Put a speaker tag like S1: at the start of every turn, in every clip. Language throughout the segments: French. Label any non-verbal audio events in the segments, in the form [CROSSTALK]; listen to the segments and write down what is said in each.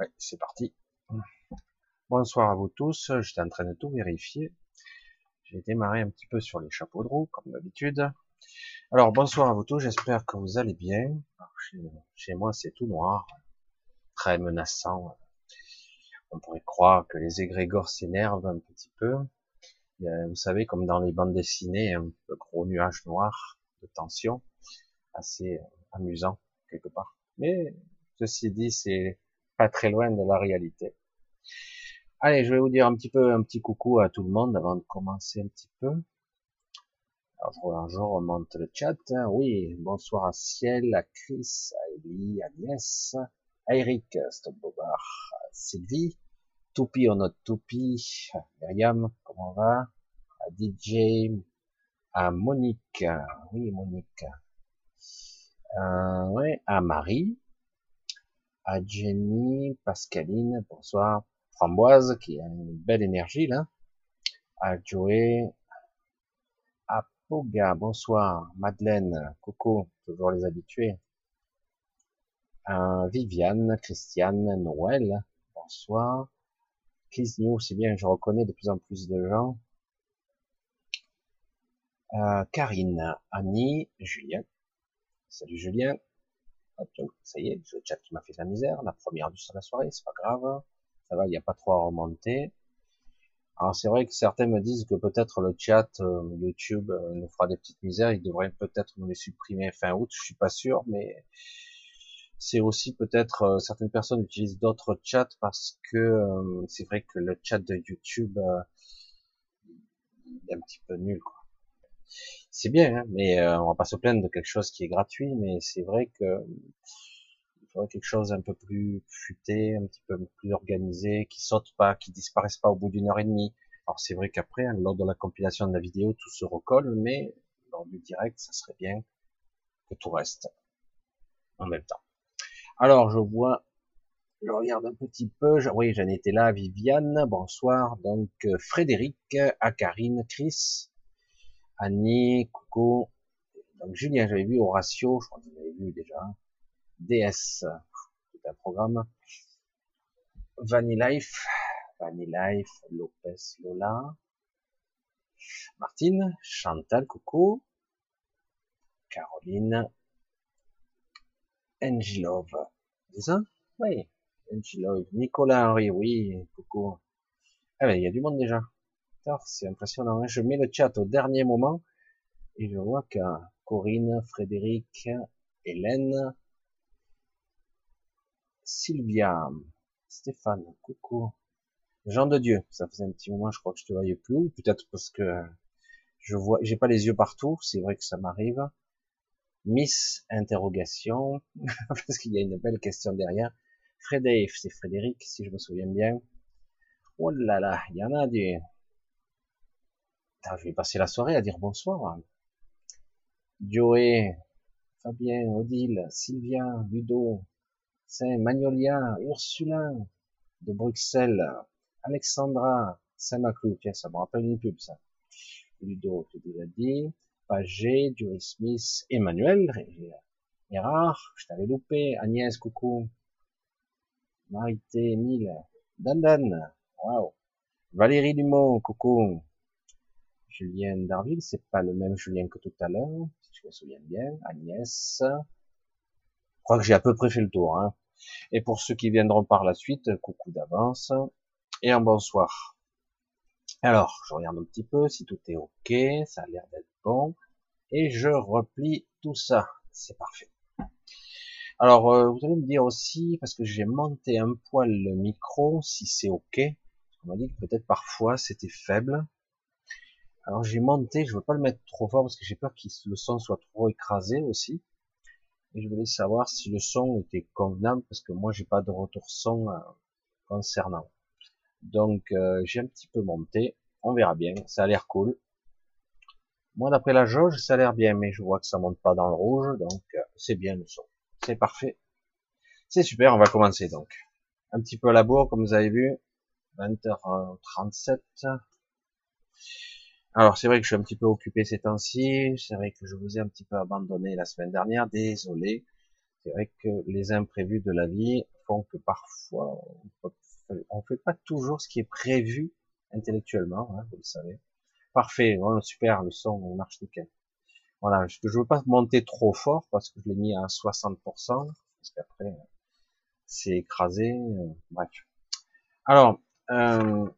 S1: Ouais, c'est parti. Bonsoir à vous tous. J'étais en train de tout vérifier. J'ai démarré un petit peu sur les chapeaux de roue, comme d'habitude. Alors, bonsoir à vous tous. J'espère que vous allez bien. chez, moi, c'est tout noir, très menaçant. On pourrait croire que les égrégores s'énervent un petit peu. vous savez, comme dans les bandes dessinées, un gros nuage noir de tension, assez amusant quelque part. Mais ceci dit, c'est pas très loin de la réalité. Allez, je vais vous dire un petit peu un petit coucou à tout le monde avant de commencer un petit peu. Alors, je remonte le chat. Oui, bonsoir à Ciel, à Chris, à Ellie, à Agnès, à Eric, Stop Bobard, à Sylvie, Toupi or not Toupi, Myriam, comment va, à DJ, à Monique, oui Monique, euh, ouais, à Marie, à Jenny, Pascaline, bonsoir, Framboise, qui a une belle énergie là, à Joey, à Poga, bonsoir, Madeleine, coucou, toujours les habitués, à Viviane, Christiane, Noël, bonsoir, Chris New, c'est bien, je reconnais de plus en plus de gens, euh, Karine, Annie, Julien, Salut Julien. Ça y est, le chat qui m'a fait de la misère. La première du sur la soirée, c'est pas grave. Ça va, il n'y a pas trop à remonter. Alors c'est vrai que certains me disent que peut-être le chat euh, YouTube euh, nous fera des petites misères. Il devrait peut-être nous les supprimer fin août. Je suis pas sûr, mais c'est aussi peut-être euh, certaines personnes utilisent d'autres chats parce que c'est vrai que le chat de YouTube est un petit peu nul. Quoi c'est bien, hein, mais euh, on va pas se plaindre de quelque chose qui est gratuit, mais c'est vrai que il faudrait quelque chose un peu plus futé, un petit peu plus organisé, qui saute pas, qui disparaisse pas au bout d'une heure et demie. Alors c'est vrai qu'après, hein, lors de la compilation de la vidéo, tout se recolle, mais lors du direct, ça serait bien que tout reste en même temps. Alors je vois, je regarde un petit peu, oui j'en étais là, Viviane, bonsoir, donc euh, Frédéric, Akarine, Chris, Annie, coucou. Donc Julien, j'avais vu Horatio, je crois que vous avez vu déjà. DS, tout un programme. Vanilife, Vanilife, Lopez, Lola. Martine, Chantal, coucou. Caroline. Angilove. C'est ça? Oui. Angilove. Nicolas Henry, oui, coucou. Ah ben, il y a du monde déjà c'est impressionnant. Hein. Je mets le chat au dernier moment et je vois que Corinne, Frédéric, Hélène, Sylvia, Stéphane, coucou. Jean de Dieu, ça faisait un petit moment, je crois que je te voyais plus, peut-être parce que je vois, j'ai pas les yeux partout, c'est vrai que ça m'arrive. Miss interrogation, [LAUGHS] parce qu'il y a une belle question derrière. Frédéric, c'est Frédéric, si je me souviens bien. Oh là là, il y en a je vais passer la soirée à dire bonsoir. Joé, Fabien, Odile, Sylvia, Ludo, Saint Magnolia, Ursula, de Bruxelles, Alexandra, Saint-Maclou, tiens, ça me rappelle une pub, ça. Ludo, tu déjà dit, Pagé, Joey Smith, Emmanuel, Gérard, je t'avais loupé, Agnès, coucou, Marité, Emile, Dandan, waouh, Valérie Dumont, coucou, Julien Darville, c'est pas le même Julien que tout à l'heure, si je me souviens bien. Agnès. Je crois que j'ai à peu près fait le tour. Hein. Et pour ceux qui viendront par la suite, coucou d'avance et un bonsoir. Alors, je regarde un petit peu si tout est ok, ça a l'air d'être bon, et je replie tout ça. C'est parfait. Alors, euh, vous allez me dire aussi, parce que j'ai monté un poil le micro, si c'est ok. On m'a dit que peut-être parfois c'était faible. Alors j'ai monté, je veux pas le mettre trop fort parce que j'ai peur que le son soit trop écrasé aussi. Et je voulais savoir si le son était convenable parce que moi j'ai pas de retour son euh, concernant. Donc euh, j'ai un petit peu monté, on verra bien, ça a l'air cool. Moi d'après la jauge ça a l'air bien, mais je vois que ça monte pas dans le rouge, donc euh, c'est bien le son. C'est parfait. C'est super, on va commencer donc. Un petit peu à la bourre comme vous avez vu, 20h37. Alors c'est vrai que je suis un petit peu occupé ces temps-ci, c'est vrai que je vous ai un petit peu abandonné la semaine dernière, désolé. C'est vrai que les imprévus de la vie font que parfois on ne fait pas toujours ce qui est prévu intellectuellement, hein, vous le savez. Parfait, super, le son il marche nickel. Voilà, je ne veux pas monter trop fort parce que je l'ai mis à 60%, parce qu'après c'est écrasé, euh, bref. Alors, euh,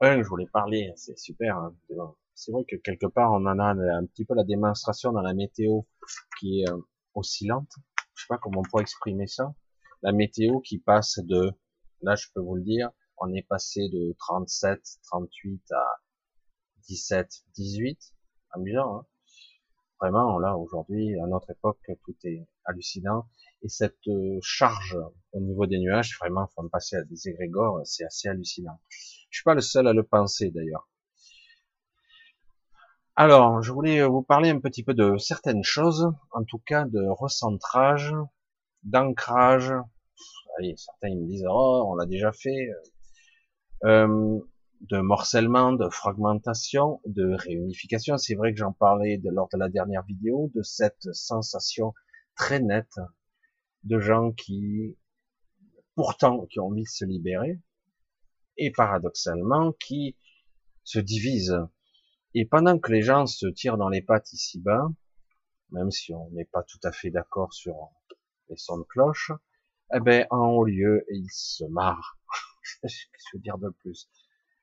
S1: ouais, je voulais parler, c'est super. Hein, c'est vrai que quelque part on en a un petit peu la démonstration dans la météo qui est euh, oscillante. Je sais pas comment on pourrait exprimer ça. La météo qui passe de, là je peux vous le dire, on est passé de 37, 38 à 17, 18. Amusant, hein Vraiment, là, aujourd'hui, à notre époque, tout est hallucinant. Et cette euh, charge au niveau des nuages, vraiment, faut me passer à des égrégores, c'est assez hallucinant. Je suis pas le seul à le penser, d'ailleurs. Alors, je voulais vous parler un petit peu de certaines choses, en tout cas de recentrage, d'ancrage. Certains me disent, oh, on l'a déjà fait. Euh, de morcellement, de fragmentation, de réunification. C'est vrai que j'en parlais lors de la dernière vidéo, de cette sensation très nette de gens qui, pourtant, qui ont envie de se libérer, et paradoxalement, qui se divisent. Et pendant que les gens se tirent dans les pattes ici-bas, même si on n'est pas tout à fait d'accord sur les sons de cloche, eh ben, en haut lieu, ils se marrent. [LAUGHS] Qu'est-ce que je veux dire de plus?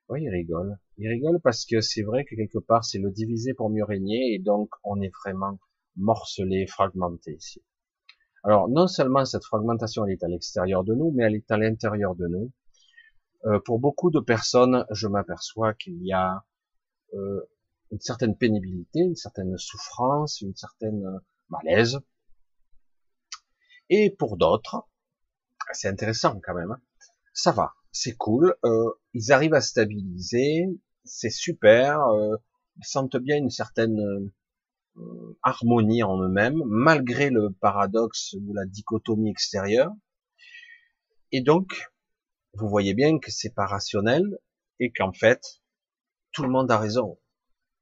S1: Oui, il rigole. Il rigole parce que c'est vrai que quelque part, c'est le diviser pour mieux régner, et donc on est vraiment morcelé, fragmenté ici. Alors, non seulement cette fragmentation, elle est à l'extérieur de nous, mais elle est à l'intérieur de nous. Euh, pour beaucoup de personnes, je m'aperçois qu'il y a euh, une certaine pénibilité, une certaine souffrance, une certaine malaise. Et pour d'autres, c'est intéressant quand même, hein, ça va c'est cool. Euh, ils arrivent à stabiliser, c'est super. Euh, ils sentent bien une certaine euh, harmonie en eux-mêmes, malgré le paradoxe ou la dichotomie extérieure. Et donc, vous voyez bien que c'est pas rationnel et qu'en fait, tout le monde a raison.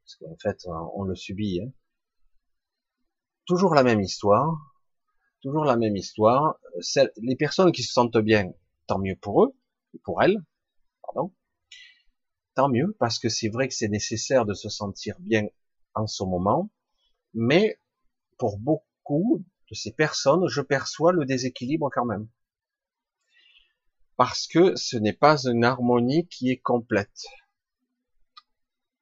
S1: Parce qu'en fait, on le subit. Hein. Toujours la même histoire. Toujours la même histoire. les personnes qui se sentent bien, tant mieux pour eux pour elle, pardon, tant mieux, parce que c'est vrai que c'est nécessaire de se sentir bien en ce moment, mais pour beaucoup de ces personnes, je perçois le déséquilibre quand même. Parce que ce n'est pas une harmonie qui est complète.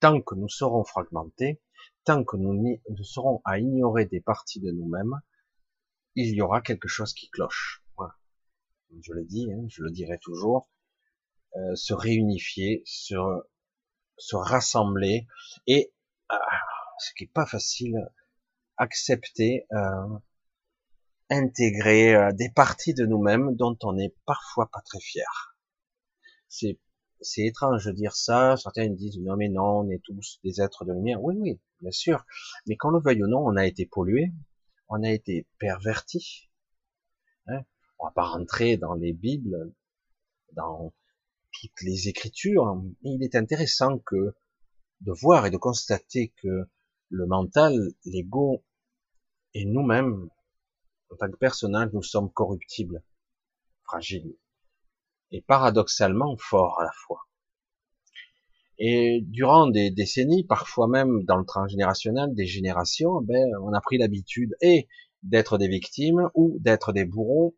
S1: Tant que nous serons fragmentés, tant que nous, serons à ignorer des parties de nous-mêmes, il y aura quelque chose qui cloche. Je le dis, hein, je le dirai toujours, euh, se réunifier, se, se rassembler et euh, ce qui est pas facile, accepter, euh, intégrer euh, des parties de nous-mêmes dont on n'est parfois pas très fier. C'est c'est étrange de dire ça. Certains disent non mais non, on est tous des êtres de lumière. Oui oui, bien sûr. Mais qu'on le veuille ou non, on a été pollué, on a été perverti. Hein on va pas rentrer dans les bibles, dans toutes les écritures, il est intéressant que de voir et de constater que le mental, l'ego et nous-mêmes, en tant que personnage, nous sommes corruptibles, fragiles et paradoxalement forts à la fois. Et durant des décennies, parfois même dans le transgénérationnel, des générations, ben, on a pris l'habitude et d'être des victimes ou d'être des bourreaux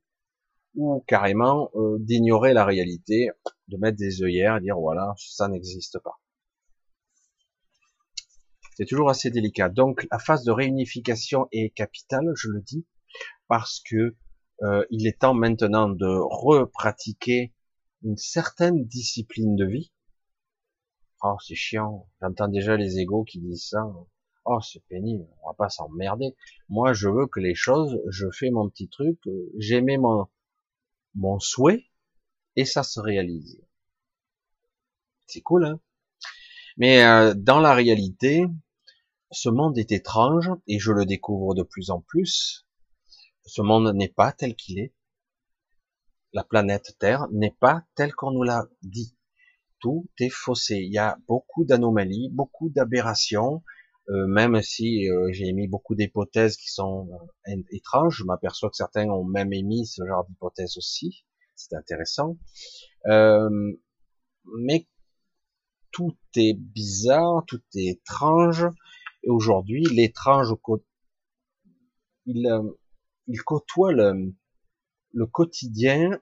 S1: ou carrément euh, d'ignorer la réalité, de mettre des œillères et dire voilà, ça n'existe pas. C'est toujours assez délicat. Donc la phase de réunification est capitale, je le dis, parce que euh, il est temps maintenant de repratiquer une certaine discipline de vie. Oh, c'est chiant. J'entends déjà les égaux qui disent ça. Oh, c'est pénible. On va pas s'emmerder. Moi, je veux que les choses, je fais mon petit truc. J'aimais mon, mon souhait et ça se réalise. C'est cool, hein Mais euh, dans la réalité, ce monde est étrange et je le découvre de plus en plus. Ce monde n'est pas tel qu'il est. La planète Terre n'est pas telle qu'on nous l'a dit. Tout est faussé. Il y a beaucoup d'anomalies, beaucoup d'aberrations. Euh, même si euh, j'ai émis beaucoup d'hypothèses qui sont euh, étranges, je m'aperçois que certains ont même émis ce genre d'hypothèses aussi. C'est intéressant. mais tout est bizarre, tout est étrange. Et aujourd'hui, l'étrange, il, il côtoie le, le quotidien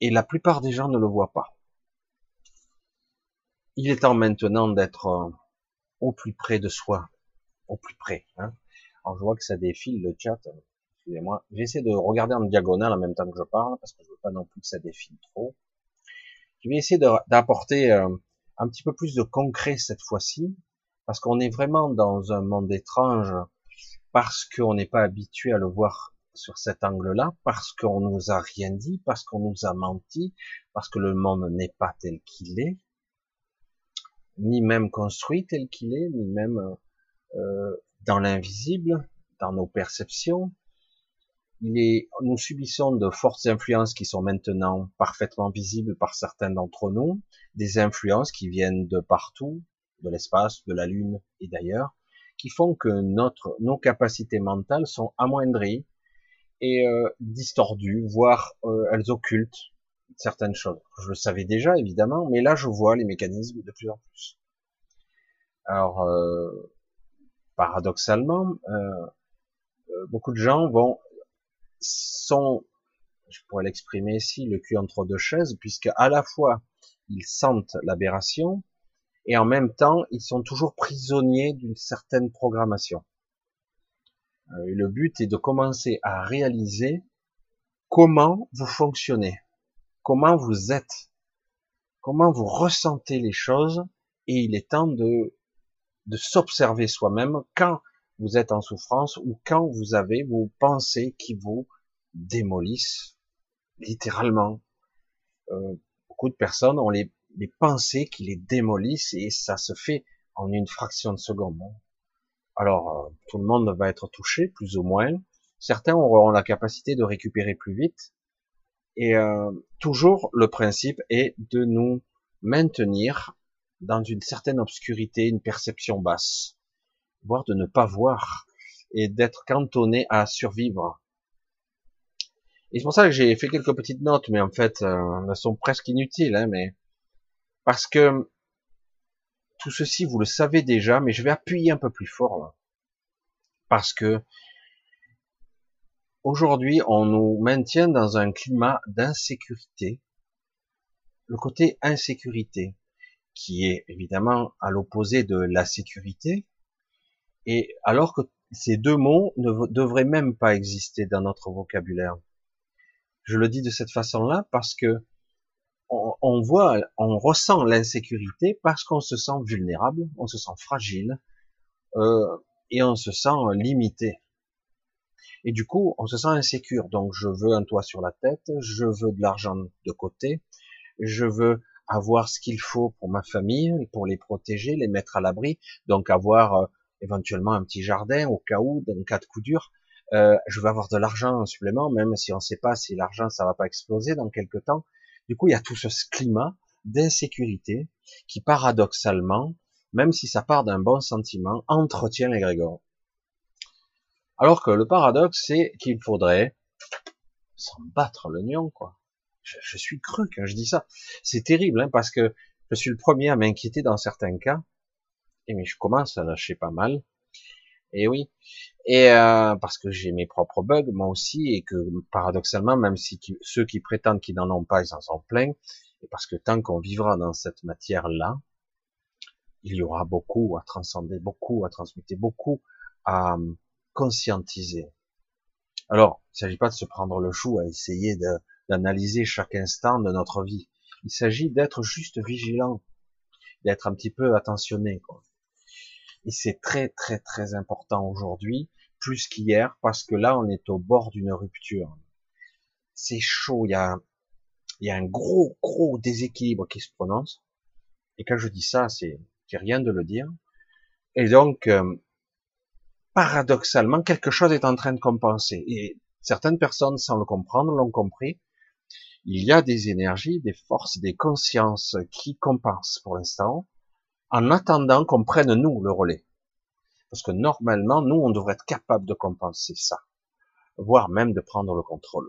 S1: et la plupart des gens ne le voient pas. Il est temps maintenant d'être au plus près de soi, au plus près. Hein. Alors je vois que ça défile le chat. Excusez-moi. J'essaie de regarder en diagonale en même temps que je parle parce que je veux pas non plus que ça défile trop. Je vais essayer d'apporter euh, un petit peu plus de concret cette fois-ci parce qu'on est vraiment dans un monde étrange parce qu'on n'est pas habitué à le voir sur cet angle-là, parce qu'on nous a rien dit, parce qu'on nous a menti, parce que le monde n'est pas tel qu'il est, ni même construit tel qu'il est, ni même euh, dans l'invisible, dans nos perceptions. Il est, nous subissons de fortes influences qui sont maintenant parfaitement visibles par certains d'entre nous, des influences qui viennent de partout, de l'espace, de la Lune et d'ailleurs, qui font que notre, nos capacités mentales sont amoindries et euh, distordues, voire euh, elles occultent certaines choses. Je le savais déjà, évidemment, mais là, je vois les mécanismes de plus en plus. Alors, euh, paradoxalement, euh, beaucoup de gens vont sont, je pourrais l'exprimer ici, le cul entre deux chaises, puisque à la fois ils sentent l'aberration et en même temps ils sont toujours prisonniers d'une certaine programmation. Et le but est de commencer à réaliser comment vous fonctionnez comment vous êtes, comment vous ressentez les choses, et il est temps de, de s'observer soi-même quand vous êtes en souffrance ou quand vous avez vos pensées qui vous démolissent, littéralement. Euh, beaucoup de personnes ont les, les pensées qui les démolissent et ça se fait en une fraction de seconde. Alors, euh, tout le monde va être touché, plus ou moins. Certains auront la capacité de récupérer plus vite, et euh, toujours, le principe est de nous maintenir dans une certaine obscurité, une perception basse, voire de ne pas voir et d'être cantonné à survivre. Et c'est pour ça que j'ai fait quelques petites notes, mais en fait, euh, elles sont presque inutiles, hein, mais parce que tout ceci, vous le savez déjà, mais je vais appuyer un peu plus fort là, parce que Aujourd'hui, on nous maintient dans un climat d'insécurité. Le côté insécurité, qui est évidemment à l'opposé de la sécurité, et alors que ces deux mots ne devraient même pas exister dans notre vocabulaire. Je le dis de cette façon-là parce que on, voit, on ressent l'insécurité parce qu'on se sent vulnérable, on se sent fragile euh, et on se sent limité. Et du coup, on se sent insécure. Donc, je veux un toit sur la tête, je veux de l'argent de côté, je veux avoir ce qu'il faut pour ma famille, pour les protéger, les mettre à l'abri. Donc, avoir euh, éventuellement un petit jardin au cas où, dans cas de coup dur. Euh, je veux avoir de l'argent en supplément, même si on ne sait pas si l'argent ça va pas exploser dans quelques temps. Du coup, il y a tout ce climat d'insécurité qui, paradoxalement, même si ça part d'un bon sentiment, entretient les grégores. Alors que le paradoxe, c'est qu'il faudrait s'en battre le nion, quoi. Je, suis cru quand je dis ça. C'est terrible, hein, parce que je suis le premier à m'inquiéter dans certains cas. Et mais je commence à lâcher pas mal. Et oui. Et euh, parce que j'ai mes propres bugs, moi aussi, et que paradoxalement, même si ceux qui prétendent qu'ils n'en ont pas, ils en sont pleins, et parce que tant qu'on vivra dans cette matière-là, il y aura beaucoup à transcender, beaucoup à transmuter, beaucoup à, conscientiser. Alors, il ne s'agit pas de se prendre le chou à essayer d'analyser chaque instant de notre vie. Il s'agit d'être juste vigilant, d'être un petit peu attentionné. Et c'est très très très important aujourd'hui, plus qu'hier, parce que là on est au bord d'une rupture. C'est chaud, il y a, y a un gros gros déséquilibre qui se prononce. Et quand je dis ça, c'est rien de le dire. Et donc, euh, paradoxalement, quelque chose est en train de compenser. Et certaines personnes, sans le comprendre, l'ont compris. Il y a des énergies, des forces, des consciences qui compensent pour l'instant, en attendant qu'on prenne nous le relais. Parce que normalement, nous, on devrait être capable de compenser ça, voire même de prendre le contrôle.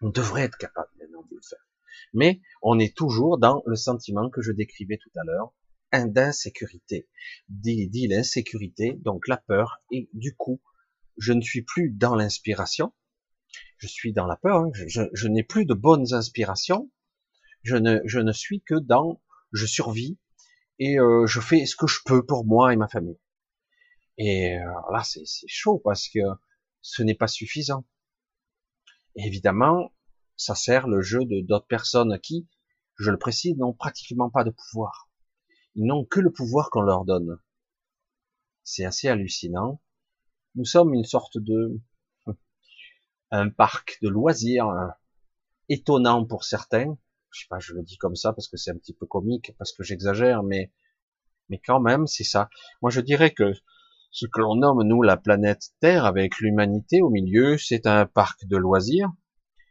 S1: On devrait être capable maintenant de le faire. Mais on est toujours dans le sentiment que je décrivais tout à l'heure, d'insécurité. Dit, dit l'insécurité, donc la peur, et du coup, je ne suis plus dans l'inspiration, je suis dans la peur, hein. je, n'ai plus de bonnes inspirations, je ne, je ne suis que dans je survis et euh, je fais ce que je peux pour moi et ma famille. Et euh, là, c'est chaud parce que ce n'est pas suffisant. évidemment, ça sert le jeu de d'autres personnes qui, je le précise, n'ont pratiquement pas de pouvoir. Ils n'ont que le pouvoir qu'on leur donne. C'est assez hallucinant. Nous sommes une sorte de [LAUGHS] un parc de loisirs étonnant pour certains. Je sais pas, je le dis comme ça parce que c'est un petit peu comique, parce que j'exagère, mais mais quand même, c'est ça. Moi, je dirais que ce que l'on nomme nous la planète Terre avec l'humanité au milieu, c'est un parc de loisirs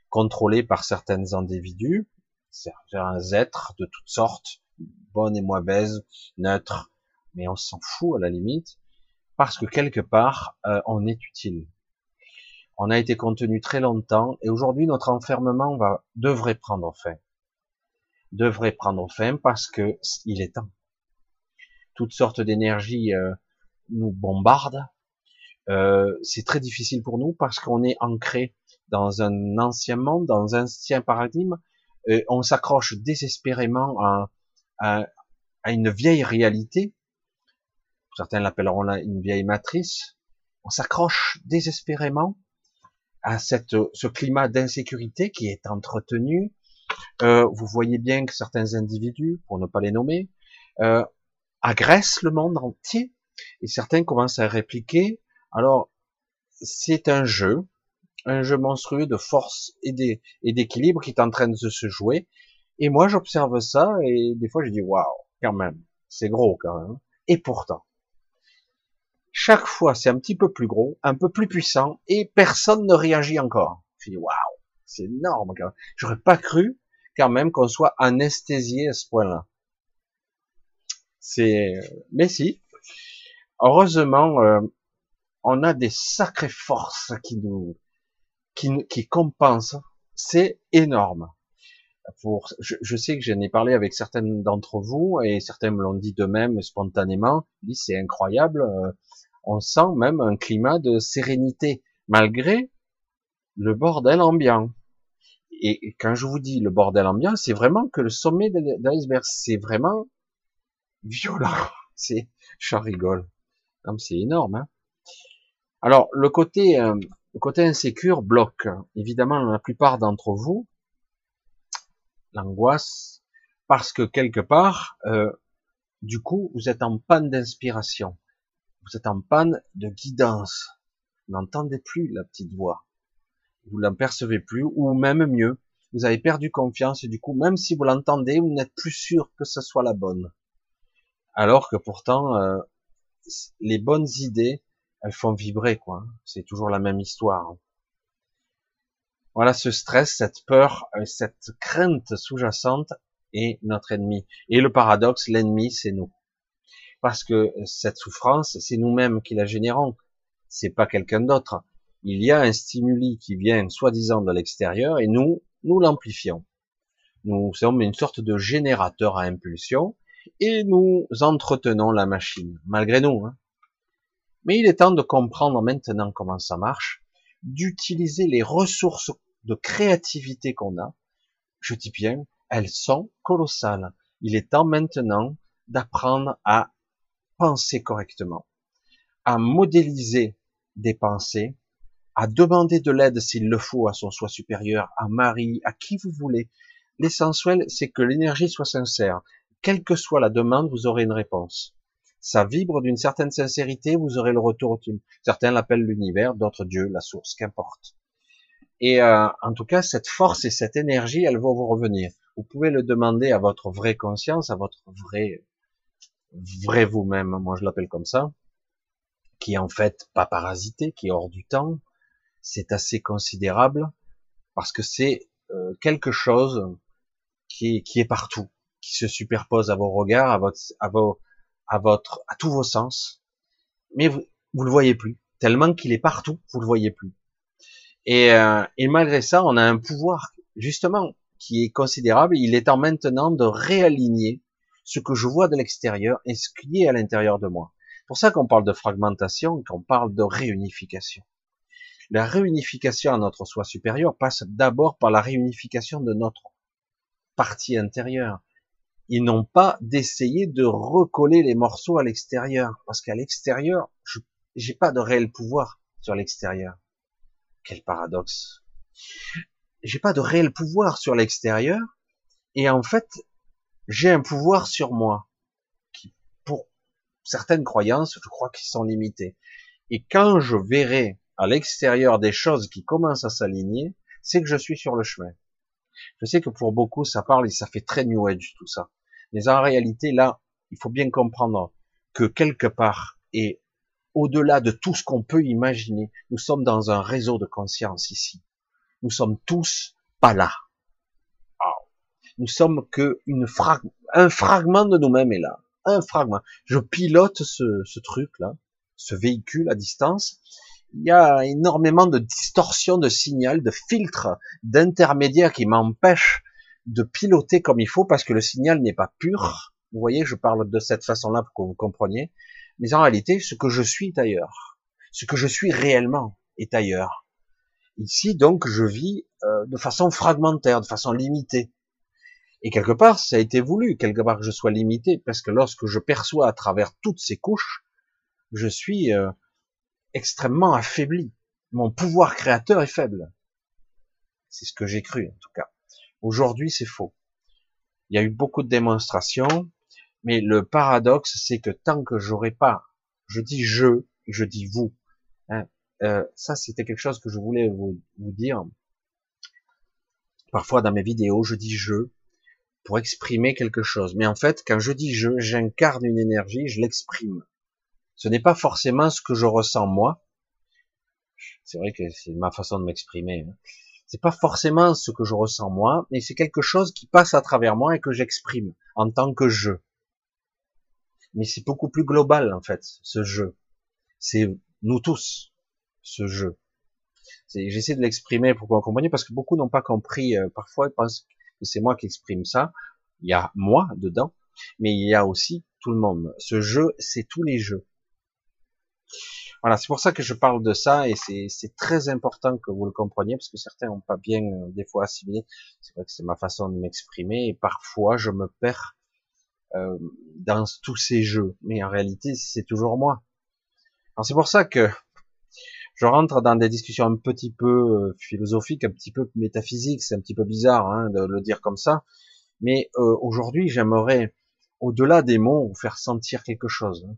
S1: contrôlé par certains individus, certains êtres de toutes sortes, bonnes et mauvaises, neutres, mais on s'en fout à la limite, parce que quelque part, euh, on est utile. On a été contenu très longtemps, et aujourd'hui, notre enfermement va, devrait prendre fin. Devrait prendre fin parce que il est temps. Toutes sortes d'énergies euh, nous bombardent. Euh, c'est très difficile pour nous parce qu'on est ancré dans un ancien monde, dans un ancien paradigme, on s'accroche désespérément à, à, une vieille réalité. Certains l'appelleront là une vieille matrice. On s'accroche désespérément à cette, ce climat d'insécurité qui est entretenu. Euh, vous voyez bien que certains individus, pour ne pas les nommer, euh, agressent le monde entier et certains commencent à répliquer. Alors, c'est un jeu, un jeu monstrueux de force et d'équilibre qui est en train de se jouer. Et moi, j'observe ça et des fois, je dis waouh, quand même, c'est gros quand même. Et pourtant, chaque fois, c'est un petit peu plus gros, un peu plus puissant, et personne ne réagit encore. Je dis waouh, c'est énorme. Quand même. J'aurais pas cru quand même qu'on soit anesthésié à ce point-là. C'est, mais si. Heureusement, euh, on a des sacrées forces qui nous qui, qui compense, c'est énorme. Je, sais que j'en ai parlé avec certaines d'entre vous et certains me l'ont dit de même spontanément. C'est incroyable. Euh, on sent même un climat de sérénité malgré le bordel ambiant. Et quand je vous dis le bordel ambiant, c'est vraiment que le sommet de l'iceberg, c'est vraiment violent. [LAUGHS] C'est, je rigole. C'est énorme. Hein Alors le côté euh, le côté insécure bloque évidemment la plupart d'entre vous l'angoisse parce que quelque part, euh, du coup, vous êtes en panne d'inspiration, vous êtes en panne de guidance. N'entendez plus la petite voix, vous l'apercevez plus, ou même mieux, vous avez perdu confiance et du coup, même si vous l'entendez, vous n'êtes plus sûr que ce soit la bonne. Alors que pourtant, euh, les bonnes idées, elles font vibrer, quoi. C'est toujours la même histoire. Voilà, ce stress, cette peur, euh, cette crainte sous-jacente est notre ennemi. Et le paradoxe, l'ennemi, c'est nous. Parce que cette souffrance, c'est nous-mêmes qui la générons. C'est pas quelqu'un d'autre. Il y a un stimuli qui vient soi-disant de l'extérieur et nous, nous l'amplifions. Nous sommes une sorte de générateur à impulsion et nous entretenons la machine, malgré nous. Hein. Mais il est temps de comprendre maintenant comment ça marche, d'utiliser les ressources de créativité qu'on a. Je dis bien, elles sont colossales. Il est temps maintenant d'apprendre à penser correctement, à modéliser des pensées, à demander de l'aide s'il le faut à son soi supérieur, à Marie, à qui vous voulez. L'essentiel, c'est que l'énergie soit sincère. Quelle que soit la demande, vous aurez une réponse ça vibre d'une certaine sincérité, vous aurez le retour. Certains l'appellent l'univers, d'autres Dieu, la source, qu'importe. Et euh, en tout cas, cette force et cette énergie, elles vont vous revenir. Vous pouvez le demander à votre vraie conscience, à votre vrai, vrai vous-même, moi je l'appelle comme ça, qui est en fait pas parasité, qui est hors du temps. C'est assez considérable parce que c'est euh, quelque chose qui est, partout, qui se superpose à vos regards, à votre, à vos, à votre, à tous vos sens. mais vous, vous le voyez plus. Tellement qu'il est partout, vous le voyez plus. Et, euh, et malgré ça, on a un pouvoir, justement, qui est considérable. Il est temps maintenant de réaligner ce que je vois de l'extérieur et ce qui est à l'intérieur de moi. C'est pour ça qu'on parle de fragmentation, qu'on parle de réunification. La réunification à notre soi supérieur passe d'abord par la réunification de notre partie intérieure. Ils n'ont pas d'essayer de recoller les morceaux à l'extérieur, parce qu'à l'extérieur, j'ai pas de réel pouvoir sur l'extérieur. Quel paradoxe. J'ai pas de réel pouvoir sur l'extérieur, et en fait, j'ai un pouvoir sur moi, qui, pour certaines croyances, je crois qu'ils sont limités. Et quand je verrai à l'extérieur des choses qui commencent à s'aligner, c'est que je suis sur le chemin. Je sais que pour beaucoup, ça parle et ça fait très New Age tout ça. Mais en réalité, là, il faut bien comprendre que quelque part, et au-delà de tout ce qu'on peut imaginer, nous sommes dans un réseau de conscience ici. Nous sommes tous pas là. Nous sommes que une un fragment de nous-mêmes est là. Un fragment. Je pilote ce, ce truc-là, ce véhicule à distance. Il y a énormément de distorsions de signal, de filtres, d'intermédiaires qui m'empêchent de piloter comme il faut parce que le signal n'est pas pur. Vous voyez, je parle de cette façon-là pour que vous compreniez. Mais en réalité, ce que je suis est ailleurs. Ce que je suis réellement est ailleurs. Ici, donc, je vis euh, de façon fragmentaire, de façon limitée. Et quelque part, ça a été voulu, quelque part que je sois limité, parce que lorsque je perçois à travers toutes ces couches, je suis euh, extrêmement affaibli. Mon pouvoir créateur est faible. C'est ce que j'ai cru, en tout cas. Aujourd'hui, c'est faux. Il y a eu beaucoup de démonstrations, mais le paradoxe, c'est que tant que j'aurai pas, je dis je, je dis vous. Hein, euh, ça, c'était quelque chose que je voulais vous, vous dire. Parfois dans mes vidéos, je dis je pour exprimer quelque chose. Mais en fait, quand je dis je, j'incarne une énergie, je l'exprime. Ce n'est pas forcément ce que je ressens moi. C'est vrai que c'est ma façon de m'exprimer. Hein. C'est pas forcément ce que je ressens moi, mais c'est quelque chose qui passe à travers moi et que j'exprime en tant que je mais c'est beaucoup plus global en fait, ce jeu. C'est nous tous, ce jeu. J'essaie de l'exprimer pour que vous compreniez, parce que beaucoup n'ont pas compris. Euh, parfois, ils pensent que c'est moi qui exprime ça. Il y a moi dedans, mais il y a aussi tout le monde. Ce jeu, c'est tous les jeux. Voilà, c'est pour ça que je parle de ça, et c'est très important que vous le compreniez, parce que certains n'ont pas bien euh, des fois assimilé. C'est vrai que c'est ma façon de m'exprimer, et parfois je me perds euh, dans tous ces jeux. Mais en réalité, c'est toujours moi. Alors c'est pour ça que je rentre dans des discussions un petit peu euh, philosophiques, un petit peu métaphysiques. C'est un petit peu bizarre hein, de le dire comme ça. Mais euh, aujourd'hui, j'aimerais, au-delà des mots, vous faire sentir quelque chose. Hein.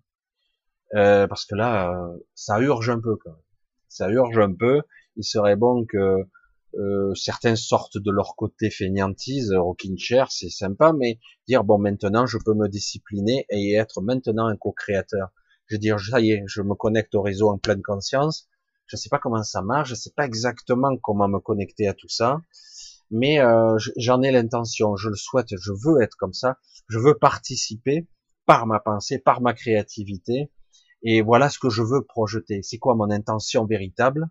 S1: Euh, parce que là, ça urge un peu. Quand même. Ça urge un peu. Il serait bon que euh, certains sortent de leur côté fainéantise, rocking chair, c'est sympa, mais dire bon maintenant je peux me discipliner et être maintenant un co-créateur. Je veux dire ça y est, je me connecte au réseau en pleine conscience. Je sais pas comment ça marche, je sais pas exactement comment me connecter à tout ça, mais euh, j'en ai l'intention, je le souhaite, je veux être comme ça, je veux participer par ma pensée, par ma créativité, et voilà ce que je veux projeter. C'est quoi mon intention véritable?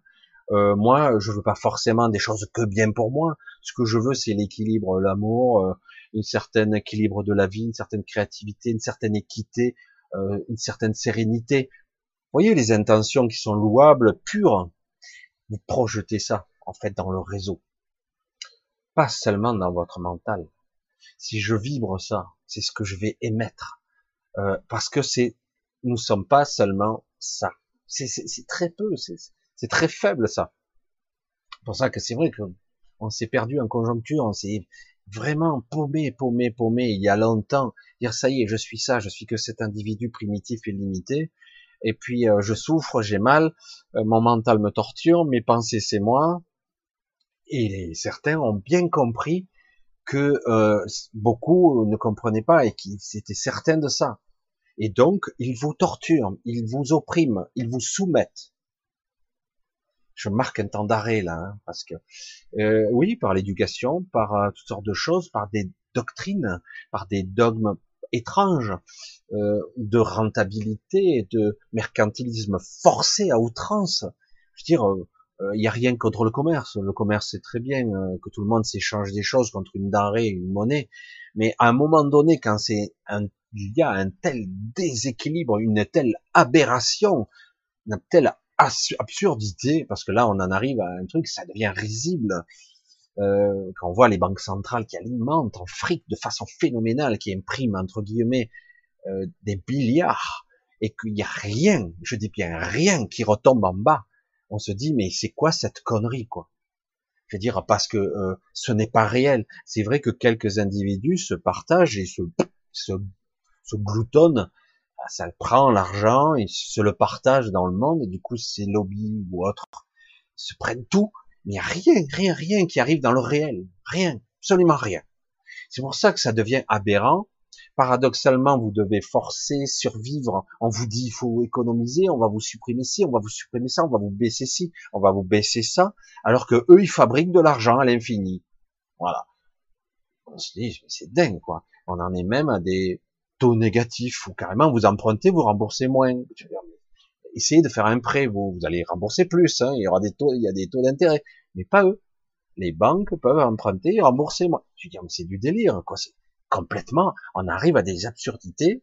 S1: Euh, moi, je veux pas forcément des choses que bien pour moi. Ce que je veux, c'est l'équilibre, l'amour, euh, une certaine équilibre de la vie, une certaine créativité, une certaine équité, euh, une certaine sérénité. Vous voyez les intentions qui sont louables, pures? Vous projetez ça, en fait, dans le réseau. Pas seulement dans votre mental. Si je vibre ça, c'est ce que je vais émettre. parce que c'est, nous sommes pas seulement ça. C'est très peu, c'est très faible ça. C'est pour ça que c'est vrai qu'on s'est perdu en conjoncture, on s'est vraiment paumé, paumé, paumé il y a longtemps. Dire ça y est, je suis ça, je suis que cet individu primitif et limité. Et puis euh, je souffre, j'ai mal, euh, mon mental me torture, mes pensées c'est moi. Et certains ont bien compris que euh, beaucoup ne comprenaient pas et qu'ils étaient certains de ça. Et donc, ils vous torturent, ils vous oppriment, ils vous soumettent je marque un temps d'arrêt là, hein, parce que euh, oui, par l'éducation, par euh, toutes sortes de choses, par des doctrines, par des dogmes étrange euh, de rentabilité, de mercantilisme forcé à outrance. Je veux dire, il euh, n'y a rien contre le commerce. Le commerce, c'est très bien que tout le monde s'échange des choses contre une denrée, une monnaie. Mais à un moment donné, quand c'est il y a un tel déséquilibre, une telle aberration, une telle absurdité, parce que là, on en arrive à un truc, ça devient risible. Euh, quand on voit les banques centrales qui alimentent en fric de façon phénoménale, qui impriment entre guillemets euh, des milliards, et qu'il n'y a rien, je dis bien rien, qui retombe en bas, on se dit mais c'est quoi cette connerie quoi? Je veux dire parce que euh, ce n'est pas réel. C'est vrai que quelques individus se partagent et se se, se gloutonnent ça prend l'argent, et se le partage dans le monde, et du coup, ces lobbies ou autres se prennent tout, mais il n'y a rien, rien, rien qui arrive dans le réel. Rien, absolument rien. C'est pour ça que ça devient aberrant. Paradoxalement, vous devez forcer, survivre. On vous dit, il faut économiser, on va vous supprimer ci, on va vous supprimer ça, on va vous baisser ci, on va vous baisser ça, alors que eux, ils fabriquent de l'argent à l'infini. Voilà. On se dit, c'est dingue, quoi. On en est même à des, taux négatifs ou carrément vous empruntez, vous remboursez moins. Essayez de faire un prêt, vous, allez rembourser plus. Hein, il y aura des taux, il y a des taux d'intérêt, mais pas eux. Les banques peuvent emprunter et rembourser moins. Je dis, c'est du délire, quoi. Complètement. On arrive à des absurdités.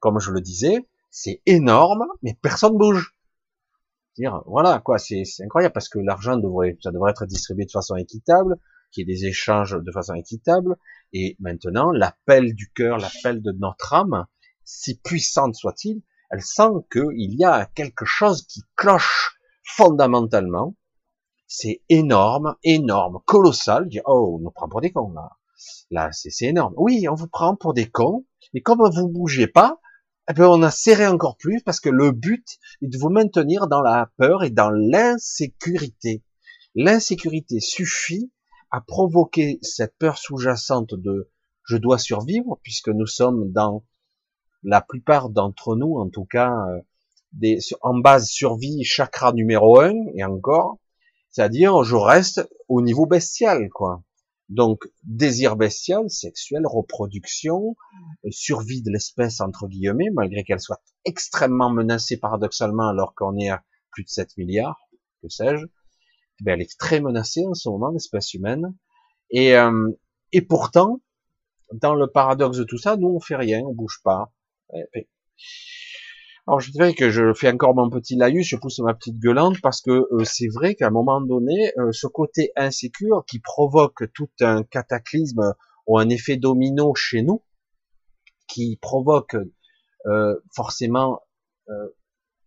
S1: Comme je le disais, c'est énorme, mais personne bouge. Dire, voilà, quoi, c'est incroyable parce que l'argent devrait, ça devrait être distribué de façon équitable, qu'il y ait des échanges de façon équitable, et maintenant, l'appel du cœur, l'appel de notre âme, si puissante soit-il, elle sent qu'il y a quelque chose qui cloche fondamentalement. C'est énorme, énorme, colossal. Dit, oh, on nous prend pour des cons, là. Là, c'est énorme. Oui, on vous prend pour des cons, mais comme vous bougez pas, eh bien, on a serré encore plus parce que le but est de vous maintenir dans la peur et dans l'insécurité. L'insécurité suffit à provoquer cette peur sous-jacente de je dois survivre, puisque nous sommes dans la plupart d'entre nous, en tout cas, euh, des, en base survie chakra numéro un et encore, c'est-à-dire je reste au niveau bestial, quoi. Donc désir bestial, sexuel, reproduction, euh, survie de l'espèce entre guillemets, malgré qu'elle soit extrêmement menacée paradoxalement alors qu'on est à plus de 7 milliards, que sais-je, ben, elle est très menacée en ce moment, l'espèce humaine. Et, euh, et pourtant, dans le paradoxe de tout ça, nous on fait rien, on bouge pas. Alors je dirais que je fais encore mon petit laïus, je pousse ma petite gueulante parce que euh, c'est vrai qu'à un moment donné, euh, ce côté insécure qui provoque tout un cataclysme ou un effet domino chez nous, qui provoque forcément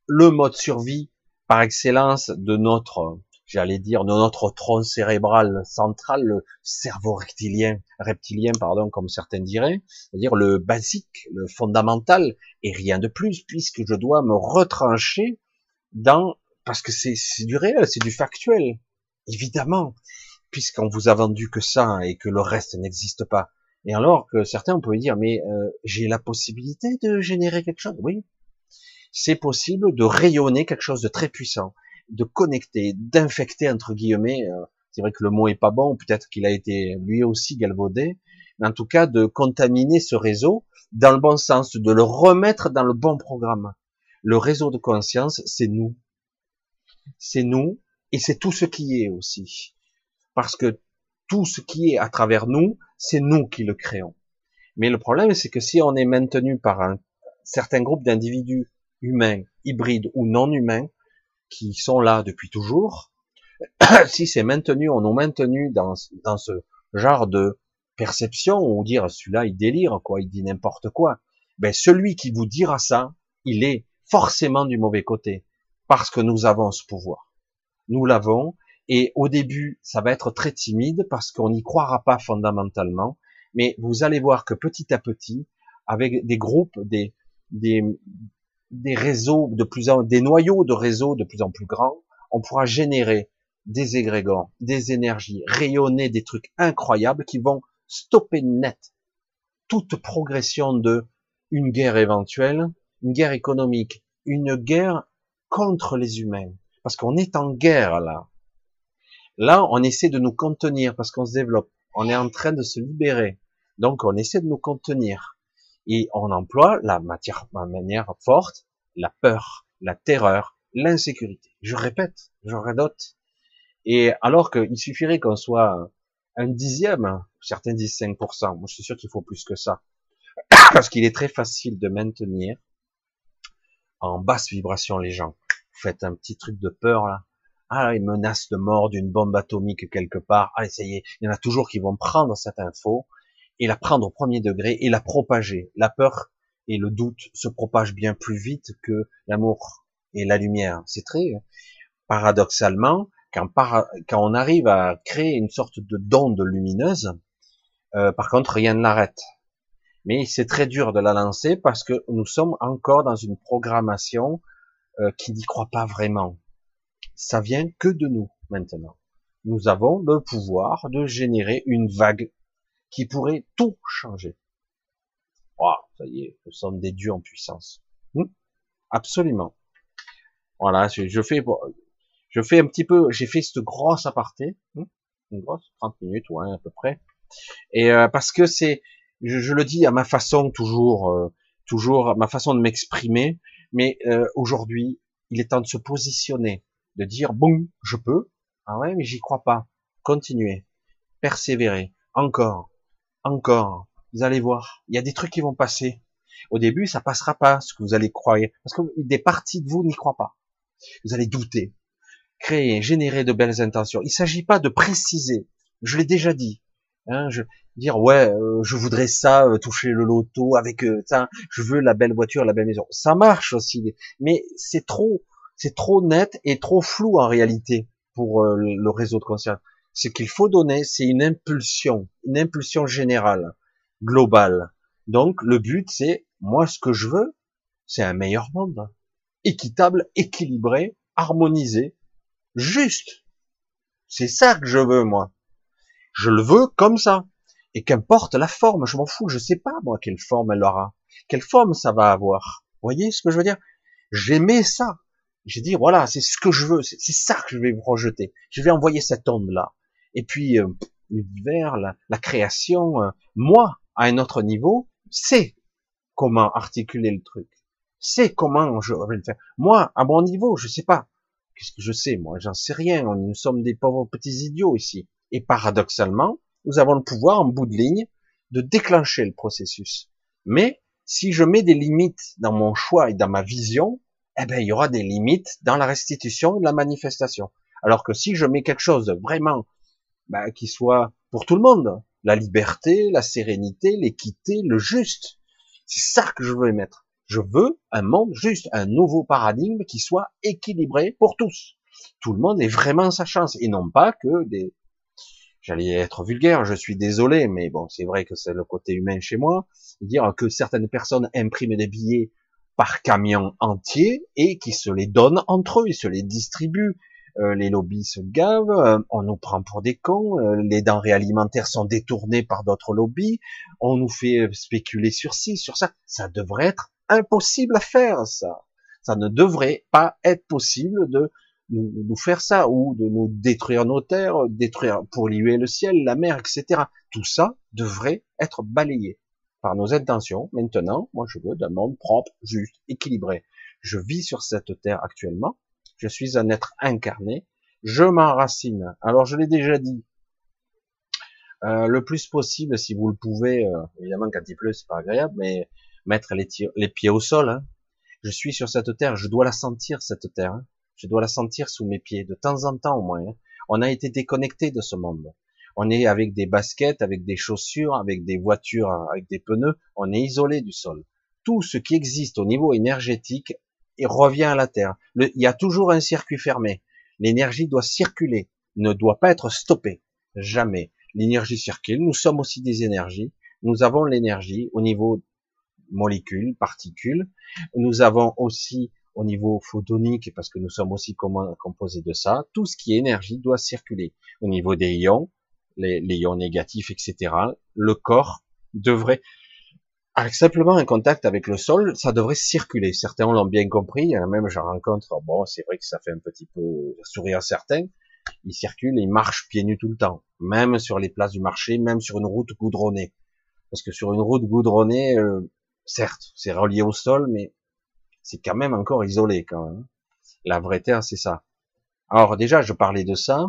S1: le mode survie par excellence de notre j'allais dire, notre tronc cérébral central, le cerveau reptilien, reptilien, pardon, comme certains diraient, c'est-à-dire le basique, le fondamental, et rien de plus, puisque je dois me retrancher dans, parce que c'est du réel, c'est du factuel, évidemment, puisqu'on vous a vendu que ça et que le reste n'existe pas. Et alors que certains, on peut dire, mais euh, j'ai la possibilité de générer quelque chose? Oui, c'est possible de rayonner quelque chose de très puissant de connecter, d'infecter entre guillemets. Euh, c'est vrai que le mot est pas bon, peut-être qu'il a été lui aussi galvaudé, mais en tout cas de contaminer ce réseau dans le bon sens, de le remettre dans le bon programme. Le réseau de conscience, c'est nous. C'est nous et c'est tout ce qui est aussi. Parce que tout ce qui est à travers nous, c'est nous qui le créons. Mais le problème, c'est que si on est maintenu par un certain groupe d'individus humains, hybrides ou non humains, qui sont là depuis toujours, [CLEARS THROAT] si c'est maintenu, on nous maintenu dans, dans ce genre de perception, ou dire celui-là il délire, quoi, il dit n'importe quoi, ben celui qui vous dira ça, il est forcément du mauvais côté, parce que nous avons ce pouvoir. Nous l'avons, et au début, ça va être très timide, parce qu'on n'y croira pas fondamentalement, mais vous allez voir que petit à petit, avec des groupes, des, des, des réseaux de plus en des noyaux de réseaux de plus en plus grands, on pourra générer des égrégores, des énergies, rayonner des trucs incroyables qui vont stopper net toute progression de une guerre éventuelle, une guerre économique, une guerre contre les humains. Parce qu'on est en guerre là. Là, on essaie de nous contenir parce qu'on se développe. On est en train de se libérer. Donc, on essaie de nous contenir. Et on emploie la matière, ma manière forte, la peur, la terreur, l'insécurité. Je répète, je redote. Et alors qu'il suffirait qu'on soit un dixième, certains disent 5%, moi je suis sûr qu'il faut plus que ça. [COUGHS] Parce qu'il est très facile de maintenir en basse vibration les gens. Vous faites un petit truc de peur là. Ah, une menace de mort d'une bombe atomique quelque part. Y est, il y en a toujours qui vont prendre cette info et la prendre au premier degré et la propager. La peur et le doute se propagent bien plus vite que l'amour et la lumière. C'est très paradoxalement, quand, quand, on arrive à créer une sorte de d'onde lumineuse, euh, par contre, rien ne l'arrête. Mais c'est très dur de la lancer parce que nous sommes encore dans une programmation euh, qui n'y croit pas vraiment. Ça vient que de nous maintenant. Nous avons le pouvoir de générer une vague qui pourrait tout changer. Oh, ça y est, nous sommes des dieux en puissance. Hmm? Absolument. Voilà, je, fais, je fais un petit peu, j'ai fait cette grosse aparté, hmm? Une grosse, 30 minutes, ouais, à peu près. Et euh, parce que c'est, je, le dis à ma façon toujours, euh, toujours ma façon de m'exprimer, mais euh, aujourd'hui, il est temps de se positionner, de dire bon, je peux, ah ouais, mais j'y crois pas. Continuez, persévérer, encore, encore. Vous allez voir, il y a des trucs qui vont passer. Au début, ça passera pas, ce que vous allez croire, parce que des parties de vous n'y croient pas. Vous allez douter, créer, générer de belles intentions. Il s'agit pas de préciser. Je l'ai déjà dit. Hein, je, dire ouais, euh, je voudrais ça, euh, toucher le loto avec euh, ça, je veux la belle voiture, la belle maison. Ça marche aussi, mais c'est trop, c'est trop net et trop flou en réalité pour le réseau de conscience. Ce qu'il faut donner, c'est une impulsion, une impulsion générale, globale. Donc le but, c'est moi ce que je veux, c'est un meilleur monde, équitable, équilibré, harmonisé, juste. C'est ça que je veux moi. Je le veux comme ça. Et qu'importe la forme, je m'en fous, je sais pas moi quelle forme elle aura, quelle forme ça va avoir. Vous voyez ce que je veux dire? J'aimais ça. J'ai dit voilà, c'est ce que je veux, c'est ça que je vais projeter. Je vais envoyer cette onde là. Et puis euh, l'univers, la, la, création, euh, moi à un autre niveau, c'est comment articuler le truc. C'est comment je vais le faire. Moi à mon niveau, je sais pas. Qu'est-ce que je sais moi? J'en sais rien. Nous sommes des pauvres petits idiots ici. Et paradoxalement, nous avons le pouvoir en bout de ligne de déclencher le processus. Mais si je mets des limites dans mon choix et dans ma vision, eh ben il y aura des limites dans la restitution et la manifestation. Alors que si je mets quelque chose de vraiment ben, qui soit pour tout le monde, la liberté, la sérénité, l'équité, le juste, c'est ça que je veux mettre. Je veux un monde juste, un nouveau paradigme qui soit équilibré pour tous. Tout le monde est vraiment sa chance et non pas que des j'allais être vulgaire, je suis désolé, mais bon, c'est vrai que c'est le côté humain chez moi, dire que certaines personnes impriment des billets par camion entier et qui se les donnent entre eux, ils se les distribuent. Euh, les lobbies se gavent, euh, on nous prend pour des cons, euh, les denrées alimentaires sont détournées par d'autres lobbies, on nous fait spéculer sur ci, sur ça. Ça devrait être impossible à faire, ça. Ça ne devrait pas être possible de nous, nous, faire ça, ou de nous détruire nos terres, détruire, polluer le ciel, la mer, etc. Tout ça devrait être balayé par nos intentions. Maintenant, moi je veux d'un monde propre, juste, équilibré. Je vis sur cette terre actuellement, je suis un être incarné, je m'enracine. Alors je l'ai déjà dit, euh, le plus possible, si vous le pouvez, euh, évidemment quand il pleut c'est pas agréable, mais mettre les, pieds au sol. Hein. Je suis sur cette terre, je dois la sentir cette terre. Hein. Je dois la sentir sous mes pieds, de temps en temps au moins. Hein. On a été déconnecté de ce monde. On est avec des baskets, avec des chaussures, avec des voitures, avec des pneus. On est isolé du sol. Tout ce qui existe au niveau énergétique revient à la Terre. il y a toujours un circuit fermé. L'énergie doit circuler, ne doit pas être stoppée. Jamais. L'énergie circule. Nous sommes aussi des énergies. Nous avons l'énergie au niveau molécules, particules. Nous avons aussi au niveau photonique, parce que nous sommes aussi composés de ça, tout ce qui est énergie doit circuler. Au niveau des ions, les, ions négatifs, etc., le corps devrait, avec simplement un contact avec le sol, ça devrait circuler. Certains l'ont bien compris, même je rencontre, bon, c'est vrai que ça fait un petit peu sourire à certains, ils circulent, ils marchent pieds nus tout le temps, même sur les places du marché, même sur une route goudronnée. Parce que sur une route goudronnée, euh, certes, c'est relié au sol, mais c'est quand même encore isolé quand même. La vraie terre, c'est ça. Alors déjà, je parlais de ça.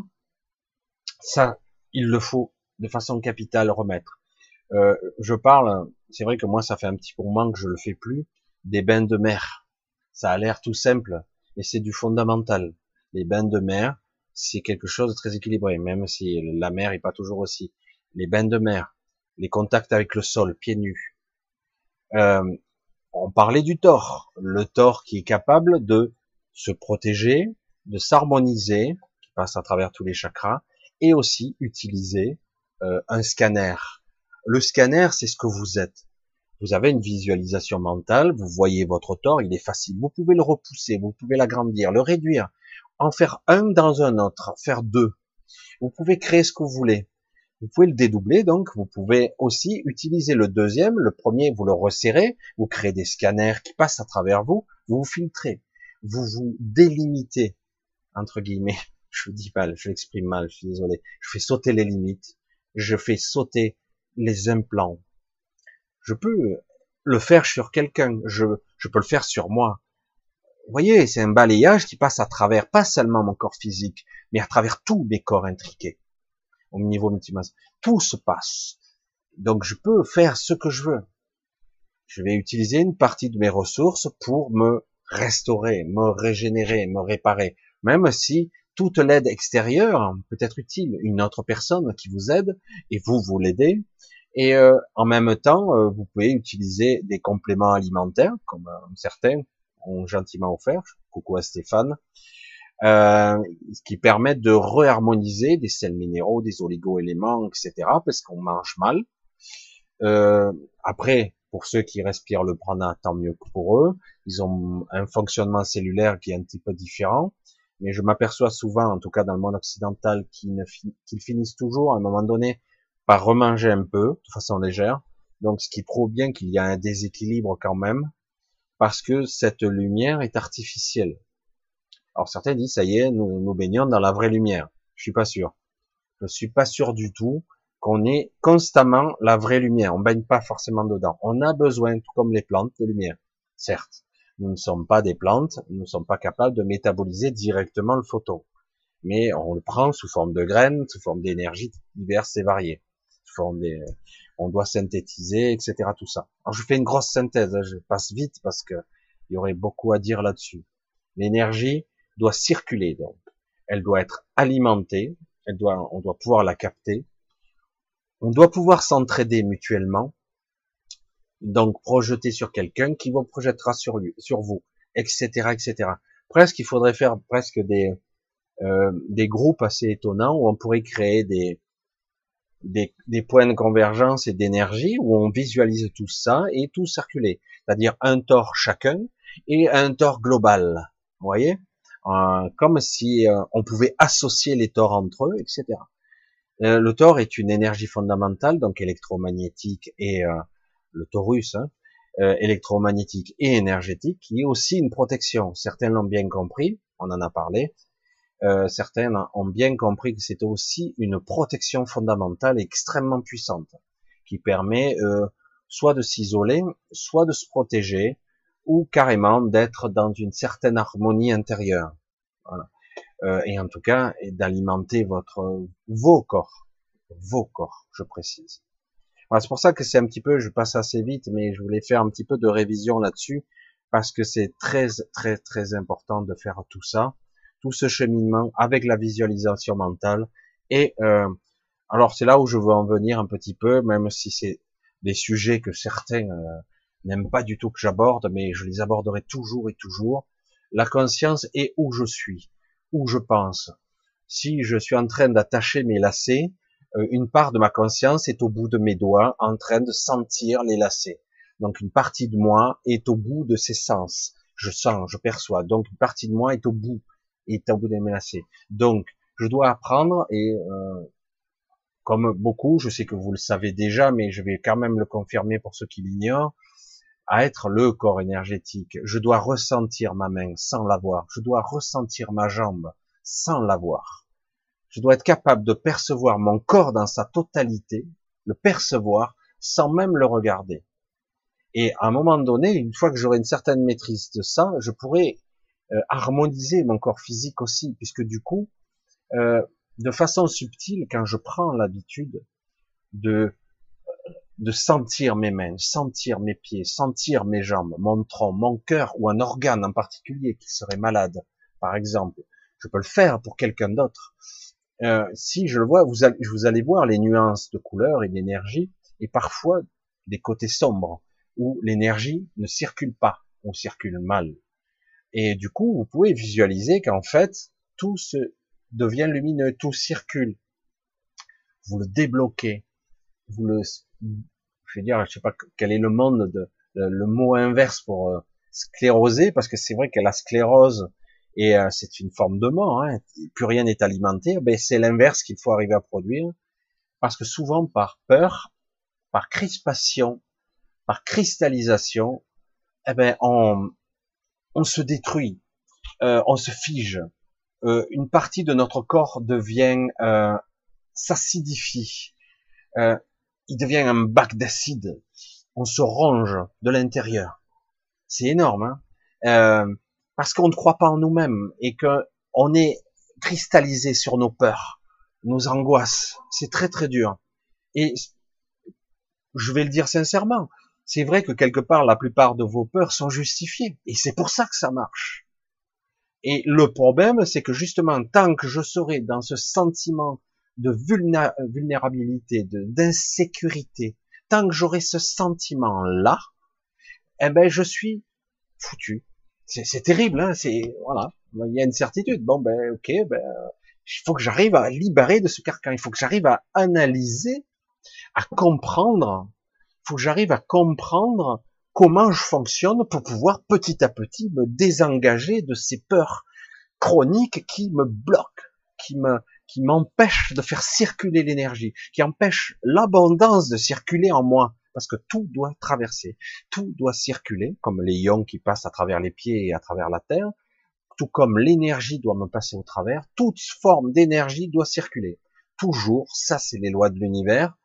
S1: Ça, il le faut de façon capitale remettre. Euh, je parle, c'est vrai que moi, ça fait un petit moment que je le fais plus, des bains de mer. Ça a l'air tout simple, mais c'est du fondamental. Les bains de mer, c'est quelque chose de très équilibré, même si la mer est pas toujours aussi. Les bains de mer, les contacts avec le sol, pieds nus. Euh, on parlait du tort, le tort qui est capable de se protéger, de s'harmoniser, qui passe à travers tous les chakras, et aussi utiliser euh, un scanner. Le scanner, c'est ce que vous êtes. Vous avez une visualisation mentale, vous voyez votre tort, il est facile. Vous pouvez le repousser, vous pouvez l'agrandir, le réduire, en faire un dans un autre, faire deux. Vous pouvez créer ce que vous voulez. Vous pouvez le dédoubler, donc vous pouvez aussi utiliser le deuxième. Le premier, vous le resserrez, vous créez des scanners qui passent à travers vous, vous vous filtrez, vous vous délimitez, entre guillemets. [LAUGHS] Je dis mal, je l'exprime mal, je suis désolé. Je fais sauter les limites, je fais sauter les implants. Je peux le faire sur quelqu'un, je, je peux le faire sur moi. Vous voyez, c'est un balayage qui passe à travers pas seulement mon corps physique, mais à travers tous mes corps intriqués au niveau multimasse. Tout se passe. Donc je peux faire ce que je veux. Je vais utiliser une partie de mes ressources pour me restaurer, me régénérer, me réparer. Même si toute l'aide extérieure peut être utile, une autre personne qui vous aide et vous vous l'aidez. Et euh, en même temps, euh, vous pouvez utiliser des compléments alimentaires, comme euh, certains ont gentiment offert. Coucou à Stéphane. Qui permet de réharmoniser des sels minéraux, des oligo-éléments, etc. Parce qu'on mange mal. Après, pour ceux qui respirent le prana, tant mieux que pour eux. Ils ont un fonctionnement cellulaire qui est un petit peu différent. Mais je m'aperçois souvent, en tout cas dans le monde occidental, qu'ils finissent toujours à un moment donné par remanger un peu, de façon légère. Donc, ce qui prouve bien qu'il y a un déséquilibre quand même, parce que cette lumière est artificielle. Alors certains disent, ça y est, nous, baignons dans la vraie lumière. Je suis pas sûr. Je suis pas sûr du tout qu'on ait constamment la vraie lumière. On baigne pas forcément dedans. On a besoin, tout comme les plantes, de lumière. Certes, nous ne sommes pas des plantes, nous ne sommes pas capables de métaboliser directement le photon. Mais on le prend sous forme de graines, sous forme d'énergie diverses et variées. Sous forme des, on doit synthétiser, etc. Tout ça. Alors je fais une grosse synthèse, hein. je passe vite parce que il y aurait beaucoup à dire là-dessus. L'énergie, doit circuler donc. Elle doit être alimentée, elle doit, on doit pouvoir la capter. On doit pouvoir s'entraider mutuellement, donc projeter sur quelqu'un qui vous projettera sur lui, sur vous, etc., etc. Presque, il faudrait faire presque des euh, des groupes assez étonnants où on pourrait créer des des, des points de convergence et d'énergie où on visualise tout ça et tout circuler, c'est-à-dire un tort chacun et un tort global. Vous voyez? Euh, comme si euh, on pouvait associer les tors entre eux, etc. Euh, le tor est une énergie fondamentale, donc électromagnétique et le torus, hein, électromagnétique et énergétique, qui est aussi une protection. Certains l'ont bien compris, on en a parlé. Euh, certains ont bien compris que c'est aussi une protection fondamentale extrêmement puissante, qui permet euh, soit de s'isoler, soit de se protéger, ou carrément d'être dans une certaine harmonie intérieure. Voilà. Euh, et en tout cas, d'alimenter votre vos corps, vos corps, je précise. C'est pour ça que c'est un petit peu, je passe assez vite, mais je voulais faire un petit peu de révision là-dessus parce que c'est très très très important de faire tout ça, tout ce cheminement avec la visualisation mentale. Et euh, alors c'est là où je veux en venir un petit peu, même si c'est des sujets que certains euh, n'aime pas du tout que j'aborde, mais je les aborderai toujours et toujours. La conscience est où je suis, où je pense. Si je suis en train d'attacher mes lacets, une part de ma conscience est au bout de mes doigts, en train de sentir les lacets. Donc une partie de moi est au bout de ses sens. Je sens, je perçois. Donc une partie de moi est au bout, est au bout de mes lacets. Donc je dois apprendre et euh, comme beaucoup, je sais que vous le savez déjà, mais je vais quand même le confirmer pour ceux qui l'ignorent, à être le corps énergétique. Je dois ressentir ma main sans l'avoir. Je dois ressentir ma jambe sans l'avoir. Je dois être capable de percevoir mon corps dans sa totalité, le percevoir sans même le regarder. Et à un moment donné, une fois que j'aurai une certaine maîtrise de ça, je pourrai euh, harmoniser mon corps physique aussi, puisque du coup, euh, de façon subtile, quand je prends l'habitude de de sentir mes mains, sentir mes pieds, sentir mes jambes, mon tronc, mon cœur ou un organe en particulier qui serait malade, par exemple, je peux le faire pour quelqu'un d'autre. Euh, si je le vois, vous allez, vous allez voir les nuances de couleur et d'énergie, et parfois des côtés sombres où l'énergie ne circule pas, on circule mal. Et du coup, vous pouvez visualiser qu'en fait, tout se devient lumineux, tout circule. Vous le débloquez, vous le, je veux dire, je sais pas quel est le monde de, le, mot inverse pour euh, scléroser, parce que c'est vrai que la sclérose et euh, c'est une forme de mort, hein, plus rien n'est alimenté, ben c'est l'inverse qu'il faut arriver à produire, parce que souvent par peur, par crispation, par cristallisation, eh ben on, on se détruit, euh, on se fige, euh, une partie de notre corps devient euh, s'acidifie, euh, il devient un bac d'acide, on se ronge de l'intérieur. C'est énorme, hein. Euh, parce qu'on ne croit pas en nous-mêmes et que on est cristallisé sur nos peurs, nos angoisses. C'est très très dur. Et je vais le dire sincèrement, c'est vrai que quelque part la plupart de vos peurs sont justifiées et c'est pour ça que ça marche. Et le problème, c'est que justement, tant que je serai dans ce sentiment de vulnérabilité, d'insécurité, tant que j'aurai ce sentiment-là, eh ben je suis foutu. C'est terrible, hein c'est voilà. Il y a une certitude. Bon ben ok, ben il faut que j'arrive à libérer de ce carcan. Il faut que j'arrive à analyser, à comprendre. Il faut que j'arrive à comprendre comment je fonctionne pour pouvoir petit à petit me désengager de ces peurs chroniques qui me bloquent, qui me qui m'empêche de faire circuler l'énergie, qui empêche l'abondance de circuler en moi, parce que tout doit traverser, tout doit circuler, comme les ions qui passent à travers les pieds et à travers la terre, tout comme l'énergie doit me passer au travers, toute forme d'énergie doit circuler. Toujours, ça c'est les lois de l'univers,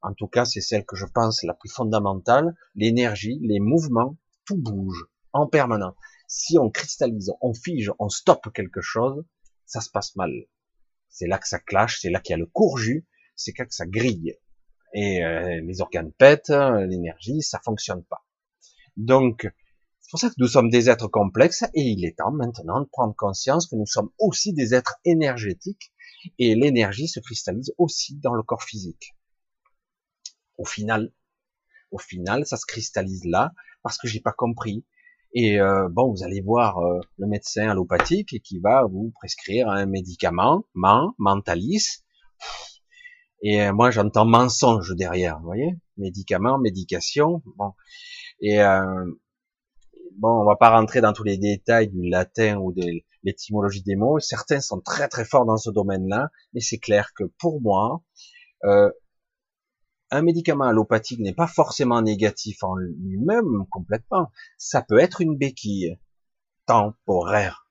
S1: en tout cas c'est celle que je pense la plus fondamentale, l'énergie, les mouvements, tout bouge en permanence. Si on cristallise, on fige, on stoppe quelque chose, ça se passe mal c'est là que ça clash, c'est là qu'il y a le courju, c'est là que ça grille. Et euh, les organes pètent, l'énergie, ça fonctionne pas. Donc, c'est pour ça que nous sommes des êtres complexes et il est temps maintenant de prendre conscience que nous sommes aussi des êtres énergétiques et l'énergie se cristallise aussi dans le corps physique. Au final, au final, ça se cristallise là parce que j'ai pas compris et euh, bon, vous allez voir euh, le médecin allopathique qui va vous prescrire un médicament, man, mentalis. Et euh, moi, j'entends mensonge derrière, vous voyez? Médicament, médication. Bon. Et bon, on va pas rentrer dans tous les détails du latin ou de l'étymologie des mots. Certains sont très très forts dans ce domaine-là, mais c'est clair que pour moi, un médicament allopathique n'est pas forcément négatif en lui-même complètement. Ça peut être une béquille temporaire.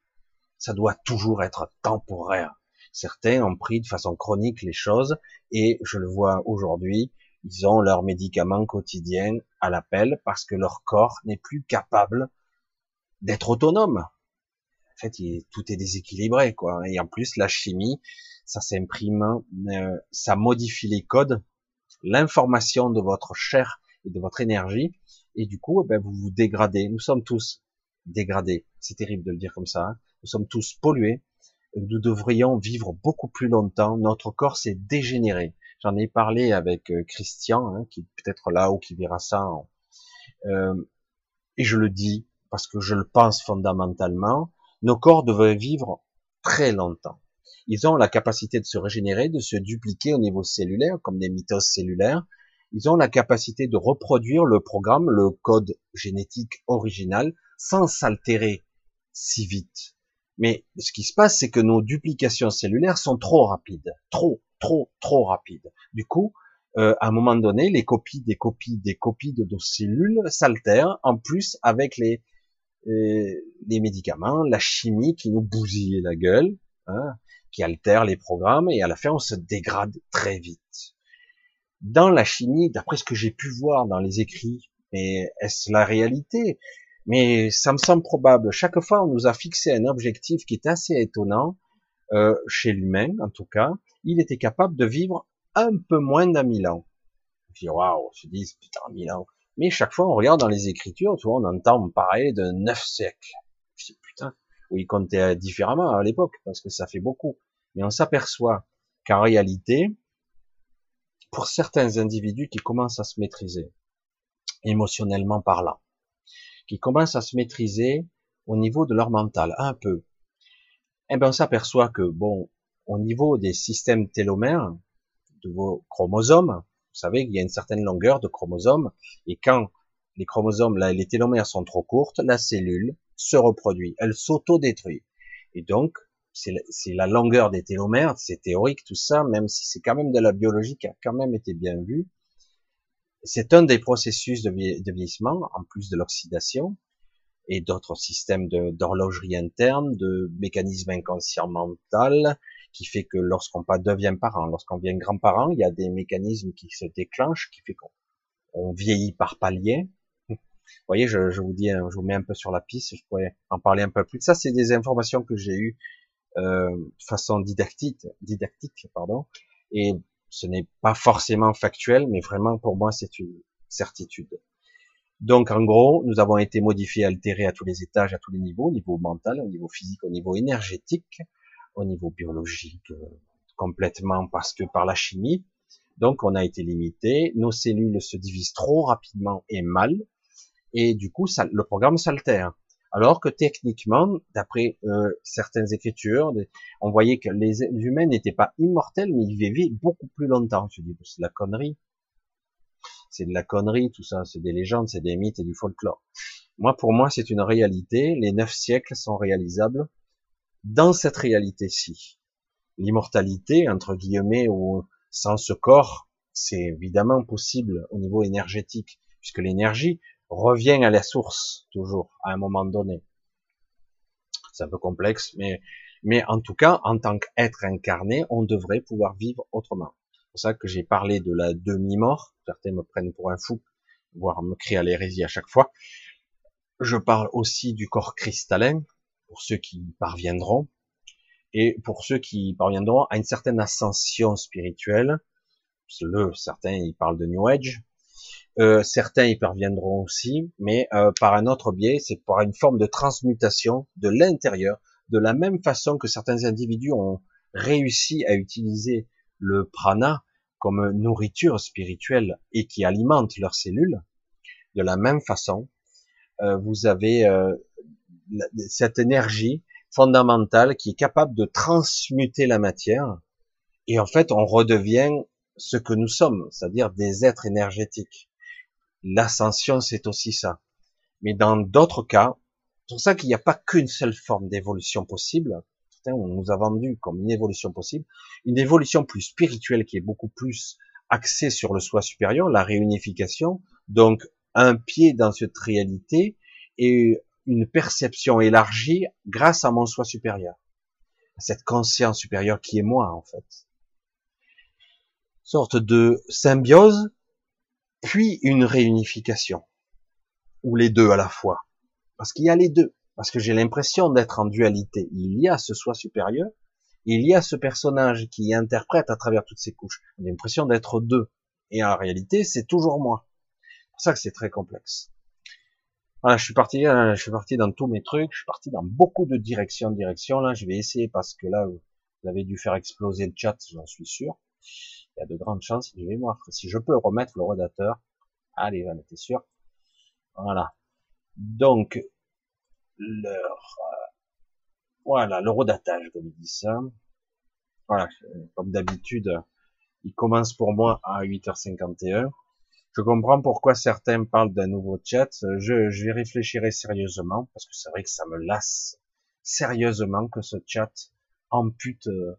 S1: Ça doit toujours être temporaire. Certains ont pris de façon chronique les choses et je le vois aujourd'hui, ils ont leur médicament quotidien à l'appel parce que leur corps n'est plus capable d'être autonome. En fait, tout est déséquilibré, quoi. Et en plus, la chimie, ça s'imprime, euh, ça modifie les codes l'information de votre chair et de votre énergie, et du coup, eh ben, vous vous dégradez. Nous sommes tous dégradés. C'est terrible de le dire comme ça. Hein. Nous sommes tous pollués. Nous devrions vivre beaucoup plus longtemps. Notre corps s'est dégénéré. J'en ai parlé avec euh, Christian, hein, qui peut-être là ou qui verra ça. Euh, et je le dis parce que je le pense fondamentalement. Nos corps devraient vivre très longtemps. Ils ont la capacité de se régénérer, de se dupliquer au niveau cellulaire, comme des mitoses cellulaires. Ils ont la capacité de reproduire le programme, le code génétique original, sans s'altérer si vite. Mais ce qui se passe, c'est que nos duplications cellulaires sont trop rapides, trop, trop, trop rapides. Du coup, euh, à un moment donné, les copies des copies des copies de nos cellules s'altèrent, en plus avec les les médicaments, la chimie qui nous bousille la gueule, hein, qui altère les programmes et à la fin on se dégrade très vite. Dans la chimie, d'après ce que j'ai pu voir dans les écrits Mais est-ce la réalité? Mais ça me semble probable. Chaque fois, on nous a fixé un objectif qui est assez étonnant, euh, chez l'humain en tout cas. Il était capable de vivre un peu moins d'un mille ans. Je dis, waouh, je dis, putain, mille ans. Mais chaque fois, on regarde dans les écritures, tu on entend parler de neuf siècles. Je dis, putain, oui, il comptait différemment à l'époque, parce que ça fait beaucoup. Mais on s'aperçoit qu'en réalité, pour certains individus qui commencent à se maîtriser, émotionnellement parlant, qui commencent à se maîtriser au niveau de leur mental, un peu, eh ben on s'aperçoit que, bon, au niveau des systèmes télomères, de vos chromosomes, vous savez qu'il y a une certaine longueur de chromosomes, et quand les chromosomes, les télomères sont trop courtes, la cellule se reproduit, elle s'auto-détruit. Et donc, c'est la longueur des télomères, c'est théorique tout ça, même si c'est quand même de la biologie qui a quand même été bien vu. C'est un des processus de, vieillissement, en plus de l'oxydation et d'autres systèmes d'horlogerie interne, de mécanismes inconscients mental, qui fait que lorsqu'on devient parent, lorsqu'on devient grand-parent, il y a des mécanismes qui se déclenchent, qui fait qu'on vieillit par palier. Vous voyez, je, vous dis, je vous mets un peu sur la piste, je pourrais en parler un peu plus. Ça, c'est des informations que j'ai eues euh, de façon didactique, didactique, pardon. Et ce n'est pas forcément factuel, mais vraiment pour moi c'est une certitude. Donc en gros, nous avons été modifiés, altérés à tous les étages, à tous les niveaux, au niveau mental, au niveau physique, au niveau énergétique, au niveau biologique, euh, complètement parce que par la chimie. Donc on a été limité, nos cellules se divisent trop rapidement et mal, et du coup le programme s'altère. Alors que techniquement, d'après euh, certaines écritures, on voyait que les humains n'étaient pas immortels, mais ils vivaient beaucoup plus longtemps. Je dis, c'est de la connerie. C'est de la connerie, tout ça. C'est des légendes, c'est des mythes et du folklore. Moi, pour moi, c'est une réalité. Les neuf siècles sont réalisables dans cette réalité-ci. L'immortalité, entre guillemets, ou sans ce corps, c'est évidemment possible au niveau énergétique, puisque l'énergie, revient à la source toujours à un moment donné. C'est un peu complexe, mais mais en tout cas, en tant qu'être incarné, on devrait pouvoir vivre autrement. C'est pour ça que j'ai parlé de la demi-mort. Certains me prennent pour un fou, voire me crient à l'hérésie à chaque fois. Je parle aussi du corps cristallin, pour ceux qui y parviendront, et pour ceux qui parviendront à une certaine ascension spirituelle. Le, certains, ils parlent de New Age, euh, certains y parviendront aussi, mais euh, par un autre biais, c'est par une forme de transmutation de l'intérieur, de la même façon que certains individus ont réussi à utiliser le prana comme nourriture spirituelle et qui alimente leurs cellules. De la même façon, euh, vous avez cette énergie fondamentale qui est capable de transmuter la matière, et en fait, on redevient ce que nous sommes, c'est-à-dire des êtres énergétiques. L'ascension, c'est aussi ça. Mais dans d'autres cas, c'est pour ça qu'il n'y a pas qu'une seule forme d'évolution possible. On nous a vendu comme une évolution possible, une évolution plus spirituelle qui est beaucoup plus axée sur le soi supérieur, la réunification, donc un pied dans cette réalité et une perception élargie grâce à mon soi supérieur, cette conscience supérieure qui est moi en fait. Sorte de symbiose puis une réunification, ou les deux à la fois. Parce qu'il y a les deux, parce que j'ai l'impression d'être en dualité. Il y a ce soi supérieur, il y a ce personnage qui interprète à travers toutes ces couches. J'ai l'impression d'être deux, et en réalité, c'est toujours moi. C'est pour ça que c'est très complexe. Voilà, je suis parti, euh, je suis parti dans tous mes trucs, je suis parti dans beaucoup de directions, directions. Là, je vais essayer parce que là, vous avez dû faire exploser le chat, j'en suis sûr il y a de grandes chances. Je vais si je peux remettre le rodateur. Allez, on était sûr? Voilà. Donc, leur, euh, voilà, le rodatage, comme il dit ça. Voilà, comme d'habitude, il commence pour moi à 8h51. Je comprends pourquoi certains parlent d'un nouveau chat. Je, je réfléchirai sérieusement, parce que c'est vrai que ça me lasse sérieusement que ce chat ampute euh,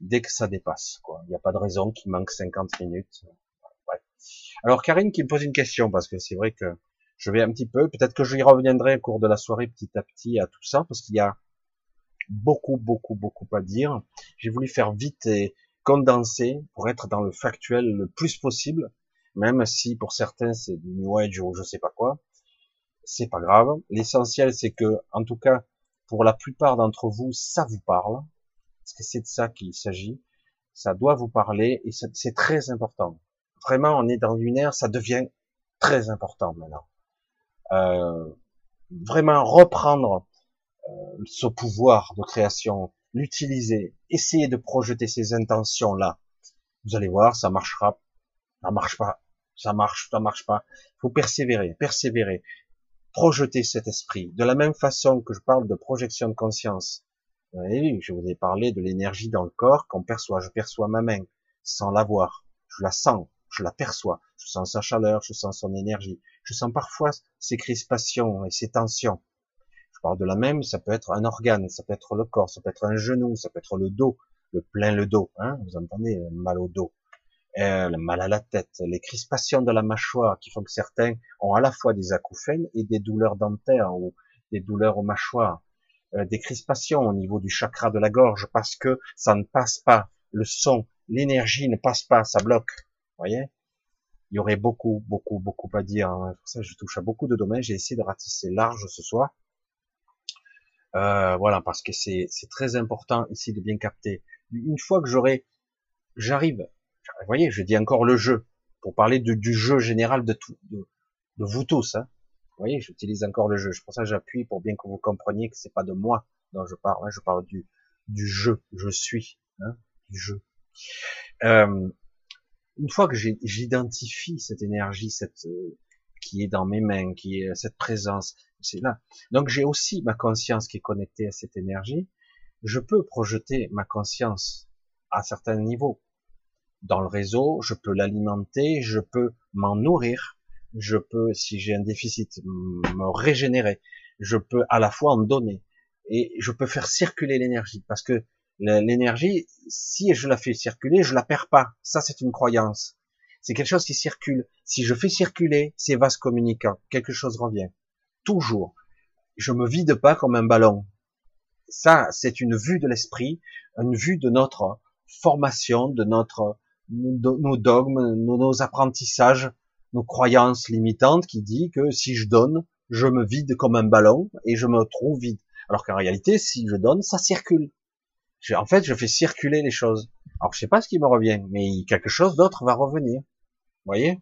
S1: dès que ça dépasse. Quoi. Il n'y a pas de raison qu'il manque 50 minutes. Alors Karine qui me pose une question, parce que c'est vrai que je vais un petit peu, peut-être que je y reviendrai au cours de la soirée petit à petit à tout ça, parce qu'il y a beaucoup, beaucoup, beaucoup à dire. J'ai voulu faire vite et condenser pour être dans le factuel le plus possible, même si pour certains c'est du New Age ou je sais pas quoi, c'est pas grave. L'essentiel c'est que, en tout cas, pour la plupart d'entre vous, ça vous parle, parce que c'est de ça qu'il s'agit. Ça doit vous parler et c'est très important. Vraiment, on est dans une ça devient très important maintenant. Euh, vraiment reprendre euh, ce pouvoir de création, l'utiliser, essayer de projeter ces intentions là. Vous allez voir, ça marchera, ça marche pas, ça marche, ça marche pas. Il faut persévérer, persévérer, projeter cet esprit. De la même façon que je parle de projection de conscience. Vous vu, je vous ai parlé de l'énergie dans le corps qu'on perçoit. Je perçois ma main sans la voir. Je la sens, je la perçois. Je sens sa chaleur, je sens son énergie. Je sens parfois ses crispations et ses tensions. Je parle de la même, ça peut être un organe, ça peut être le corps, ça peut être un genou, ça peut être le dos, le plein le dos, hein, vous entendez, le mal au dos, euh, le mal à la tête, les crispations de la mâchoire qui font que certains ont à la fois des acouphènes et des douleurs dentaires ou des douleurs aux mâchoires, des crispations au niveau du chakra de la gorge parce que ça ne passe pas, le son, l'énergie ne passe pas, ça bloque, voyez? Il y aurait beaucoup, beaucoup, beaucoup à dire. Hein. Ça, je touche à beaucoup de domaines. J'ai essayé de ratisser large ce soir. Euh, voilà, parce que c'est très important ici de bien capter. Une fois que j'aurai, j'arrive, vous voyez, je dis encore le jeu, pour parler du jeu général de, tout, de, vous tous. Hein. Vous voyez, j'utilise encore le jeu. C'est pour ça que j'appuie pour bien que vous compreniez que c'est pas de moi dont je parle. Hein. Je parle du, du jeu, je suis, hein, du jeu. Euh, une fois que j'identifie cette énergie, cette euh, qui est dans mes mains, qui est cette présence, c'est là. Donc j'ai aussi ma conscience qui est connectée à cette énergie. Je peux projeter ma conscience à certains niveaux. Dans le réseau, je peux l'alimenter, je peux m'en nourrir, je peux, si j'ai un déficit, me régénérer, je peux à la fois en donner et je peux faire circuler l'énergie parce que l'énergie, si je la fais circuler, je la perds pas. Ça, c'est une croyance. C'est quelque chose qui circule. Si je fais circuler ces vases communicants, quelque chose revient. Toujours. Je me vide pas comme un ballon. Ça, c'est une vue de l'esprit, une vue de notre formation, de notre, nos dogmes, nos apprentissages, nos croyances limitantes qui dit que si je donne, je me vide comme un ballon et je me trouve vide. Alors qu'en réalité, si je donne, ça circule en fait, je fais circuler les choses. Alors, je sais pas ce qui me revient, mais quelque chose d'autre va revenir. Vous voyez?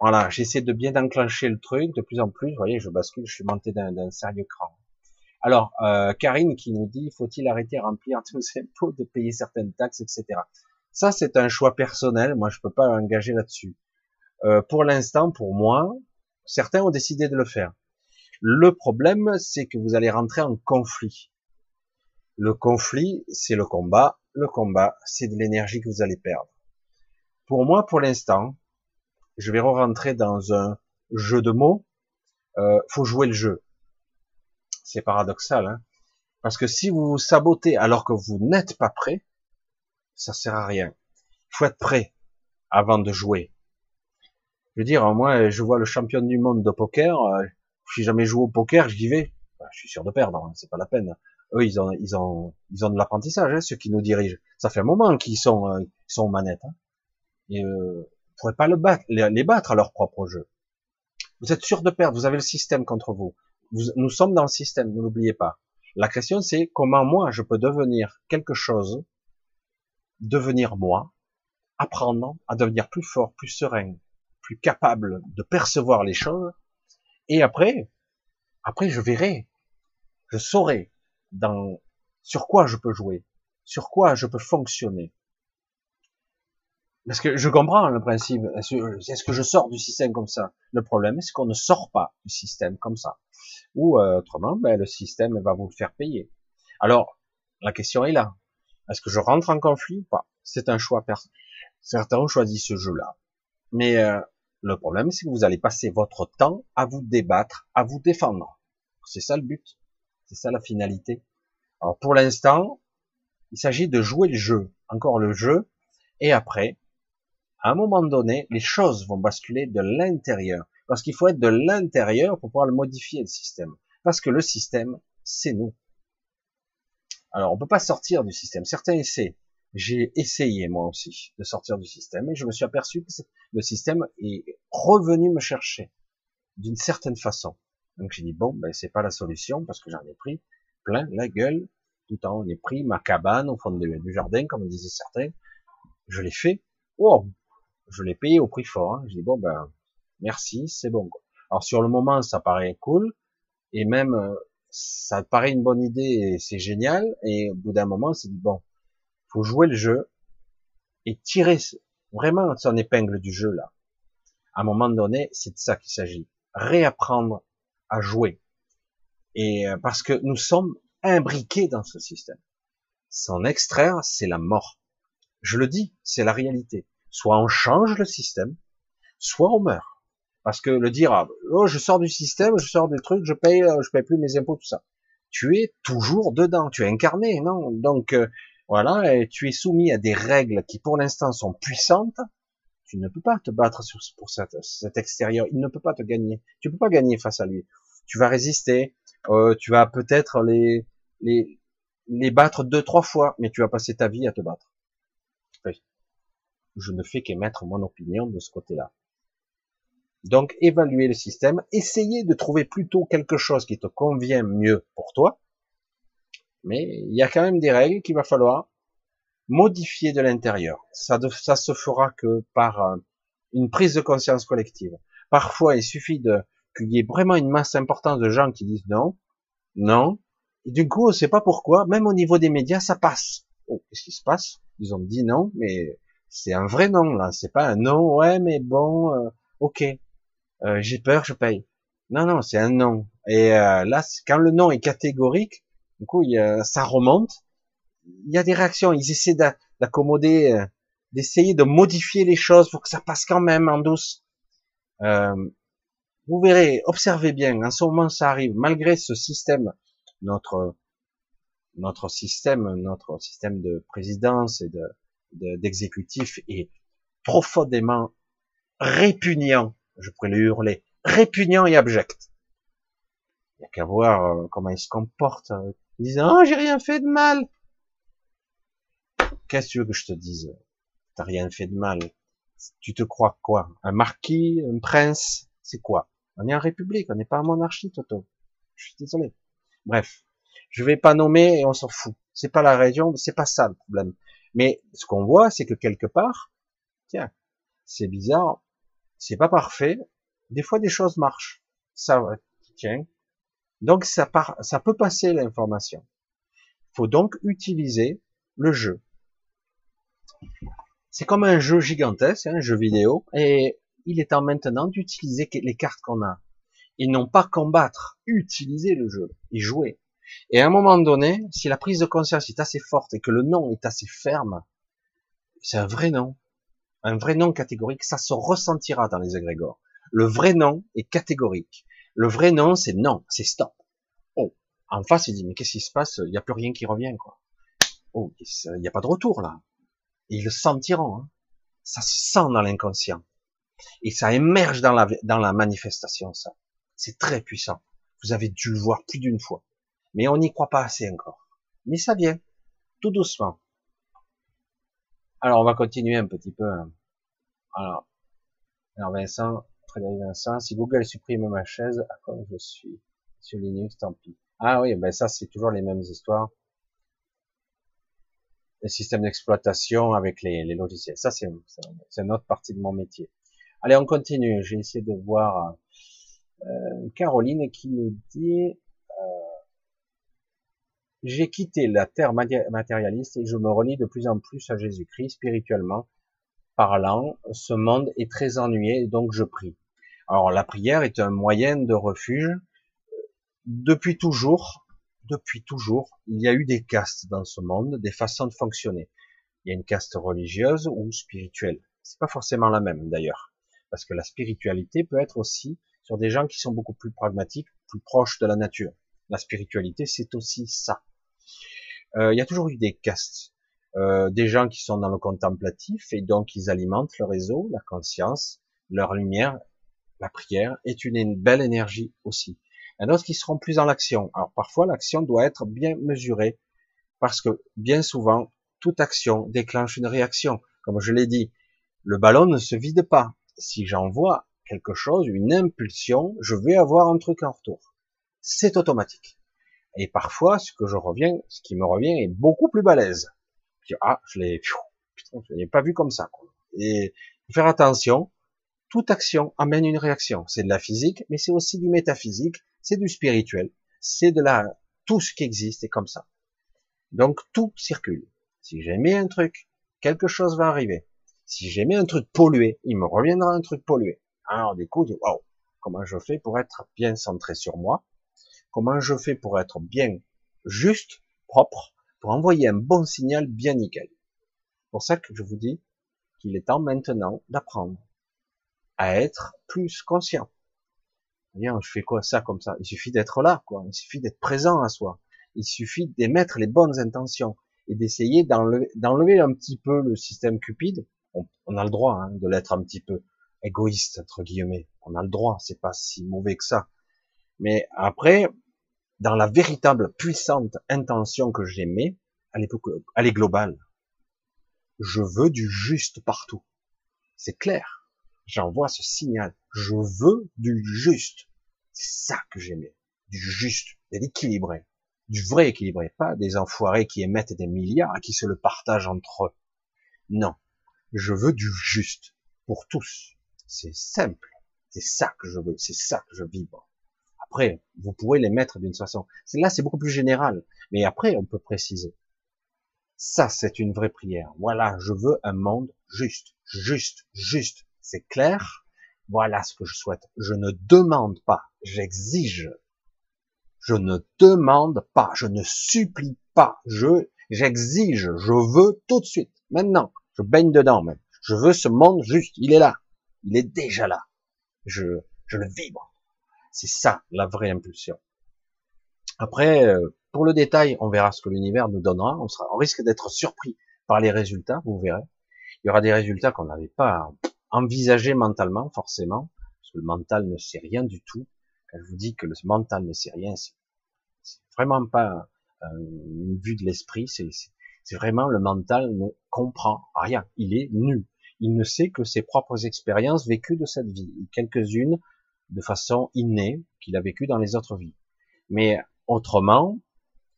S1: Voilà, j'essaie de bien enclencher le truc, de plus en plus, vous voyez, je bascule, je suis monté d'un sérieux cran. Alors, euh, Karine qui nous dit, faut-il arrêter remplir tous ces impôts, de payer certaines taxes, etc. Ça, c'est un choix personnel, moi, je peux pas engager là-dessus. Euh, pour l'instant, pour moi, certains ont décidé de le faire. Le problème, c'est que vous allez rentrer en conflit. Le conflit, c'est le combat. Le combat, c'est de l'énergie que vous allez perdre. Pour moi, pour l'instant, je vais re-rentrer dans un jeu de mots. Euh, faut jouer le jeu. C'est paradoxal, hein parce que si vous vous sabotez alors que vous n'êtes pas prêt, ça sert à rien. Il faut être prêt avant de jouer. Je veux dire, moi, je vois le champion du monde de poker. Euh, si jamais joué au poker, j'y vais. Je suis sûr de perdre, hein, c'est pas la peine eux, ils ont, ils ont, ils ont de l'apprentissage, hein, ceux qui nous dirigent. Ça fait un moment qu'ils sont, euh, sont aux manettes. Hein. Et euh, pas les, battre à leur propre jeu. Vous êtes sûr de perdre. Vous avez le système contre vous nous sommes dans le système. Ne l'oubliez pas. La question, c'est comment moi je peux devenir quelque chose, devenir moi, apprendre à devenir plus fort, plus serein, plus capable de percevoir les choses. Et après, après, je verrai, je saurai dans sur quoi je peux jouer, sur quoi je peux fonctionner. Parce que je comprends le principe. Est-ce que je sors du système comme ça? Le problème, c'est qu'on ne sort pas du système comme ça. Ou euh, autrement, ben, le système va vous le faire payer. Alors, la question est là. Est-ce que je rentre en conflit ou pas? C'est un choix. Certains ont choisi ce jeu-là. Mais euh, le problème, c'est que vous allez passer votre temps à vous débattre, à vous défendre. C'est ça le but. C'est ça la finalité. Alors pour l'instant, il s'agit de jouer le jeu, encore le jeu, et après, à un moment donné, les choses vont basculer de l'intérieur. Parce qu'il faut être de l'intérieur pour pouvoir le modifier, le système. Parce que le système, c'est nous. Alors, on peut pas sortir du système. Certains essaient. J'ai essayé moi aussi de sortir du système et je me suis aperçu que le système est revenu me chercher d'une certaine façon. Donc j'ai dit bon, ben c'est pas la solution parce que j'en ai pris plein la gueule. Tout on est pris ma cabane au fond du jardin, comme disaient certains. Je l'ai fait. Oh, je l'ai payé au prix fort. Hein. J'ai dit bon ben merci, c'est bon. Alors sur le moment, ça paraît cool et même euh, ça paraît une bonne idée et c'est génial. Et au bout d'un moment, c'est dit bon, faut jouer le jeu et tirer vraiment son épingle du jeu là. À un moment donné, c'est de ça qu'il s'agit. Réapprendre à jouer. Et euh, parce que nous sommes imbriqués dans ce système. S'en extraire, c'est la mort. Je le dis, c'est la réalité. Soit on change le système, soit on meurt. Parce que le dire, oh, je sors du système, je sors du truc, je paye, euh, je paye plus mes impôts, tout ça. Tu es toujours dedans, tu es incarné, non? Donc euh, voilà, et tu es soumis à des règles qui pour l'instant sont puissantes. Tu ne peux pas te battre sur, pour cet, extérieur. Il ne peut pas te gagner. Tu peux pas gagner face à lui. Tu vas résister. Euh, tu vas peut-être les, les, les battre deux, trois fois, mais tu vas passer ta vie à te battre. Je ne fais qu'émettre mon opinion de ce côté-là. Donc, évaluer le système, essayer de trouver plutôt quelque chose qui te convient mieux pour toi, mais il y a quand même des règles qu'il va falloir modifier de l'intérieur. Ça, ça se fera que par euh, une prise de conscience collective. Parfois, il suffit de qu'il y ait vraiment une masse importante de gens qui disent non, non, et du coup, on sait pas pourquoi, même au niveau des médias, ça passe. Oh, qu'est-ce qui se passe? Ils ont dit non, mais c'est un vrai non là, c'est pas un non, ouais, mais bon, euh, ok, euh, j'ai peur, je paye. Non, non, c'est un non. Et là, quand le non est catégorique, du coup, il y a, ça remonte. Il y a des réactions. Ils essaient d'accommoder, euh, d'essayer de modifier les choses pour que ça passe quand même en douce. Euh, vous verrez, observez bien. En ce moment, ça arrive. Malgré ce système, notre notre système, notre système de présidence et de d'exécutif est profondément répugnant. Je pourrais le hurler, répugnant et abject. Il n'y a qu'à voir euh, comment il se comporte disant, oh, j'ai rien fait de mal. Qu'est-ce que tu veux que je te dise? T'as rien fait de mal. Tu te crois quoi? Un marquis, un prince? C'est quoi? On est en république, on n'est pas en monarchie, Toto. Je suis désolé. Bref. Je vais pas nommer et on s'en fout. C'est pas la région, c'est pas ça le problème. Mais ce qu'on voit, c'est que quelque part, tiens, c'est bizarre, c'est pas parfait. Des fois, des choses marchent. Ça, tiens, donc ça, part, ça peut passer l'information. Il faut donc utiliser le jeu. C'est comme un jeu gigantesque, un jeu vidéo, et il est temps maintenant d'utiliser les cartes qu'on a. Et non pas combattre, utiliser le jeu et jouer. Et à un moment donné, si la prise de conscience est assez forte et que le nom est assez ferme, c'est un vrai nom. Un vrai nom catégorique, ça se ressentira dans les égrégores. Le vrai nom est catégorique. Le vrai nom, c'est non, c'est stop. Oh, en face, il dit, mais qu'est-ce qui se passe? Il n'y a plus rien qui revient, quoi. Oh, il n'y a pas de retour, là. ils le sentiront. Hein. Ça se sent dans l'inconscient. Et ça émerge dans la, dans la manifestation, ça. C'est très puissant. Vous avez dû le voir plus d'une fois. Mais on n'y croit pas assez encore. Mais ça vient. Tout doucement. Alors, on va continuer un petit peu. Hein. Alors, alors Vincent, Si Google supprime ma chaise, à quoi je suis? Sur Linux, tant pis. Ah oui, ben ça c'est toujours les mêmes histoires. Les systèmes d'exploitation avec les, logiciels. Ça c'est une autre partie de mon métier. Allez, on continue. J'ai essayé de voir euh, Caroline qui nous dit euh, j'ai quitté la terre matérialiste et je me relie de plus en plus à Jésus-Christ spirituellement parlant, ce monde est très ennuyé, donc je prie. Alors la prière est un moyen de refuge. Depuis toujours, depuis toujours, il y a eu des castes dans ce monde, des façons de fonctionner. Il y a une caste religieuse ou spirituelle. C'est pas forcément la même d'ailleurs, parce que la spiritualité peut être aussi sur des gens qui sont beaucoup plus pragmatiques, plus proches de la nature. La spiritualité, c'est aussi ça. Euh, il y a toujours eu des castes. Euh, des gens qui sont dans le contemplatif et donc ils alimentent le réseau, la conscience, leur lumière, la prière est une, belle énergie aussi. Il y qui seront plus dans l'action. Alors parfois l'action doit être bien mesurée parce que bien souvent toute action déclenche une réaction. Comme je l'ai dit, le ballon ne se vide pas. Si j'envoie quelque chose, une impulsion, je vais avoir un truc en retour. C'est automatique. Et parfois, ce que je reviens, ce qui me revient est beaucoup plus balèze. ah, je l'ai, je l'ai pas vu comme ça. Et faire attention. Toute action amène une réaction. C'est de la physique, mais c'est aussi du métaphysique, c'est du spirituel, c'est de la, tout ce qui existe est comme ça. Donc tout circule. Si j'aimais un truc, quelque chose va arriver. Si j'aimais un truc pollué, il me reviendra un truc pollué. Alors du coup, wow, comment je fais pour être bien centré sur moi? Comment je fais pour être bien juste, propre, pour envoyer un bon signal bien nickel? Pour ça que je vous dis qu'il est temps maintenant d'apprendre à être plus conscient. Bien, je fais quoi ça comme ça? Il suffit d'être là, quoi. Il suffit d'être présent à soi. Il suffit d'émettre les bonnes intentions et d'essayer d'enlever un petit peu le système cupide. On, a le droit hein, de l'être un petit peu égoïste entre guillemets. On a le droit, c'est pas si mauvais que ça. Mais après, dans la véritable puissante intention que j'aimais, elle elle est globale. Je veux du juste partout. C'est clair. J'envoie ce signal. Je veux du juste. C'est ça que j'aimais. Du juste, de l'équilibré. Du vrai équilibré. Pas des enfoirés qui émettent des milliards et qui se le partagent entre eux. Non. Je veux du juste. Pour tous. C'est simple. C'est ça que je veux. C'est ça que je vibre. Après, vous pouvez les mettre d'une façon. Là, c'est beaucoup plus général. Mais après, on peut préciser. Ça, c'est une vraie prière. Voilà, je veux un monde juste, juste, juste. C'est clair. Voilà ce que je souhaite. Je ne demande pas, j'exige. Je ne demande pas, je ne supplie pas. Je, j'exige, je veux tout de suite, maintenant. Je baigne dedans. Je veux ce monde juste. Il est là. Il est déjà là. Je, je le vibre. C'est ça la vraie impulsion. Après, euh, pour le détail, on verra ce que l'univers nous donnera. On, sera, on risque d'être surpris par les résultats, vous verrez. Il y aura des résultats qu'on n'avait pas envisagés mentalement, forcément, parce que le mental ne sait rien du tout. Quand je vous dis que le mental ne sait rien, c'est vraiment pas une vue de l'esprit, c'est vraiment le mental ne comprend rien. Il est nu. Il ne sait que ses propres expériences vécues de cette vie, quelques-unes de façon innée qu'il a vécues dans les autres vies. Mais autrement,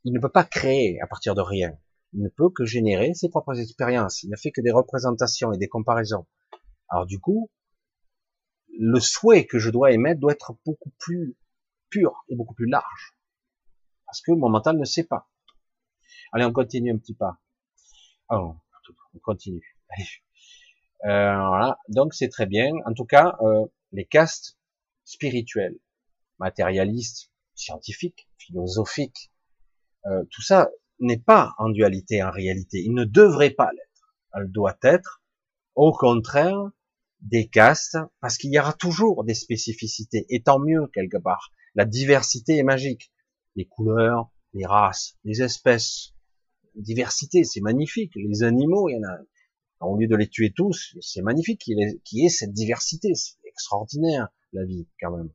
S1: il ne peut pas créer à partir de rien. Il ne peut que générer ses propres expériences. Il ne fait que des représentations et des comparaisons. Alors du coup, le souhait que je dois émettre doit être beaucoup plus pur et beaucoup plus large. Parce que mon mental ne sait pas. Allez, on continue un petit pas. Oh, on continue. [LAUGHS] Euh, voilà. Donc c'est très bien. En tout cas, euh, les castes spirituels, matérialistes, scientifiques, philosophiques, euh, tout ça n'est pas en dualité en réalité. Il ne devrait pas l'être. Elle doit être, au contraire, des castes, parce qu'il y aura toujours des spécificités, et tant mieux quelque part. La diversité est magique. Les couleurs, les races, les espèces, diversité, c'est magnifique. Les animaux, il y en a, au lieu de les tuer tous, c'est magnifique qu'il y, ait cette diversité, c'est extraordinaire la vie quand même.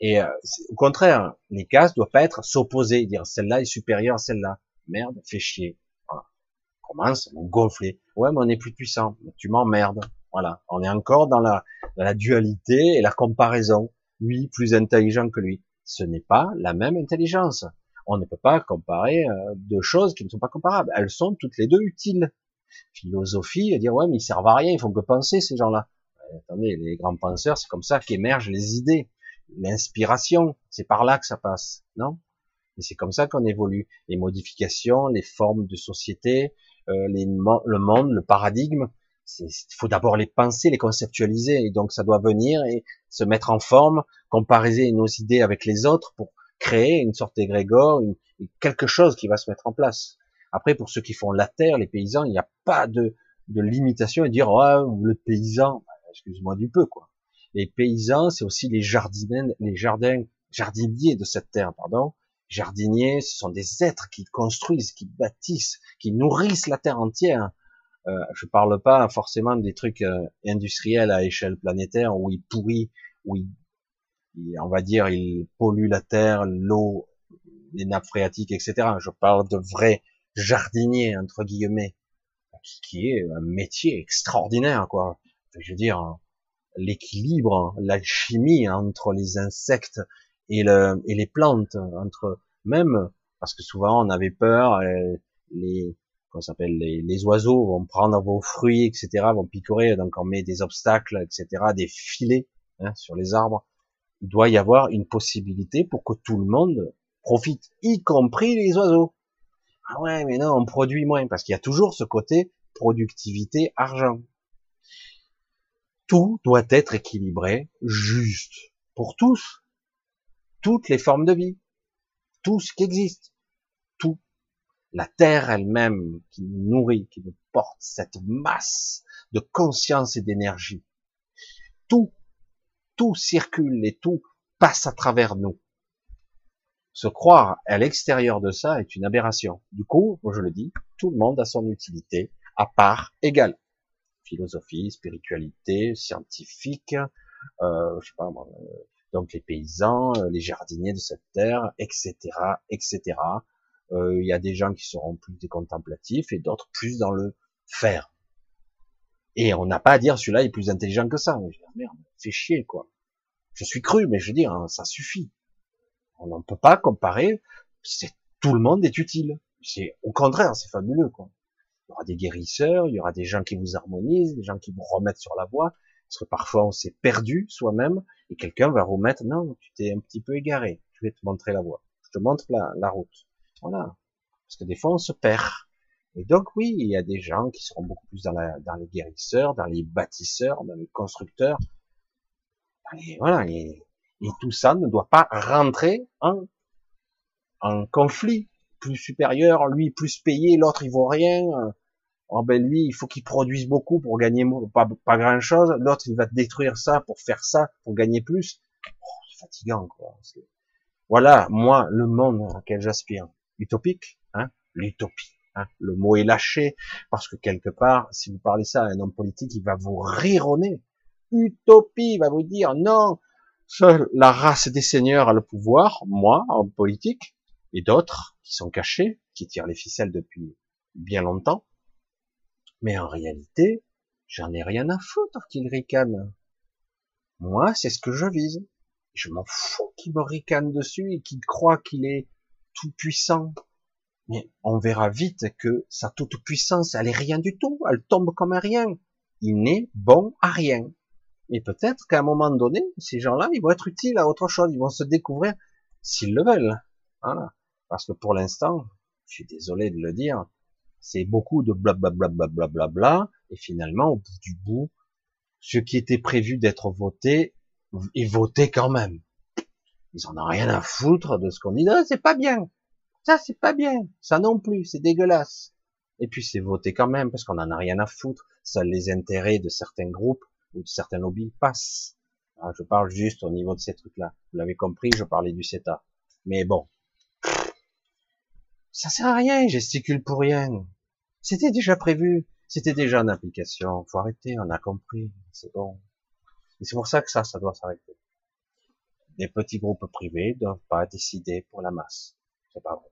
S1: Et euh, au contraire, les cases doivent pas être s'opposer, dire celle-là est supérieure à celle-là. Merde, fais chier. Voilà. commence à gonfler. Ouais, mais on est plus puissant. tu m'emmerdes. Voilà. On est encore dans la, dans la dualité et la comparaison. Lui, plus intelligent que lui. Ce n'est pas la même intelligence. On ne peut pas comparer euh, deux choses qui ne sont pas comparables. Elles sont toutes les deux utiles. Philosophie, dire ouais, mais ils servent à rien, ils font que penser ces gens-là. attendez, les grands penseurs, c'est comme ça qu'émergent les idées l'inspiration, c'est par là que ça passe, non? Et c'est comme ça qu'on évolue. Les modifications, les formes de société, euh, les, le monde, le paradigme, il faut d'abord les penser, les conceptualiser, et donc ça doit venir et se mettre en forme, comparer nos idées avec les autres pour créer une sorte d'égrégore, quelque chose qui va se mettre en place. Après, pour ceux qui font la terre, les paysans, il n'y a pas de, de limitation et dire oh, le paysan, excuse-moi du peu quoi. Les paysans, c'est aussi les jardiniers, les jardins, jardiniers de cette terre, pardon. Jardiniers, ce sont des êtres qui construisent, qui bâtissent, qui nourrissent la terre entière. Euh, je parle pas forcément des trucs euh, industriels à échelle planétaire où ils pourrissent, où ils, on va dire, ils polluent la terre, l'eau, les nappes phréatiques, etc. Je parle de vrais jardiniers entre guillemets, qui est un métier extraordinaire, quoi. Je veux dire, l'équilibre, l'alchimie entre les insectes et, le, et les plantes, entre même parce que souvent on avait peur, euh, les comment s'appelle les, les, oiseaux vont prendre vos fruits, etc., vont picorer, donc on met des obstacles, etc., des filets hein, sur les arbres. Il doit y avoir une possibilité pour que tout le monde profite, y compris les oiseaux. Ah ouais, mais non, on produit moins parce qu'il y a toujours ce côté productivité argent. Tout doit être équilibré, juste pour tous, toutes les formes de vie, tout ce qui existe. La terre elle-même qui nous nourrit, qui nous porte cette masse de conscience et d'énergie. Tout, tout circule et tout passe à travers nous. Se croire à l'extérieur de ça est une aberration. Du coup, je le dis, tout le monde a son utilité à part égale. Philosophie, spiritualité, scientifique, euh, je sais pas, euh, donc les paysans, euh, les jardiniers de cette terre, etc., etc. Euh, il y a des gens qui seront plus des contemplatifs et d'autres plus dans le faire. Et on n'a pas à dire celui-là est plus intelligent que ça. Je dis, merde, c'est chier quoi. Je suis cru, mais je veux dire, hein, ça suffit. On ne peut pas comparer. C'est tout le monde est utile. C'est au contraire, c'est fabuleux quoi. Il y aura des guérisseurs, il y aura des gens qui vous harmonisent, des gens qui vous remettent sur la voie. Parce que parfois on s'est perdu soi-même et quelqu'un va remettre, non, tu t'es un petit peu égaré, je vais te montrer la voie, je te montre la route. Voilà. Parce que des fois on se perd. Et donc oui, il y a des gens qui seront beaucoup plus dans, la, dans les guérisseurs, dans les bâtisseurs, dans les constructeurs. Et voilà. Et, et tout ça ne doit pas rentrer en, en conflit plus supérieur, lui plus payé, l'autre il vaut rien oh ben lui, il faut qu'il produise beaucoup pour gagner pas, pas grand chose, l'autre il va détruire ça pour faire ça, pour gagner plus. Oh, c'est fatigant, quoi. Voilà, moi, le monde auquel j'aspire. Utopique, hein, l'utopie. Hein. Le mot est lâché, parce que quelque part, si vous parlez ça à un homme politique, il va vous rironner. Utopie, il va vous dire, non, seule la race des seigneurs a le pouvoir, moi, homme politique, et d'autres qui sont cachés, qui tirent les ficelles depuis bien longtemps, mais en réalité, j'en ai rien à foutre qu'il ricane. Moi, c'est ce que je vise. Je m'en fous qu'il me ricane dessus et qu'il croit qu'il est tout puissant. Mais on verra vite que sa toute puissance, elle est rien du tout. Elle tombe comme rien. Il n'est bon à rien. Mais peut-être qu'à un moment donné, ces gens-là, ils vont être utiles à autre chose. Ils vont se découvrir s'ils le veulent. Voilà. Parce que pour l'instant, je suis désolé de le dire, c'est beaucoup de blablabla, bla, bla, bla, et finalement, au bout du bout, ce qui était prévu d'être voté est voté quand même. Ils en ont rien à foutre de ce qu'on dit. C'est pas bien. Ça, c'est pas bien. Ça non plus, c'est dégueulasse. Et puis c'est voté quand même parce qu'on en a rien à foutre. Ça, les intérêts de certains groupes ou de certains lobbies passent. Je parle juste au niveau de ces trucs-là. Vous l'avez compris, je parlais du CETA. Mais bon, ça sert à rien, gesticule pour rien. C'était déjà prévu, c'était déjà en application. Faut arrêter, on a compris, c'est bon. Et c'est pour ça que ça, ça doit s'arrêter. Les petits groupes privés doivent pas décider pour la masse. C'est pas vrai.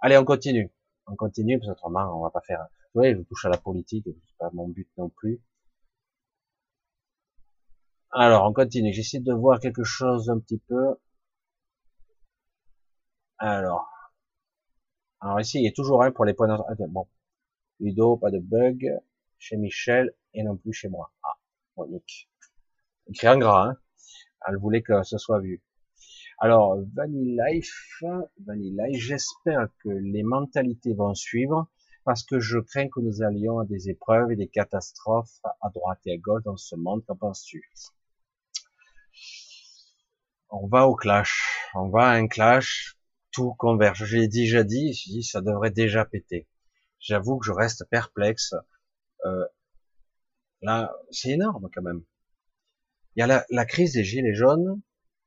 S1: Allez, on continue. On continue, parce que autrement, on va pas faire. Vous voyez, je touche à la politique, c'est pas mon but non plus. Alors, on continue. J'essaie de voir quelque chose un petit peu. Alors, alors ici, il y a toujours un pour les points de... Bon, Ludo, pas de bug. Chez Michel et non plus chez moi. Ah, bon, nick. Écrit en gras, hein. Elle voulait que ce soit vu. Alors, Vanilla Life, Vanilla Life, j'espère que les mentalités vont suivre parce que je crains que nous allions à des épreuves et des catastrophes à droite et à gauche dans ce monde. Qu'en penses-tu? On va au clash. On va à un clash tout converge. J'ai déjà dit, je dit, ça devrait déjà péter. J'avoue que je reste perplexe. Euh, là, c'est énorme quand même. Il y a la, la, crise des gilets jaunes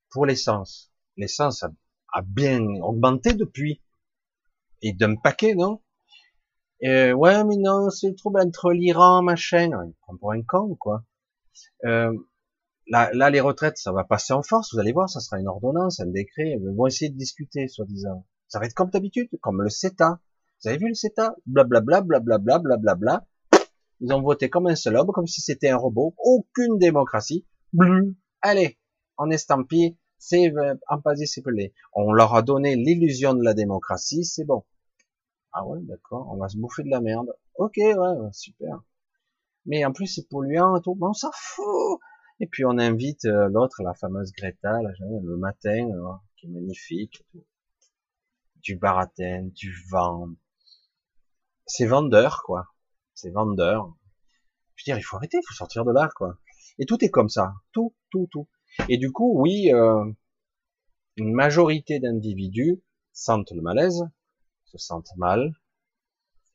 S1: pour l'essence. L'essence a, a, bien augmenté depuis. Et d'un paquet, non? Euh, Ouais, mais non, c'est le trouble entre l'Iran, machin. Il prend pour un con, quoi. Euh, Là, là, les retraites, ça va passer en force. Vous allez voir, ça sera une ordonnance, un décret. Ils vont essayer de discuter, soi-disant. Ça va être comme d'habitude, comme le CETA. Vous avez vu le CETA? Blablabla, blablabla, blablabla. Ils ont voté comme un seul homme, comme si c'était un robot. Aucune démocratie. Allez, en estampille, c'est en c'est pelé. On leur a donné l'illusion de la démocratie, c'est bon. Ah ouais, d'accord, on va se bouffer de la merde. Ok, ouais, super. Mais en plus, c'est polluant et tout. on s'en fout. Et puis, on invite euh, l'autre, la fameuse Greta, le matin, euh, qui est magnifique. Du baratin, du vent. C'est vendeur, quoi. C'est vendeur. Je veux dire, il faut arrêter, il faut sortir de là, quoi. Et tout est comme ça. Tout, tout, tout. Et du coup, oui, euh, une majorité d'individus sentent le malaise, se sentent mal.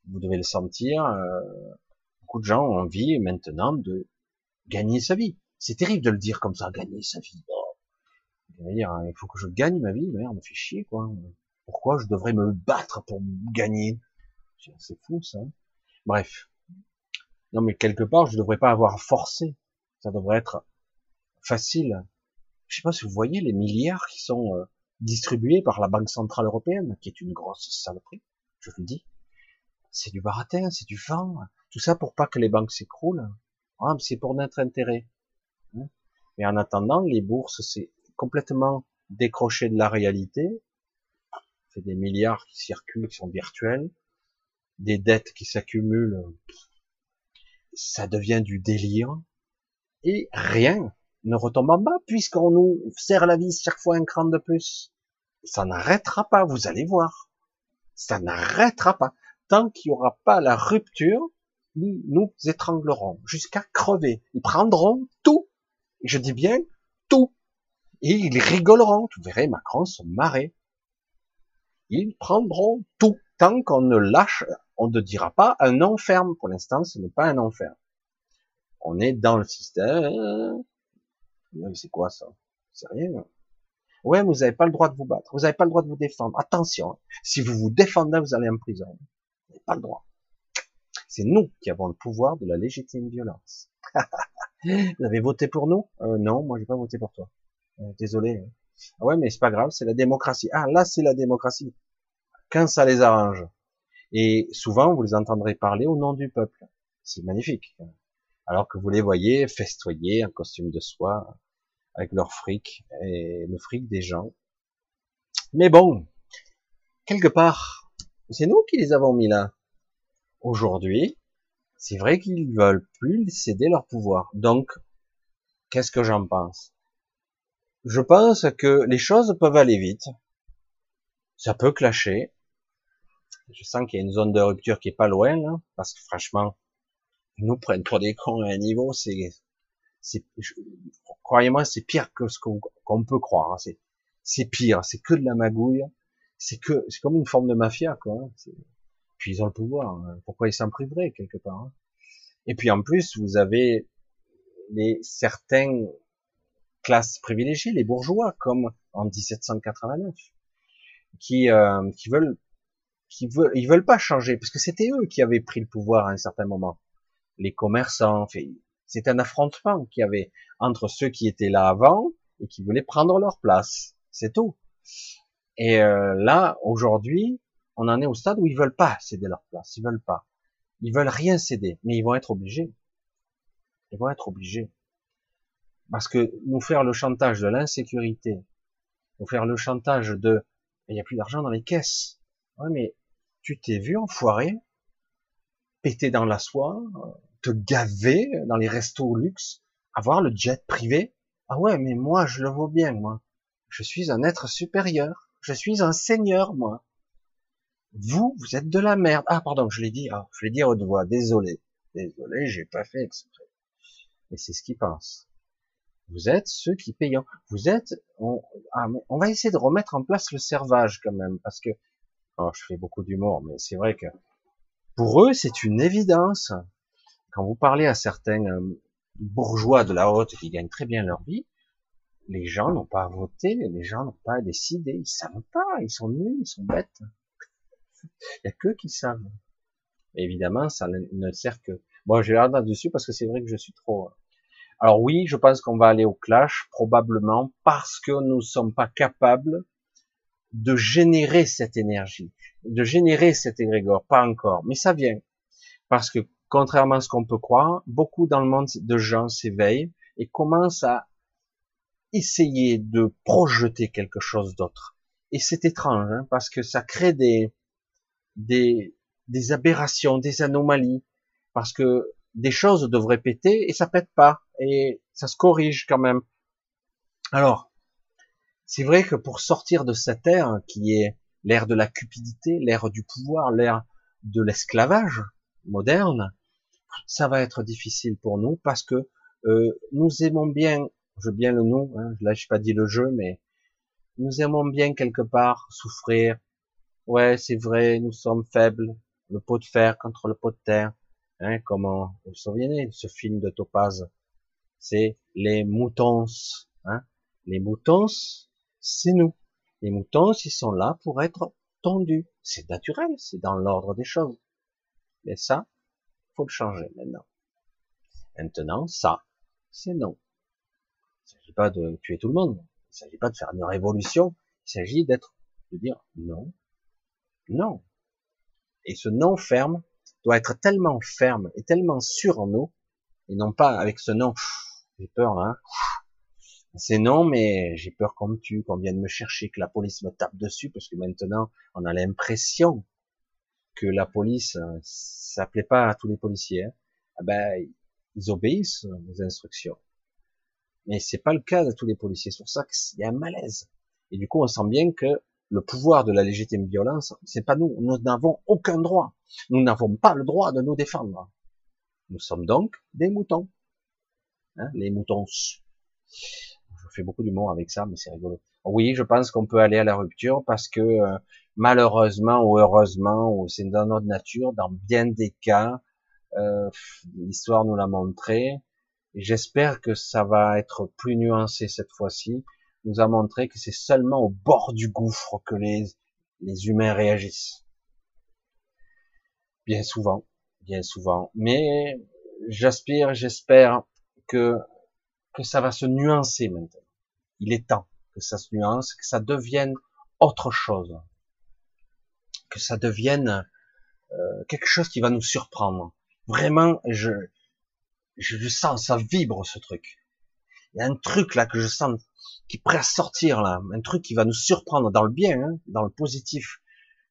S1: Vous devez le sentir. Euh, beaucoup de gens ont envie maintenant de gagner sa vie. C'est terrible de le dire comme ça, gagner sa vie. dire, hein, il faut que je gagne ma vie, merde, me fait chier, quoi. Pourquoi je devrais me battre pour gagner? C'est fou, ça. Bref. Non, mais quelque part, je devrais pas avoir forcé. Ça devrait être facile. Je sais pas si vous voyez les milliards qui sont euh, distribués par la Banque Centrale Européenne, qui est une grosse saloperie, je vous le dis. C'est du baratin, c'est du vent, tout ça pour pas que les banques s'écroulent. Ah, c'est pour notre intérêt. Hein. Mais en attendant, les bourses, c'est complètement décroché de la réalité. C'est des milliards qui circulent, qui sont virtuels, des dettes qui s'accumulent. Ça devient du délire. Et rien ne retombe en bas, puisqu'on nous serre la vis chaque fois un cran de plus. Ça n'arrêtera pas, vous allez voir. Ça n'arrêtera pas. Tant qu'il n'y aura pas la rupture, ils nous étrangleront jusqu'à crever. Ils prendront tout. je dis bien tout. Et ils rigoleront. Vous verrez Macron se marrer. Ils prendront tout. Tant qu'on ne lâche, on ne dira pas un non ferme. Pour l'instant, ce n'est pas un non ferme. On est dans le système. C'est quoi ça? C'est rien. Ouais, vous n'avez pas le droit de vous battre. Vous n'avez pas le droit de vous défendre. Attention, hein. si vous vous défendez, vous allez en prison. Vous n'avez pas le droit. C'est nous qui avons le pouvoir de la légitime violence. [LAUGHS] vous avez voté pour nous? Euh, Non, moi j'ai pas voté pour toi. Euh, désolé. Hein. Ah ouais, mais c'est pas grave, c'est la démocratie. Ah, là c'est la démocratie. Quand ça les arrange. Et souvent, vous les entendrez parler au nom du peuple. C'est magnifique alors que vous les voyez festoyer en costume de soie, avec leur fric, et le fric des gens. Mais bon, quelque part, c'est nous qui les avons mis là. Aujourd'hui, c'est vrai qu'ils veulent plus céder leur pouvoir. Donc, qu'est-ce que j'en pense? Je pense que les choses peuvent aller vite. Ça peut clasher. Je sens qu'il y a une zone de rupture qui est pas loin, parce que franchement, nous prennent pour des cons à un niveau, c'est, c'est, croyez-moi, c'est pire que ce qu'on peut croire. Hein. C'est, c'est pire, c'est que de la magouille, c'est que, c'est comme une forme de mafia, quoi. Hein. Puis ils ont le pouvoir. Hein. Pourquoi ils s'en priveraient quelque part Et puis en plus, vous avez les certaines classes privilégiées, les bourgeois, comme en 1789, qui, euh, qui veulent, qui veulent, ils veulent pas changer, parce que c'était eux qui avaient pris le pouvoir à un certain moment les commerçants. C'est un affrontement qu'il y avait entre ceux qui étaient là avant et qui voulaient prendre leur place. C'est tout. Et euh, là, aujourd'hui, on en est au stade où ils veulent pas céder leur place. Ils veulent pas. Ils veulent rien céder, mais ils vont être obligés. Ils vont être obligés. Parce que nous faire le chantage de l'insécurité, nous faire le chantage de il n'y a plus d'argent dans les caisses. Ouais, mais tu t'es vu enfoiré, péter dans la soie, te gaver dans les restos luxe, avoir le jet privé. Ah ouais, mais moi, je le vois bien, moi. Je suis un être supérieur. Je suis un seigneur, moi. Vous, vous êtes de la merde. Ah, pardon, je l'ai dit. Ah, je l'ai dit à haute voix. Désolé. Désolé, j'ai pas fait exprès. Mais c'est ce qu'ils pensent. Vous êtes ceux qui payent. Vous êtes, on, ah, on va essayer de remettre en place le servage quand même, parce que, oh, je fais beaucoup d'humour, mais c'est vrai que pour eux, c'est une évidence quand vous parlez à certains euh, bourgeois de la haute qui gagnent très bien leur vie, les gens n'ont pas voté, les gens n'ont pas décidé, ils savent pas, ils sont nuls, ils sont bêtes. Il y a que qui savent. évidemment, ça ne sert que. Bon, j'ai l'air là-dessus parce que c'est vrai que je suis trop. Euh. Alors oui, je pense qu'on va aller au clash probablement parce que nous ne sommes pas capables de générer cette énergie, de générer cet égrégore, pas encore, mais ça vient parce que contrairement à ce qu'on peut croire, beaucoup dans le monde de gens s'éveillent et commencent à essayer de projeter quelque chose d'autre. Et c'est étrange, hein, parce que ça crée des, des, des aberrations, des anomalies, parce que des choses devraient péter et ça pète pas, et ça se corrige quand même. Alors, c'est vrai que pour sortir de cette ère qui est l'ère de la cupidité, l'ère du pouvoir, l'ère de l'esclavage moderne, ça va être difficile pour nous parce que euh, nous aimons bien, je veux bien le nous, hein, là je pas dit le jeu, mais nous aimons bien quelque part souffrir. Ouais, c'est vrai, nous sommes faibles, le pot de fer contre le pot de terre. Hein, comment vous vous souvenez de ce film de Topaz? C'est les moutons. Hein les moutons, c'est nous. Les moutons, ils sont là pour être tendus. C'est naturel, c'est dans l'ordre des choses. Mais ça, faut changer maintenant. Maintenant, ça, c'est non. Il ne s'agit pas de tuer tout le monde. Il ne s'agit pas de faire une révolution. Il s'agit d'être, de dire non, non. Et ce non ferme doit être tellement ferme et tellement sûr en nous, et non pas avec ce non, j'ai peur, hein. C'est non, mais j'ai peur qu'on me tue, qu'on vienne me chercher, que la police me tape dessus, parce que maintenant, on a l'impression que la police, euh, ça pas à tous les policiers. Hein. Ah ben, ils obéissent aux instructions. Mais c'est pas le cas de tous les policiers. C'est pour ça qu'il y a un malaise. Et du coup, on sent bien que le pouvoir de la légitime violence, c'est pas nous. Nous n'avons aucun droit. Nous n'avons pas le droit de nous défendre. Nous sommes donc des moutons. Hein, les moutons. Je fais beaucoup d'humour avec ça, mais c'est rigolo. Oui, je pense qu'on peut aller à la rupture parce que euh, malheureusement ou heureusement, ou c'est dans notre nature, dans bien des cas, euh, l'histoire nous l'a montré. J'espère que ça va être plus nuancé cette fois-ci. Nous a montré que c'est seulement au bord du gouffre que les, les humains réagissent. Bien souvent, bien souvent. Mais j'aspire, j'espère que que ça va se nuancer maintenant. Il est temps que ça se nuance, que ça devienne autre chose, que ça devienne euh, quelque chose qui va nous surprendre. Vraiment, je, je sens, ça vibre ce truc. Il y a un truc là que je sens qui est prêt à sortir là, un truc qui va nous surprendre dans le bien, hein, dans le positif.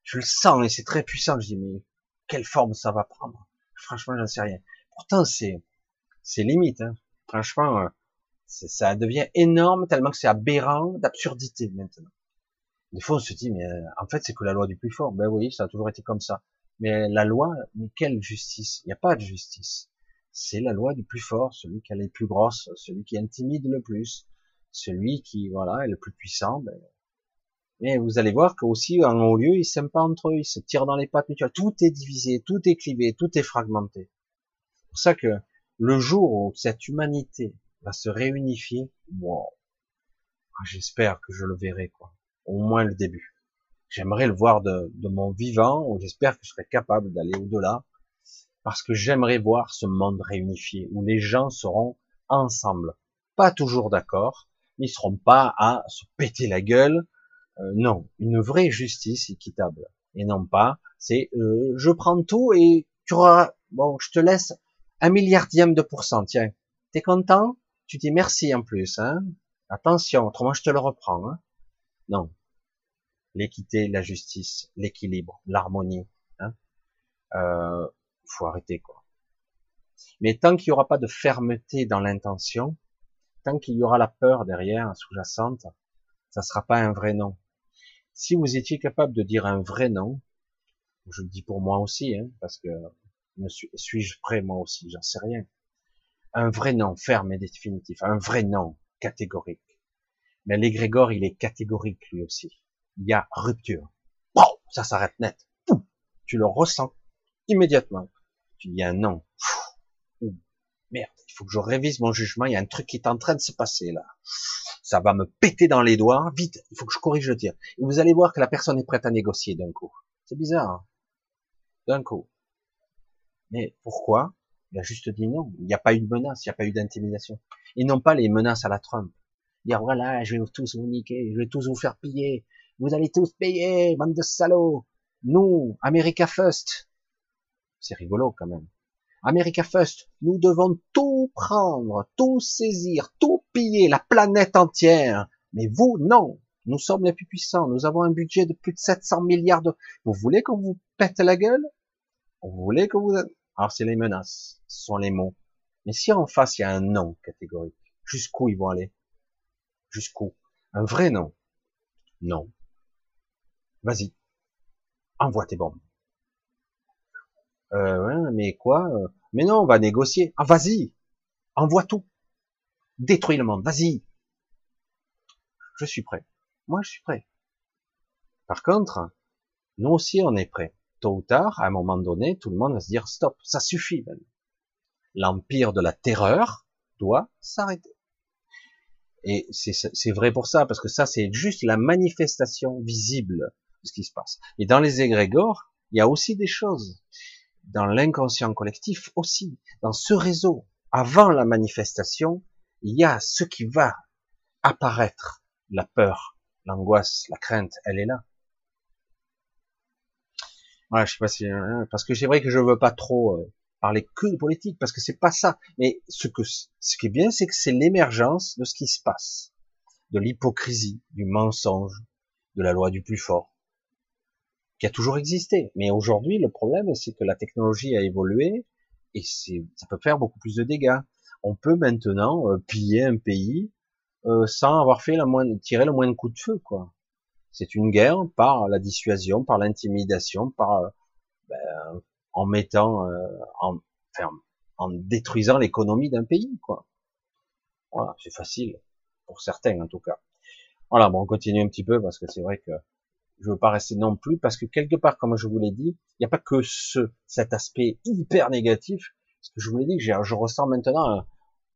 S1: Je le sens et c'est très puissant. Je dis mais quelle forme ça va prendre? Franchement, j'en sais rien. Pourtant c'est c'est limite. Hein. Franchement, euh, ça devient énorme tellement que c'est aberrant d'absurdité maintenant. Des fois, on se dit, mais euh, en fait, c'est que la loi du plus fort. Ben oui, ça a toujours été comme ça. Mais la loi, mais quelle justice? Il n'y a pas de justice. C'est la loi du plus fort, celui qui a les plus grosses, celui qui intimide le plus, celui qui, voilà, est le plus puissant. Ben... Mais vous allez voir qu'aussi, en haut lieu, ils s'aiment pas entre eux, ils se tirent dans les pattes mutuelles. Tout est divisé, tout est clivé, tout est fragmenté. C'est pour ça que le jour où cette humanité va se réunifier, wow. Ah, j'espère que je le verrai, quoi. Au moins le début. J'aimerais le voir de, mon vivant, j'espère que je serai capable d'aller au-delà, parce que j'aimerais voir ce monde réunifié, où les gens seront ensemble. Pas toujours d'accord, mais ils seront pas à se péter la gueule. Euh, non, une vraie justice équitable. Et non pas, c'est euh, je prends tout et tu auras, bon, je te laisse un milliardième de pourcent, tiens. T'es content? Tu dis merci en plus, hein. Attention, autrement je te le reprends. Hein. Non. L'équité, la justice, l'équilibre, l'harmonie. Hein. Euh, faut arrêter quoi. Mais tant qu'il n'y aura pas de fermeté dans l'intention, tant qu'il y aura la peur derrière, sous-jacente, ça sera pas un vrai non. Si vous étiez capable de dire un vrai non, je le dis pour moi aussi, hein, parce que suis-je prêt moi aussi, j'en sais rien un vrai nom ferme et définitif, un vrai nom catégorique. Mais l'égrégore, il est catégorique lui aussi. Il y a rupture. ça s'arrête net. Tu le ressens immédiatement. Tu dis un non. Merde, il faut que je révise mon jugement. Il y a un truc qui est en train de se passer là. Ça va me péter dans les doigts. Vite, il faut que je corrige le tir. Et vous allez voir que la personne est prête à négocier d'un coup. C'est bizarre. Hein d'un coup. Mais pourquoi il a juste dit non. Il n'y a pas eu de menace, il n'y a pas eu d'intimidation. Et non pas les menaces à la Trump. Dire voilà, je vais tous vous niquer, je vais tous vous faire piller, vous allez tous payer, bande de salauds. Nous, America First. C'est rigolo quand même. America First, nous devons tout prendre, tout saisir, tout piller, la planète entière. Mais vous, non. Nous sommes les plus puissants. Nous avons un budget de plus de 700 milliards de... Vous voulez qu'on vous pète la gueule? Vous voulez que vous... Alors c'est les menaces, ce sont les mots. Mais si en face il y a un non catégorique, jusqu'où ils vont aller? Jusqu'où? Un vrai non Non. Vas-y, envoie tes bombes. Euh, mais quoi? Mais non, on va négocier. Ah, vas-y, envoie tout. Détruis le monde, vas-y. Je suis prêt. Moi, je suis prêt. Par contre, nous aussi, on est prêt. Tôt ou tard, à un moment donné, tout le monde va se dire stop, ça suffit. L'empire de la terreur doit s'arrêter. Et c'est vrai pour ça, parce que ça, c'est juste la manifestation visible de ce qui se passe. Et dans les égrégores, il y a aussi des choses dans l'inconscient collectif aussi, dans ce réseau, avant la manifestation, il y a ce qui va apparaître, la peur, l'angoisse, la crainte, elle est là. Voilà, je sais pas si, hein, parce que c'est vrai que je veux pas trop euh, parler que de politique, parce que c'est pas ça. Mais ce que, ce qui est bien, c'est que c'est l'émergence de ce qui se passe, de l'hypocrisie, du mensonge, de la loi du plus fort qui a toujours existé. Mais aujourd'hui, le problème, c'est que la technologie a évolué et ça peut faire beaucoup plus de dégâts. On peut maintenant euh, piller un pays euh, sans avoir fait la moindre, tirer le moindre coup de feu, quoi. C'est une guerre par la dissuasion, par l'intimidation, par ben, en mettant, euh, en, enfin, en détruisant l'économie d'un pays, quoi. Voilà, c'est facile pour certains en tout cas. Voilà, bon, on continue un petit peu parce que c'est vrai que je veux pas rester non plus, parce que quelque part, comme je vous l'ai dit, il n'y a pas que ce, cet aspect hyper négatif. Ce que je vous l'ai dit, je ressens maintenant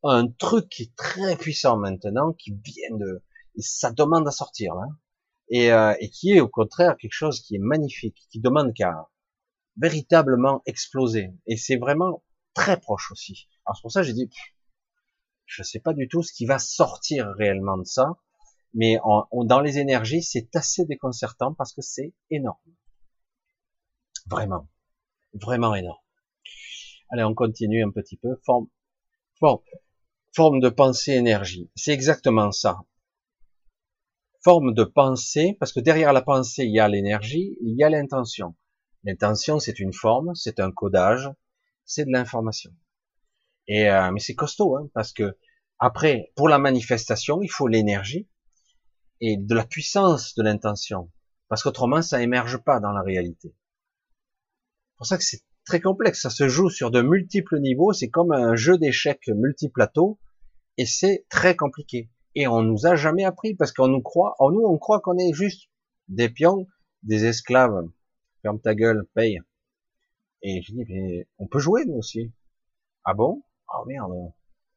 S1: un, truc qui est très puissant maintenant, qui vient de, et ça demande à sortir, là, et, euh, et qui est au contraire quelque chose qui est magnifique, qui demande qu'à véritablement exploser. Et c'est vraiment très proche aussi. Alors c'est pour ça j'ai dit, je sais pas du tout ce qui va sortir réellement de ça, mais dans les énergies, c'est assez déconcertant parce que c'est énorme. Vraiment. Vraiment énorme. Allez, on continue un petit peu. Forme, forme, forme de pensée énergie. C'est exactement ça. Forme de pensée, parce que derrière la pensée, il y a l'énergie, il y a l'intention. L'intention, c'est une forme, c'est un codage, c'est de l'information. Et euh, mais c'est costaud, hein, parce que après, pour la manifestation, il faut l'énergie, et de la puissance de l'intention. Parce qu'autrement, ça émerge pas dans la réalité. C'est pour ça que c'est très complexe. Ça se joue sur de multiples niveaux. C'est comme un jeu d'échecs multiplateau. Et c'est très compliqué. Et on nous a jamais appris parce qu'on nous croit, en nous, on croit qu'on est juste des pions, des esclaves. Ferme ta gueule, paye. Et je dis, mais on peut jouer, nous aussi. Ah bon? Oh merde.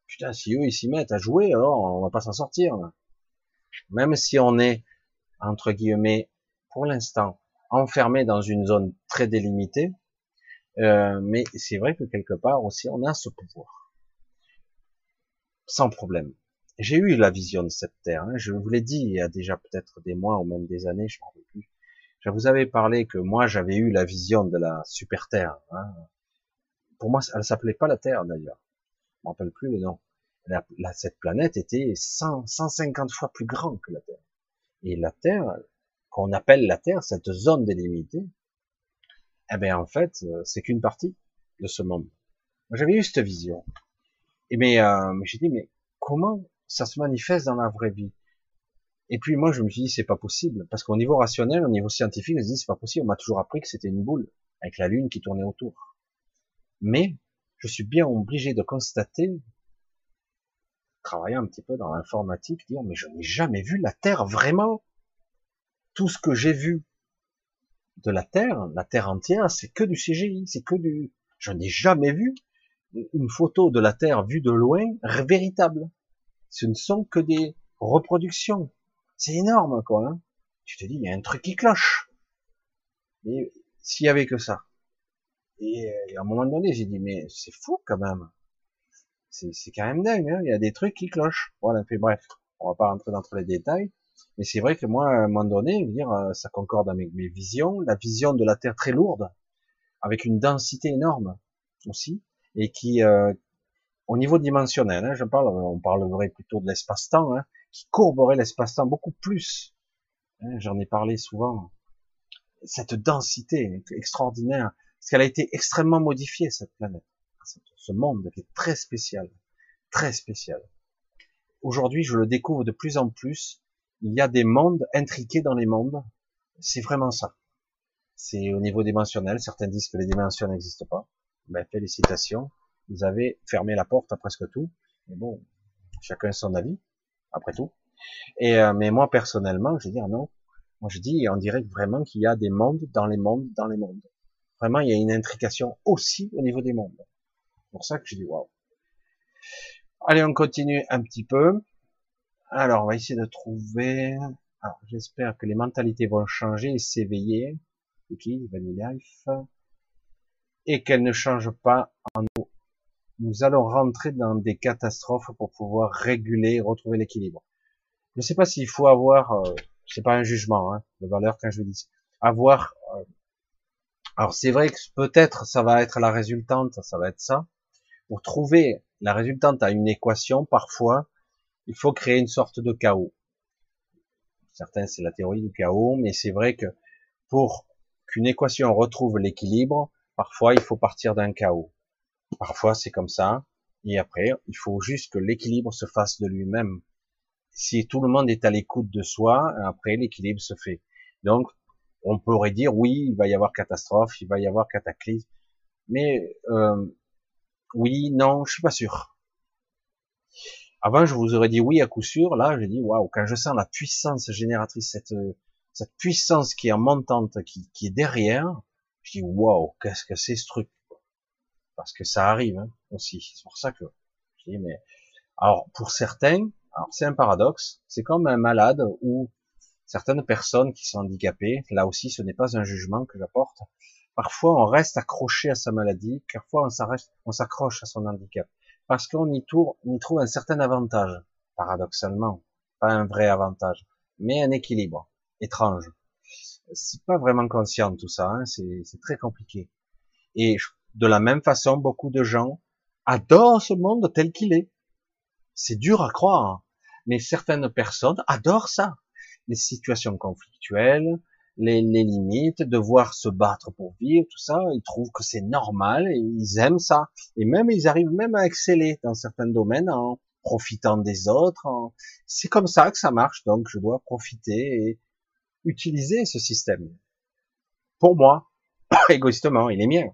S1: Putain, si eux, ils s'y mettent à jouer, alors on va pas s'en sortir, là même si on est, entre guillemets, pour l'instant, enfermé dans une zone très délimitée, euh, mais c'est vrai que quelque part aussi, on a ce pouvoir. Sans problème. J'ai eu la vision de cette terre. Hein. Je vous l'ai dit il y a déjà peut-être des mois ou même des années, je m'en rappelle plus. Je vous avais parlé que moi j'avais eu la vision de la super terre. Hein. Pour moi, elle s'appelait pas la Terre d'ailleurs. Je m'en rappelle plus le nom cette planète était 100, 150 fois plus grande que la Terre. Et la Terre, qu'on appelle la Terre, cette zone délimitée, eh bien en fait, euh, c'est qu'une partie de ce monde. J'avais eu cette vision. Et mais euh, j'ai dit mais comment ça se manifeste dans la vraie vie Et puis moi je me suis dit c'est pas possible parce qu'au niveau rationnel, au niveau scientifique, je me dit c'est pas possible. On m'a toujours appris que c'était une boule avec la lune qui tournait autour. Mais je suis bien obligé de constater travailler un petit peu dans l'informatique, dire mais je n'ai jamais vu la Terre vraiment. Tout ce que j'ai vu de la Terre, la Terre entière, c'est que du CGI, c'est que du. Je n'ai jamais vu une photo de la Terre vue de loin véritable. Ce ne sont que des reproductions. C'est énorme, quoi. Hein tu te dis, il y a un truc qui cloche. Mais s'il y avait que ça. Et à un moment donné, j'ai dit, mais c'est fou quand même c'est quand même dingue, hein il y a des trucs qui clochent. Voilà, puis bref, on va pas rentrer dans tous les détails, mais c'est vrai que moi, à un moment donné, dire, euh, ça concorde avec mes visions, la vision de la Terre très lourde, avec une densité énorme aussi, et qui, euh, au niveau dimensionnel, hein, je parle, on parlerait plutôt de l'espace-temps, hein, qui courberait l'espace-temps beaucoup plus. Hein, J'en ai parlé souvent. Cette densité extraordinaire, parce qu'elle a été extrêmement modifiée cette planète, ce monde qui est très spécial, très spécial. Aujourd'hui, je le découvre de plus en plus. Il y a des mondes intriqués dans les mondes. C'est vraiment ça. C'est au niveau dimensionnel. Certains disent que les dimensions n'existent pas. Ben, félicitations. Vous avez fermé la porte à presque tout. Mais bon, chacun son avis, après tout. Et euh, mais moi personnellement, je veux dire non. Moi je dis, on dirait vraiment qu'il y a des mondes dans les mondes dans les mondes. Vraiment, il y a une intrication aussi au niveau des mondes. C'est pour ça que je dis waouh. Allez, on continue un petit peu. Alors, on va essayer de trouver. Alors, j'espère que les mentalités vont changer et s'éveiller. Vanilla Life. Et qu'elles ne changent pas en nous. Allons rentrer dans des catastrophes pour pouvoir réguler, retrouver l'équilibre. Je ne sais pas s'il faut avoir, euh, c'est pas un jugement hein, de valeur quand je dis, avoir. Euh, alors c'est vrai que peut-être ça va être la résultante, ça va être ça. Pour trouver la résultante à une équation, parfois, il faut créer une sorte de chaos. Certains, c'est la théorie du chaos, mais c'est vrai que pour qu'une équation retrouve l'équilibre, parfois, il faut partir d'un chaos. Parfois, c'est comme ça. Et après, il faut juste que l'équilibre se fasse de lui-même. Si tout le monde est à l'écoute de soi, après, l'équilibre se fait. Donc, on pourrait dire, oui, il va y avoir catastrophe, il va y avoir cataclysme. Mais euh, oui, non, je suis pas sûr. Avant, je vous aurais dit oui à coup sûr. Là, j'ai dit waouh, quand je sens la puissance génératrice, cette puissance qui est montante, qui, qui est derrière, je dis waouh, qu'est-ce que c'est ce truc? Parce que ça arrive hein, aussi. C'est pour ça que je dis mais alors pour certains, alors c'est un paradoxe. C'est comme un malade ou certaines personnes qui sont handicapées. Là aussi, ce n'est pas un jugement que j'apporte. Parfois, on reste accroché à sa maladie, parfois on s'accroche à son handicap, parce qu'on y, trouve un certain avantage, paradoxalement, pas un vrai avantage, mais un équilibre étrange. C'est pas vraiment conscient tout ça, hein, c'est très compliqué. Et de la même façon, beaucoup de gens adorent ce monde tel qu'il est. C'est dur à croire, mais certaines personnes adorent ça. Les situations conflictuelles, les, limites, devoir se battre pour vivre, tout ça, ils trouvent que c'est normal et ils aiment ça. Et même, ils arrivent même à exceller dans certains domaines en profitant des autres. C'est comme ça que ça marche, donc je dois profiter et utiliser ce système. Pour moi, [COUGHS] égoïstement, il est mien.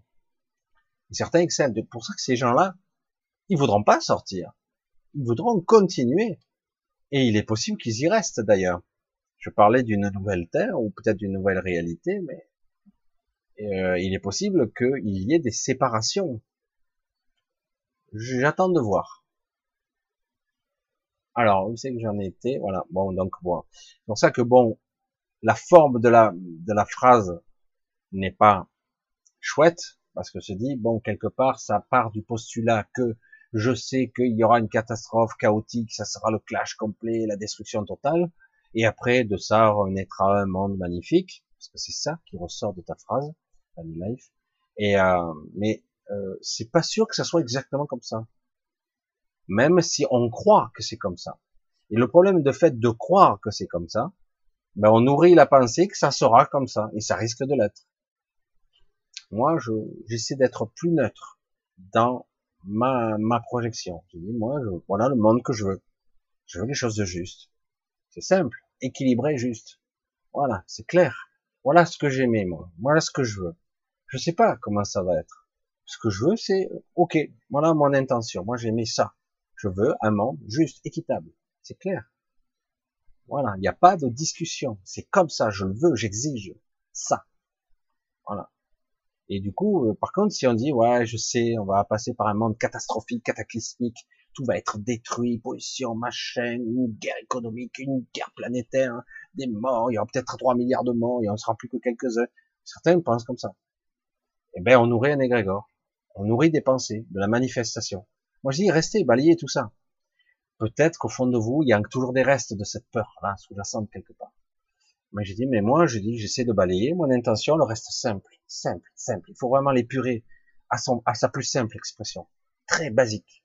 S1: Certains excellent. C'est pour ça que ces gens-là, ils voudront pas sortir. Ils voudront continuer. Et il est possible qu'ils y restent d'ailleurs. Je parlais d'une nouvelle terre ou peut-être d'une nouvelle réalité, mais euh, il est possible qu'il y ait des séparations. J'attends de voir. Alors, vous savez que j'en ai été, voilà. Bon, donc bon, c'est pour ça que bon, la forme de la de la phrase n'est pas chouette parce que se dit bon quelque part ça part du postulat que je sais qu'il y aura une catastrophe chaotique, ça sera le clash complet, la destruction totale. Et après, de ça renaîtra un monde magnifique, parce que c'est ça qui ressort de ta phrase, Life. Et euh, mais euh, c'est pas sûr que ça soit exactement comme ça. Même si on croit que c'est comme ça. Et le problème de fait de croire que c'est comme ça, ben on nourrit la pensée que ça sera comme ça, et ça risque de l'être. Moi, je, j'essaie d'être plus neutre dans ma, ma projection. Je dis, moi, je, voilà le monde que je veux. Je veux les choses de juste. C'est simple équilibré, juste. Voilà, c'est clair. Voilà ce que j'aimais, moi. Voilà ce que je veux. Je sais pas comment ça va être. Ce que je veux, c'est, ok, voilà mon intention. Moi, j'aimais ça. Je veux un monde juste, équitable. C'est clair. Voilà, il n'y a pas de discussion. C'est comme ça, je le veux, j'exige ça. Voilà. Et du coup, euh, par contre, si on dit, ouais, je sais, on va passer par un monde catastrophique, cataclysmique, tout va être détruit, pollution, machin, une guerre économique, une guerre planétaire, des morts, il y aura peut-être 3 milliards de morts, il en sera plus que quelques-uns. Certains pensent comme ça. Eh ben, on nourrit un égrégore. On nourrit des pensées, de la manifestation. Moi, je dis, restez, balayez tout ça. Peut-être qu'au fond de vous, il y a toujours des restes de cette peur-là, sous-jacente quelque part. Mais je dis, mais moi, je dis, j'essaie de balayer. Mon intention, le reste simple, simple, simple. Il faut vraiment l'épurer à, son, à sa plus simple expression, très basique.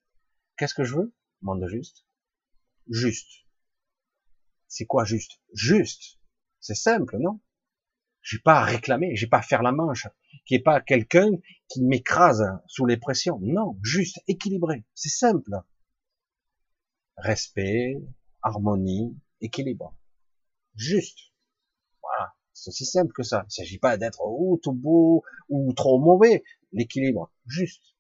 S1: Qu'est-ce que je veux? Monde juste. Juste. C'est quoi juste? Juste. C'est simple, non? J'ai pas à réclamer, j'ai pas à faire la manche, qui est pas quelqu'un qui m'écrase sous les pressions. Non, juste, équilibré. C'est simple. Respect, harmonie, équilibre. Juste. C'est aussi simple que ça. Il ne s'agit pas d'être ou tout beau ou trop mauvais. L'équilibre. Juste.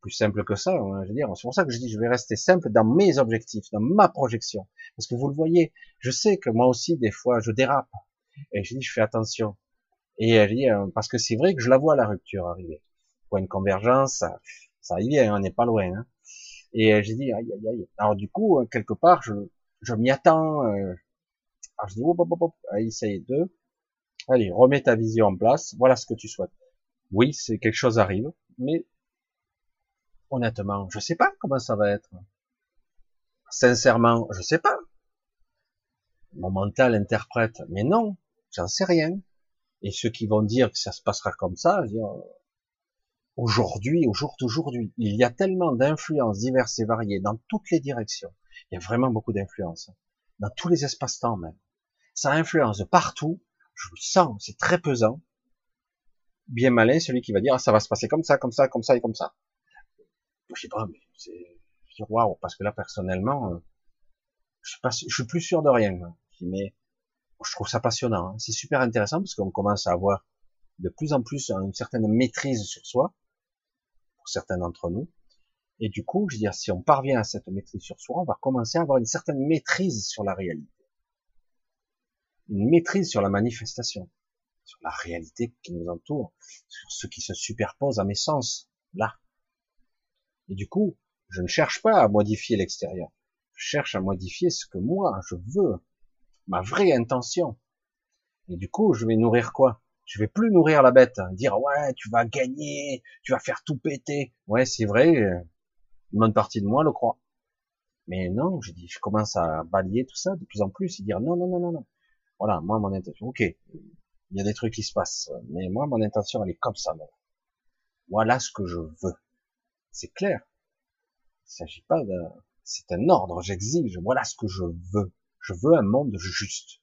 S1: Plus simple que ça, hein, je veux dire. C'est pour ça que je dis, je vais rester simple dans mes objectifs, dans ma projection. Parce que vous le voyez, je sais que moi aussi, des fois, je dérape. Et je dis, je fais attention. Et je dis, euh, parce que c'est vrai que je la vois, la rupture arriver. Point de convergence, ça, ça y vient, on n'est pas loin. Hein. Et euh, j'ai dit, aïe, aïe, aïe. Alors du coup, euh, quelque part, je, je m'y attends. Alors je dis, hop, hop, hop, est, deux. Allez, remets ta vision en place. Voilà ce que tu souhaites. Oui, c'est quelque chose arrive, mais honnêtement, je sais pas comment ça va être. Sincèrement, je sais pas. Mon mental interprète, mais non, j'en sais rien. Et ceux qui vont dire que ça se passera comme ça, je dire, aujourd'hui, au jour d'aujourd'hui, il y a tellement d'influences diverses et variées dans toutes les directions. Il y a vraiment beaucoup d'influences. Dans tous les espaces-temps même. Ça influence partout. Je le sens, c'est très pesant. Bien malin, celui qui va dire, ah, ça va se passer comme ça, comme ça, comme ça et comme ça. Je sais pas, mais c'est, waouh, parce que là, personnellement, euh, je suis suis plus sûr de rien. Mais, je trouve ça passionnant. Hein. C'est super intéressant parce qu'on commence à avoir de plus en plus une certaine maîtrise sur soi certains d'entre nous. Et du coup, je veux dire, si on parvient à cette maîtrise sur soi, on va commencer à avoir une certaine maîtrise sur la réalité. Une maîtrise sur la manifestation, sur la réalité qui nous entoure, sur ce qui se superpose à mes sens, là. Et du coup, je ne cherche pas à modifier l'extérieur. Je cherche à modifier ce que moi, je veux. Ma vraie intention. Et du coup, je vais nourrir quoi? Je vais plus nourrir la bête, dire ouais, tu vas gagner, tu vas faire tout péter. Ouais, c'est vrai, une bonne partie de moi le croit. Mais non, je dis, je commence à balayer tout ça de plus en plus et dire non, non, non, non, non. Voilà, moi mon intention, ok, il y a des trucs qui se passent, mais moi mon intention elle est comme ça. Voilà ce que je veux. C'est clair. Il s'agit pas de, c'est un ordre, j'exige. Voilà ce que je veux. Je veux un monde juste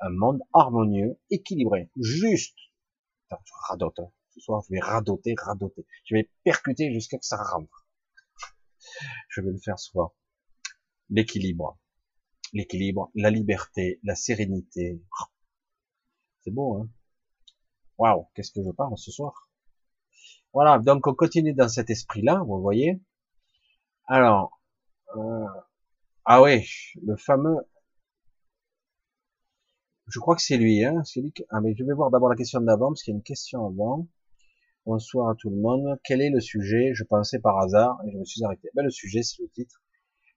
S1: un monde harmonieux, équilibré, juste. je radote. Hein. Ce soir, je vais radoter, radoter. Je vais percuter jusqu'à que ça rentre. Je vais le faire souvent. L'équilibre. L'équilibre, la liberté, la sérénité. C'est beau, hein Waouh, qu'est-ce que je parle ce soir? Voilà, donc on continue dans cet esprit-là, vous voyez. Alors, euh, ah oui, le fameux je crois que c'est lui, hein. C'est lui Ah, mais je vais voir d'abord la question d'avant, parce qu'il y a une question avant. Bonsoir à tout le monde. Quel est le sujet? Je pensais par hasard et je me suis arrêté. Ben, le sujet, c'est le titre.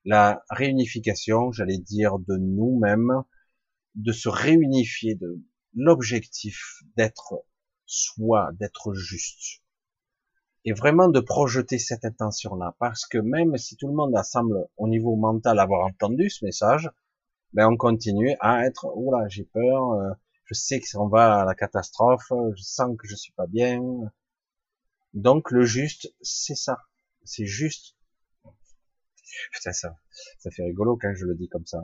S1: La réunification, j'allais dire, de nous-mêmes, de se réunifier, de l'objectif d'être soi, d'être juste. Et vraiment de projeter cette intention-là. Parce que même si tout le monde semble, au niveau mental, avoir entendu ce message, ben on continue à être, oula, j'ai peur, euh, je sais que on va à la catastrophe, je sens que je suis pas bien. Donc le juste, c'est ça, c'est juste. Putain, ça, ça fait rigolo quand je le dis comme ça.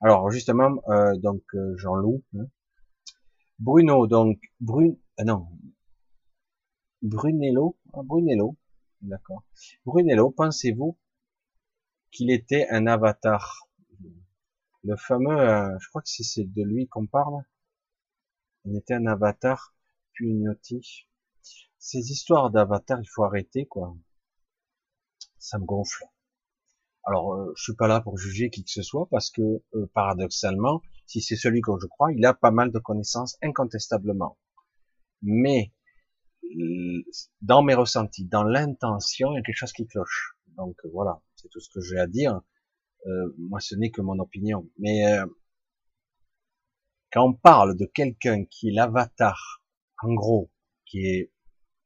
S1: Alors justement, euh, donc euh, Jean-Loup, hein. Bruno, donc Brun, euh, non, Brunello, ah, Brunello, d'accord. Brunello, pensez-vous qu'il était un avatar? Le fameux, je crois que c'est de lui qu'on parle. Il était un avatar Pugnoti. Ces histoires d'avatar, il faut arrêter, quoi. Ça me gonfle. Alors, euh, je suis pas là pour juger qui que ce soit, parce que, euh, paradoxalement, si c'est celui que je crois, il a pas mal de connaissances, incontestablement. Mais, dans mes ressentis, dans l'intention, il y a quelque chose qui cloche. Donc, voilà, c'est tout ce que j'ai à dire. Euh, moi, ce n'est que mon opinion. Mais euh, quand on parle de quelqu'un qui est l'avatar, en gros, qui est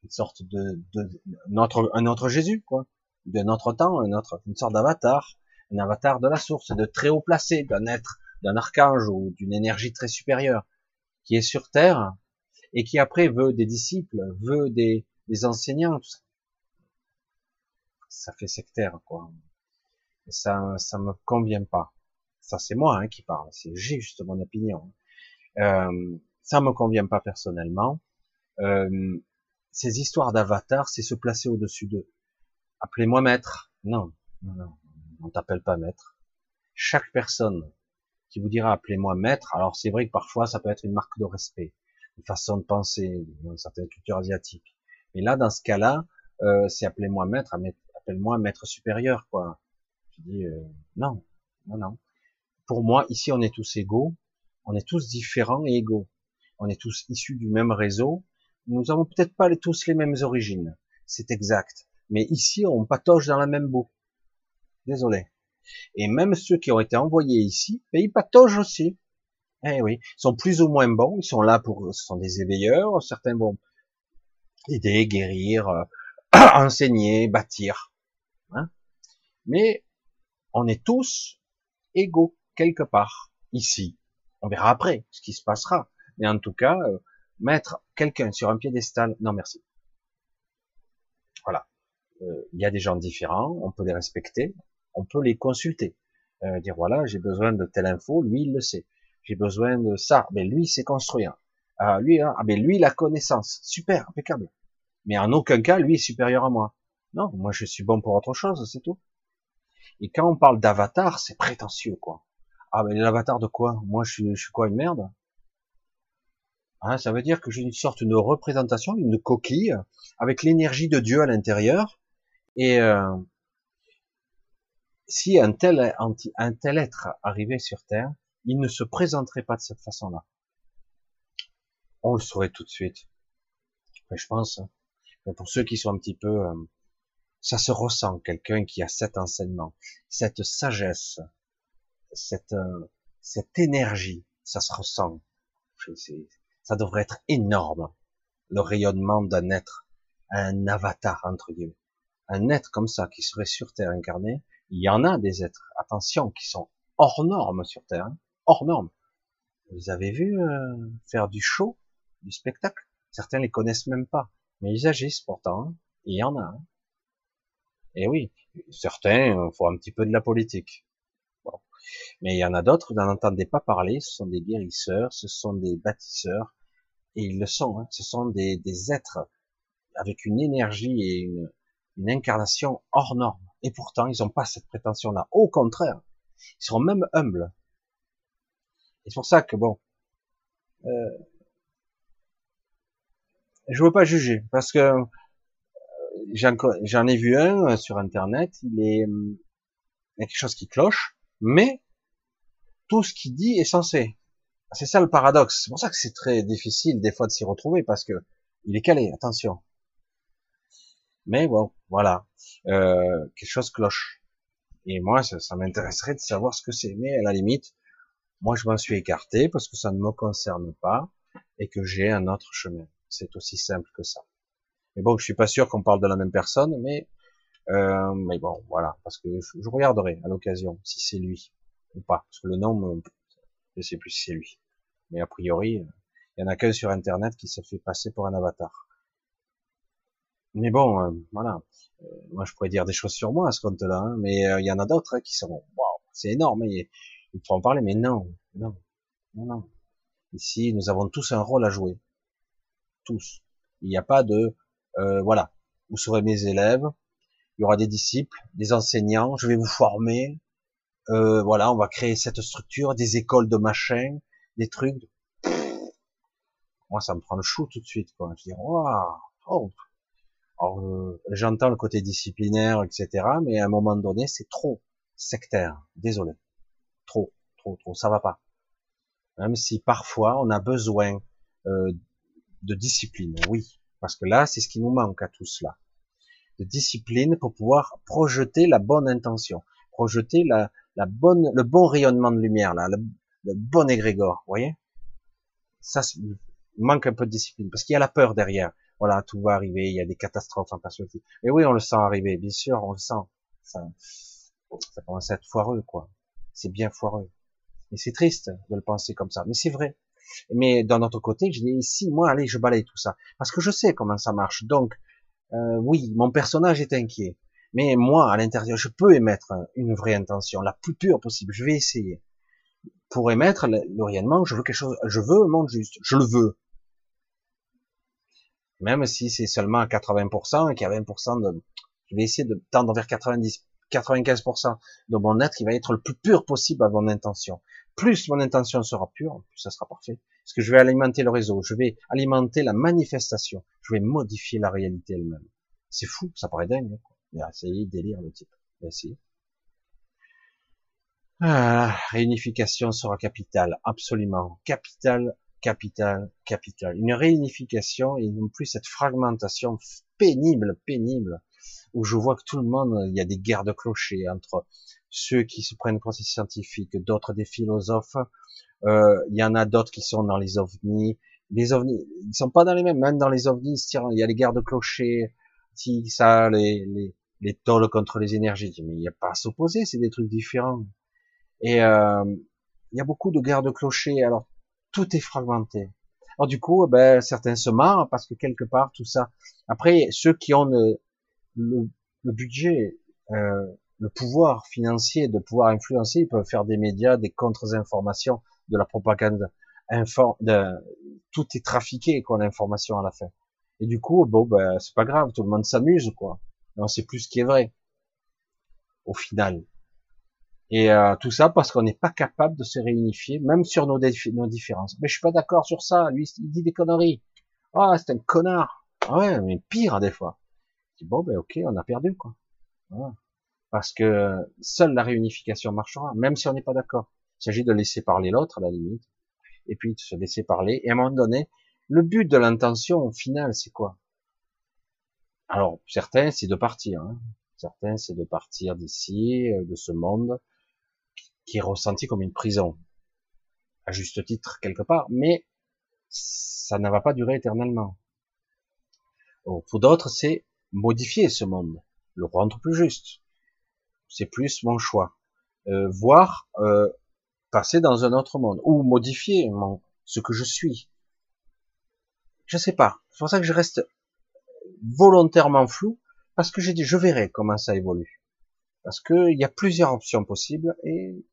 S1: une sorte de, de notre, un autre Jésus, quoi, de notre temps, un autre, une sorte d'avatar, un avatar de la source, de très haut placé, d'un être, d'un archange ou d'une énergie très supérieure, qui est sur Terre et qui après veut des disciples, veut des, des enseignants, tout ça. Ça fait sectaire, quoi. Ça, ça me convient pas. Ça, c'est moi hein, qui parle. C'est juste mon opinion. Euh, ça me convient pas personnellement. Euh, ces histoires d'avatar, c'est se placer au-dessus d'eux. Appelez-moi maître. Non, non, non, on t'appelle pas maître. Chaque personne qui vous dira appelez-moi maître, alors c'est vrai que parfois ça peut être une marque de respect, une façon de penser dans certaines cultures asiatiques. Mais là, dans ce cas-là, euh, c'est appelez-moi maître, appelle-moi maître supérieur, quoi. Je dis euh, non, non, non. Pour moi, ici, on est tous égaux, on est tous différents et égaux. On est tous issus du même réseau. Nous avons peut-être pas tous les mêmes origines, c'est exact. Mais ici, on patauge dans la même boue. Désolé. Et même ceux qui ont été envoyés ici, ben, ils pataugent aussi. Eh oui, ils sont plus ou moins bons, ils sont là pour, ce sont des éveilleurs, certains vont aider, guérir, euh, [CLEARS THROAT] enseigner, bâtir. Hein Mais on est tous égaux quelque part ici. On verra après ce qui se passera. Mais en tout cas, euh, mettre quelqu'un sur un piédestal, non merci. Euh, il y a des gens différents, on peut les respecter, on peut les consulter. Euh, dire voilà, j'ai besoin de telle info, lui il le sait. J'ai besoin de ça, mais lui c'est construire. Ah, lui, hein, ah, lui la connaissance, super, impeccable. Mais en aucun cas lui est supérieur à moi. Non, moi je suis bon pour autre chose, c'est tout. Et quand on parle d'avatar, c'est prétentieux quoi. Ah mais l'avatar de quoi? Moi je suis, je suis quoi une merde? Hein, Ça veut dire que j'ai une sorte de représentation, une coquille avec l'énergie de Dieu à l'intérieur et euh, si un tel, un tel être arrivait sur Terre, il ne se présenterait pas de cette façon-là. On le saurait tout de suite. je pense, hein. pour ceux qui sont un petit peu, euh, ça se ressent, quelqu'un qui a cet enseignement, cette sagesse, cette, euh, cette énergie, ça se ressent. Ça devrait être énorme, le rayonnement d'un être, un avatar, entre guillemets. Un être comme ça, qui serait sur Terre incarné, il y en a des êtres, attention, qui sont hors normes sur Terre, hein, hors normes. Vous avez vu euh, faire du show, du spectacle? Certains les connaissent même pas, mais ils agissent pourtant. Hein. il y en a. Hein. Et oui, certains euh, font un petit peu de la politique. Mais il y en a d'autres, vous n'en entendez pas parler. Ce sont des guérisseurs, ce sont des bâtisseurs, et ils le sont. Hein. Ce sont des, des êtres avec une énergie et une, une incarnation hors norme. Et pourtant, ils n'ont pas cette prétention-là. Au contraire, ils sont même humbles. Et c'est pour ça que bon, euh, je veux pas juger parce que euh, j'en ai vu un euh, sur internet. Il est, il y a quelque chose qui cloche, mais tout ce qu'il dit est censé. C'est ça le paradoxe. C'est pour ça que c'est très difficile des fois de s'y retrouver parce que il est calé. Attention. Mais bon, voilà, euh, quelque chose cloche. Et moi, ça, m'intéresserait de savoir ce que c'est. Mais à la limite, moi, je m'en suis écarté parce que ça ne me concerne pas et que j'ai un autre chemin. C'est aussi simple que ça. Mais bon, je suis pas sûr qu'on parle de la même personne, mais euh, mais bon, voilà, parce que je, regarderai à l'occasion si c'est lui ou pas, parce que le nom, je sais plus si c'est lui. Mais a priori, il y en a qu'un sur Internet qui se fait passer pour un avatar. Mais bon, euh, voilà. Euh, moi, je pourrais dire des choses sur moi à ce compte-là, hein, mais euh, il y en a d'autres hein, qui sont, waouh, c'est énorme. il faut en parler, mais non, non, non, non. Ici, nous avons tous un rôle à jouer, tous. Il n'y a pas de, voilà, vous serez mes élèves, il y aura des disciples, des enseignants, je vais vous former, voilà, on va créer cette structure, des écoles de machin, des trucs. Moi, ça me prend le chou tout de suite, quoi. Je dis, waouh, oh, alors, euh, j'entends le côté disciplinaire, etc., mais à un moment donné, c'est trop sectaire. Désolé. Trop, trop, trop. Ça va pas. Même si parfois, on a besoin euh, de discipline, oui. Parce que là, c'est ce qui nous manque à tous là. De discipline pour pouvoir projeter la bonne intention. Projeter la, la bonne, le bon rayonnement de lumière, là, le, bon égrégore, vous voyez? Ça, manque un peu de discipline, parce qu'il y a la peur derrière voilà, tout va arriver, il y a des catastrophes en perspective. Et oui, on le sent arriver, bien sûr, on le sent. Ça, commence à être foireux, quoi. C'est bien foireux. Et c'est triste de le penser comme ça, mais c'est vrai. Mais d'un autre côté, je dis si moi, allez, je balaye tout ça, parce que je sais comment ça marche. Donc, euh, oui, mon personnage est inquiet, mais moi, à l'intérieur, je peux émettre une vraie intention, la plus pure possible. Je vais essayer. Pour émettre l'orientement, je veux quelque chose, je veux un monde juste, je le veux. Même si c'est seulement à 80% et qu'il y a 20% de, je vais essayer de tendre vers 90, 95% de mon être qui va être le plus pur possible à mon intention. Plus mon intention sera pure, plus ça sera parfait. Parce que je vais alimenter le réseau, je vais alimenter la manifestation, je vais modifier la réalité elle-même. C'est fou, ça paraît dingue. Quoi. Mais essayez délire le type. Merci. Ah, réunification sera capitale, absolument. Capitale, capitale, capitale. Une réunification et non plus cette fragmentation pénible, pénible où je vois que tout le monde, il y a des guerres de clochers entre ceux qui se prennent pour des scientifiques, d'autres des philosophes, euh, il y en a d'autres qui sont dans les ovnis. Les ovnis, ils sont pas dans les mêmes, même dans les ovnis, il y a les guerres de clochers, ça, les, les, les contre les énergies. Mais il n'y a pas à s'opposer, c'est des trucs différents. Et euh, il y a beaucoup de guerres de clochers, alors tout est fragmenté. Alors du coup, ben, certains se marrent parce que quelque part tout ça. Après, ceux qui ont le, le, budget, euh, le pouvoir financier de pouvoir influencer, ils peuvent faire des médias, des contre-informations, de la propagande, de, tout est trafiqué quoi l'information à la fin. Et du coup, bon ben c'est pas grave, tout le monde s'amuse quoi. on sait plus ce qui est vrai au final. Et euh, tout ça parce qu'on n'est pas capable de se réunifier, même sur nos, nos différences. Mais je suis pas d'accord sur ça. Lui, il dit des conneries. Ah, c'est un connard. Ah ouais, mais pire des fois bon ben ok, on a perdu quoi. Parce que seule la réunification marchera, même si on n'est pas d'accord. Il s'agit de laisser parler l'autre à la limite, et puis de se laisser parler. Et à un moment donné, le but de l'intention au final, c'est quoi? Alors certains, c'est de partir. Hein. Certains, c'est de partir d'ici, euh, de ce monde qui est ressenti comme une prison, à juste titre quelque part, mais ça ne va pas durer éternellement. Pour d'autres, c'est modifier ce monde, le rendre plus juste. C'est plus mon choix. Euh, voir euh, passer dans un autre monde ou modifier mon, ce que je suis. Je sais pas. C'est pour ça que je reste volontairement flou parce que j'ai dit je verrai comment ça évolue. Parce qu'il y a plusieurs options possibles et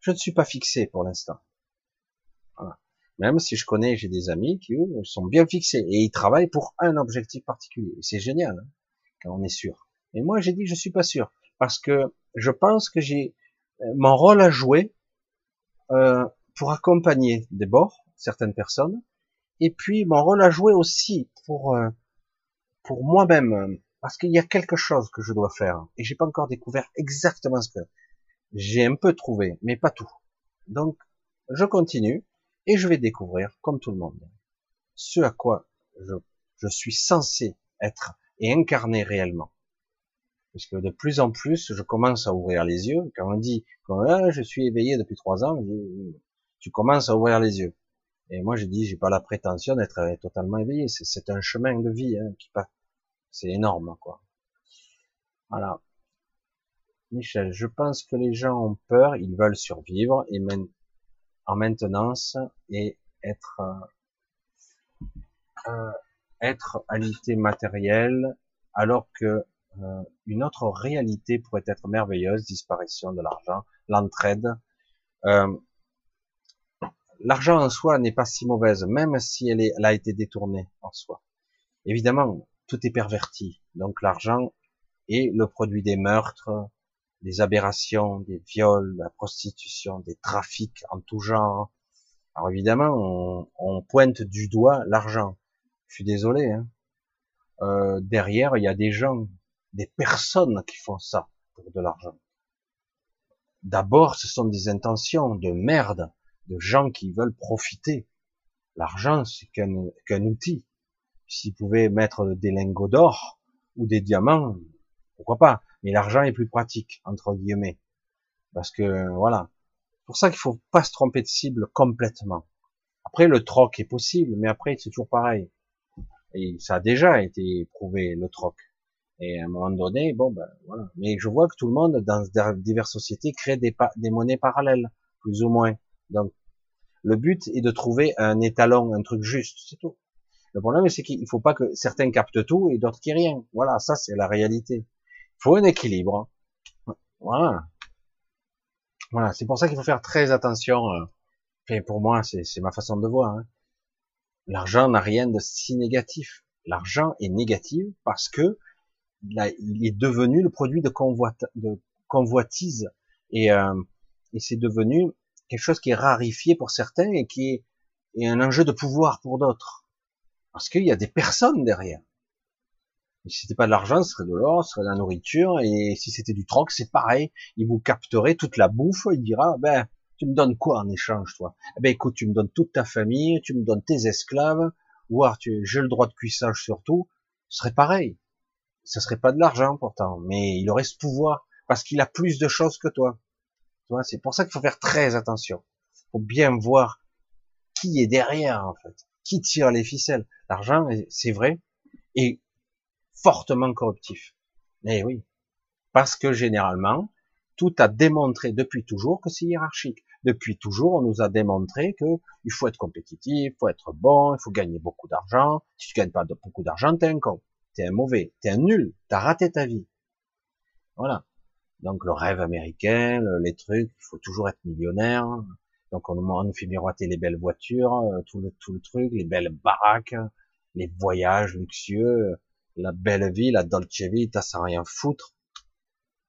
S1: je ne suis pas fixé pour l'instant. Même si je connais, j'ai des amis qui sont bien fixés et ils travaillent pour un objectif particulier. C'est génial hein, quand on est sûr. Et moi, j'ai dit je suis pas sûr parce que je pense que j'ai euh, mon rôle à jouer euh, pour accompagner des bords certaines personnes et puis mon rôle à jouer aussi pour euh, pour moi-même parce qu'il y a quelque chose que je dois faire et j'ai pas encore découvert exactement ce que j'ai un peu trouvé mais pas tout. Donc je continue et je vais découvrir, comme tout le monde, ce à quoi je, je suis censé être et incarner réellement. Parce que de plus en plus, je commence à ouvrir les yeux. Quand on dit ah, je suis éveillé depuis trois ans, tu commences à ouvrir les yeux. Et moi, je dis, j'ai pas la prétention d'être totalement éveillé. C'est un chemin de vie hein, qui passe. C'est énorme, quoi. Voilà. Michel, je pense que les gens ont peur, ils veulent survivre et en maintenance et être euh, euh, être matérielle alors que euh, une autre réalité pourrait être merveilleuse, disparition de l'argent, l'entraide. Euh, l'argent en soi n'est pas si mauvaise, même si elle, elle a été détournée en soi. Évidemment, tout est perverti. Donc l'argent est le produit des meurtres, des aberrations, des viols, la prostitution, des trafics en tout genre. Alors évidemment, on, on pointe du doigt l'argent. Je suis désolé. Hein. Euh, derrière, il y a des gens, des personnes qui font ça pour de l'argent. D'abord, ce sont des intentions de merde, de gens qui veulent profiter. L'argent, c'est qu'un outil. S'ils pouvaient mettre des lingots d'or ou des diamants, pourquoi pas? Mais l'argent est plus pratique entre guillemets. Parce que voilà. Pour ça qu'il faut pas se tromper de cible complètement. Après le troc est possible mais après c'est toujours pareil. Et ça a déjà été prouvé le troc. Et à un moment donné bon ben voilà. Mais je vois que tout le monde dans diverses sociétés crée des, des monnaies parallèles plus ou moins. Donc Le but est de trouver un étalon, un truc juste, c'est tout. Le problème, c'est qu'il faut pas que certains captent tout et d'autres qui rien. Voilà, ça c'est la réalité. Faut un équilibre. Voilà. Voilà, c'est pour ça qu'il faut faire très attention. Euh. Enfin, pour moi, c'est ma façon de voir. Hein. L'argent n'a rien de si négatif. L'argent est négatif parce que il est devenu le produit de, convoitise et, euh, et c'est devenu quelque chose qui est rarifié pour certains et qui est, un enjeu de pouvoir pour d'autres. Parce qu'il y a des personnes derrière. Et si c'était pas de l'argent, ce serait de l'or, ce serait de la nourriture, et si c'était du troc, c'est pareil. Il vous capterait toute la bouffe, il dira, ben, tu me donnes quoi en échange, toi? Eh ben, écoute, tu me donnes toute ta famille, tu me donnes tes esclaves, alors tu, j'ai le droit de cuissage surtout. Ce serait pareil. Ce serait pas de l'argent, pourtant, mais il aurait ce pouvoir, parce qu'il a plus de choses que toi c'est pour ça qu'il faut faire très attention. Faut bien voir qui est derrière, en fait. Qui tire les ficelles. L'argent, c'est vrai, est fortement corruptif. Eh oui. Parce que généralement, tout a démontré depuis toujours que c'est hiérarchique. Depuis toujours, on nous a démontré que il faut être compétitif, il faut être bon, il faut gagner beaucoup d'argent. Si tu gagnes pas beaucoup d'argent, t'es un con, t'es un mauvais, t'es un nul, t'as raté ta vie. Voilà. Donc le rêve américain, les trucs, il faut toujours être millionnaire. Donc on, nous fait miroiter les belles voitures, euh, tout le, tout le truc, les belles baraques, les voyages luxueux, la belle vie, la dolce vita sans rien foutre.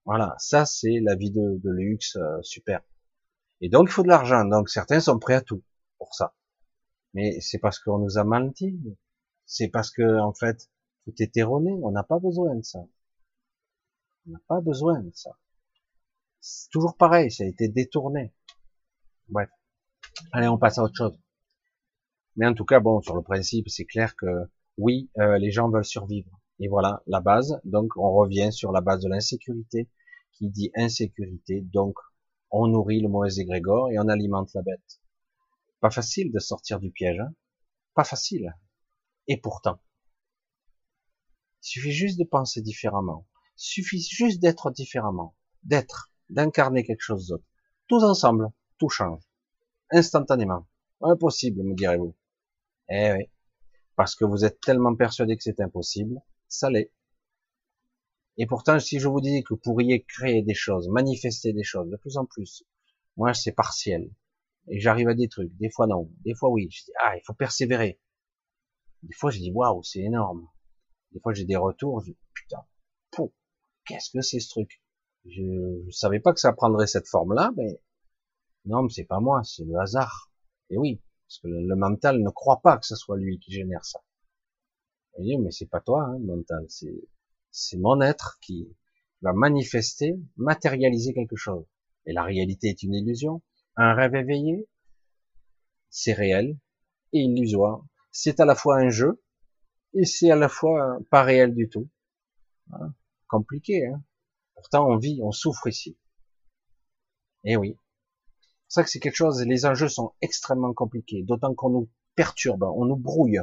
S1: Voilà, ça c'est la vie de, de luxe euh, super. Et donc il faut de l'argent. Donc certains sont prêts à tout pour ça. Mais c'est parce qu'on nous a menti. C'est parce que en fait tout est erroné. On n'a pas besoin de ça. On n'a pas besoin de ça. C'est toujours pareil, ça a été détourné. Bref. Allez, on passe à autre chose. Mais en tout cas, bon, sur le principe, c'est clair que oui, euh, les gens veulent survivre. Et voilà la base. Donc, on revient sur la base de l'insécurité, qui dit insécurité. Donc, on nourrit le mauvais égrégore et on alimente la bête. Pas facile de sortir du piège. Hein Pas facile. Et pourtant, il suffit juste de penser différemment suffit juste d'être différemment, d'être, d'incarner quelque chose d'autre. Tous ensemble, tout change. Instantanément. Impossible, me direz-vous. Eh oui. Parce que vous êtes tellement persuadé que c'est impossible, ça l'est. Et pourtant, si je vous dis que vous pourriez créer des choses, manifester des choses de plus en plus, moi, c'est partiel. Et j'arrive à des trucs. Des fois, non. Des fois, oui. Je dis, ah, il faut persévérer. Des fois, je dis, waouh, c'est énorme. Des fois, j'ai des retours. Je dis, putain, pou, qu'est-ce que c'est ce truc? Je, ne savais pas que ça prendrait cette forme-là, mais non, mais c'est pas moi, c'est le hasard. Et oui, parce que le, mental ne croit pas que ce soit lui qui génère ça. Vous voyez, mais c'est pas toi, hein, mental, c'est c'est mon être qui va manifester, matérialiser quelque chose. Et la réalité est une illusion. Un rêve éveillé, c'est réel et illusoire. C'est à la fois un jeu et c'est à la fois pas réel du tout. Voilà compliqué. Hein Pourtant, on vit, on souffre ici. Eh oui. C'est ça que c'est quelque chose, les enjeux sont extrêmement compliqués, d'autant qu'on nous perturbe, on nous brouille,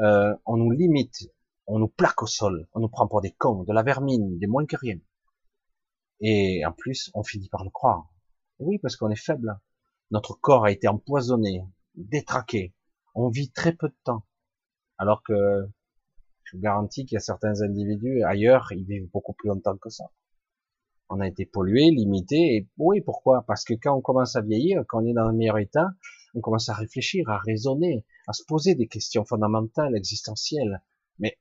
S1: euh, on nous limite, on nous plaque au sol, on nous prend pour des cons, de la vermine, des moins que rien. Et en plus, on finit par le croire. Oui, parce qu'on est faible. Notre corps a été empoisonné, détraqué. On vit très peu de temps. Alors que je vous garantis qu'il y a certains individus ailleurs, ils vivent beaucoup plus longtemps que ça. On a été pollué, limité, et oui, pourquoi? Parce que quand on commence à vieillir, quand on est dans un meilleur état, on commence à réfléchir, à raisonner, à se poser des questions fondamentales, existentielles. Mais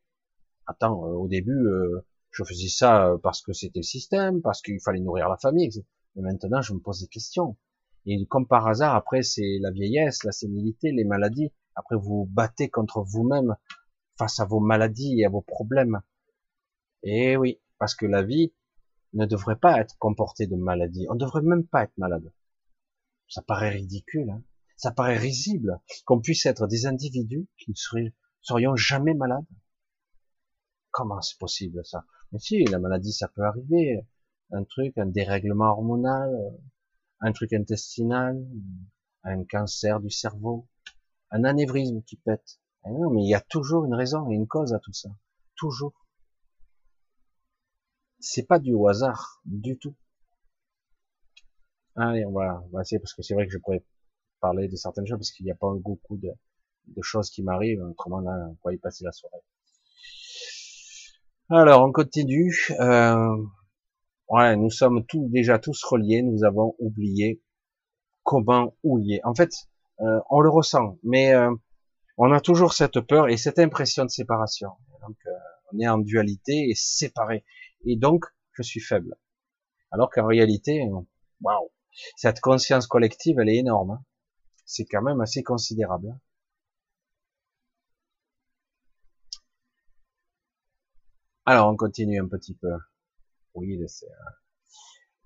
S1: attends, euh, au début, euh, je faisais ça euh, parce que c'était le système, parce qu'il fallait nourrir la famille. Mais maintenant, je me pose des questions. Et comme par hasard, après, c'est la vieillesse, la sénilité, les maladies. Après, vous vous battez contre vous-même face à vos maladies et à vos problèmes. Et oui, parce que la vie ne devrait pas être comportée de maladies. On ne devrait même pas être malade. Ça paraît ridicule, hein ça paraît risible qu'on puisse être des individus qui ne seraient, serions jamais malades. Comment c'est possible ça? Mais si, la maladie, ça peut arriver. Un truc, un dérèglement hormonal, un truc intestinal, un cancer du cerveau, un anévrisme qui pète. Eh non, mais il y a toujours une raison et une cause à tout ça. Toujours. C'est pas du hasard, du tout. Allez, on va, on va essayer parce que c'est vrai que je pourrais parler de certaines choses parce qu'il n'y a pas beaucoup de, de choses qui m'arrivent. Autrement, là, on pourrait y passer la soirée. Alors, on continue. Euh, ouais, nous sommes tous déjà tous reliés. Nous avons oublié comment oublier. En fait, euh, on le ressent, mais euh, on a toujours cette peur et cette impression de séparation. Donc, euh, on est en dualité et séparé. Et donc, je suis faible. Alors qu'en réalité, waouh, cette conscience collective, elle est énorme. Hein. C'est quand même assez considérable. Hein. Alors, on continue un petit peu. Oui, c'est.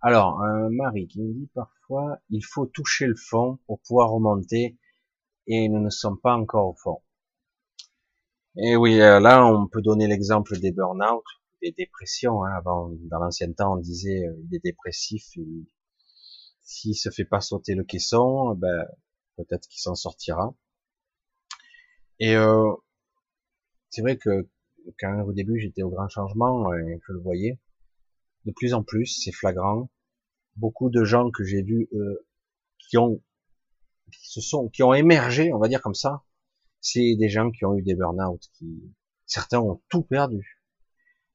S1: Alors, un mari qui me dit parfois, il faut toucher le fond pour pouvoir remonter, et nous ne sommes pas encore au fond. Et oui, euh, là, on peut donner l'exemple des burn-out, des dépressions. Hein. Avant, dans l'ancien temps, on disait euh, il est dépressif, s'il se fait pas sauter le caisson, ben peut-être qu'il s'en sortira. Et euh, c'est vrai que quand au début j'étais au grand changement et je le voyais, de plus en plus, c'est flagrant. Beaucoup de gens que j'ai vus euh, qui ont qui se sont qui ont émergé, on va dire comme ça, c'est des gens qui ont eu des burn-out, qui certains ont tout perdu.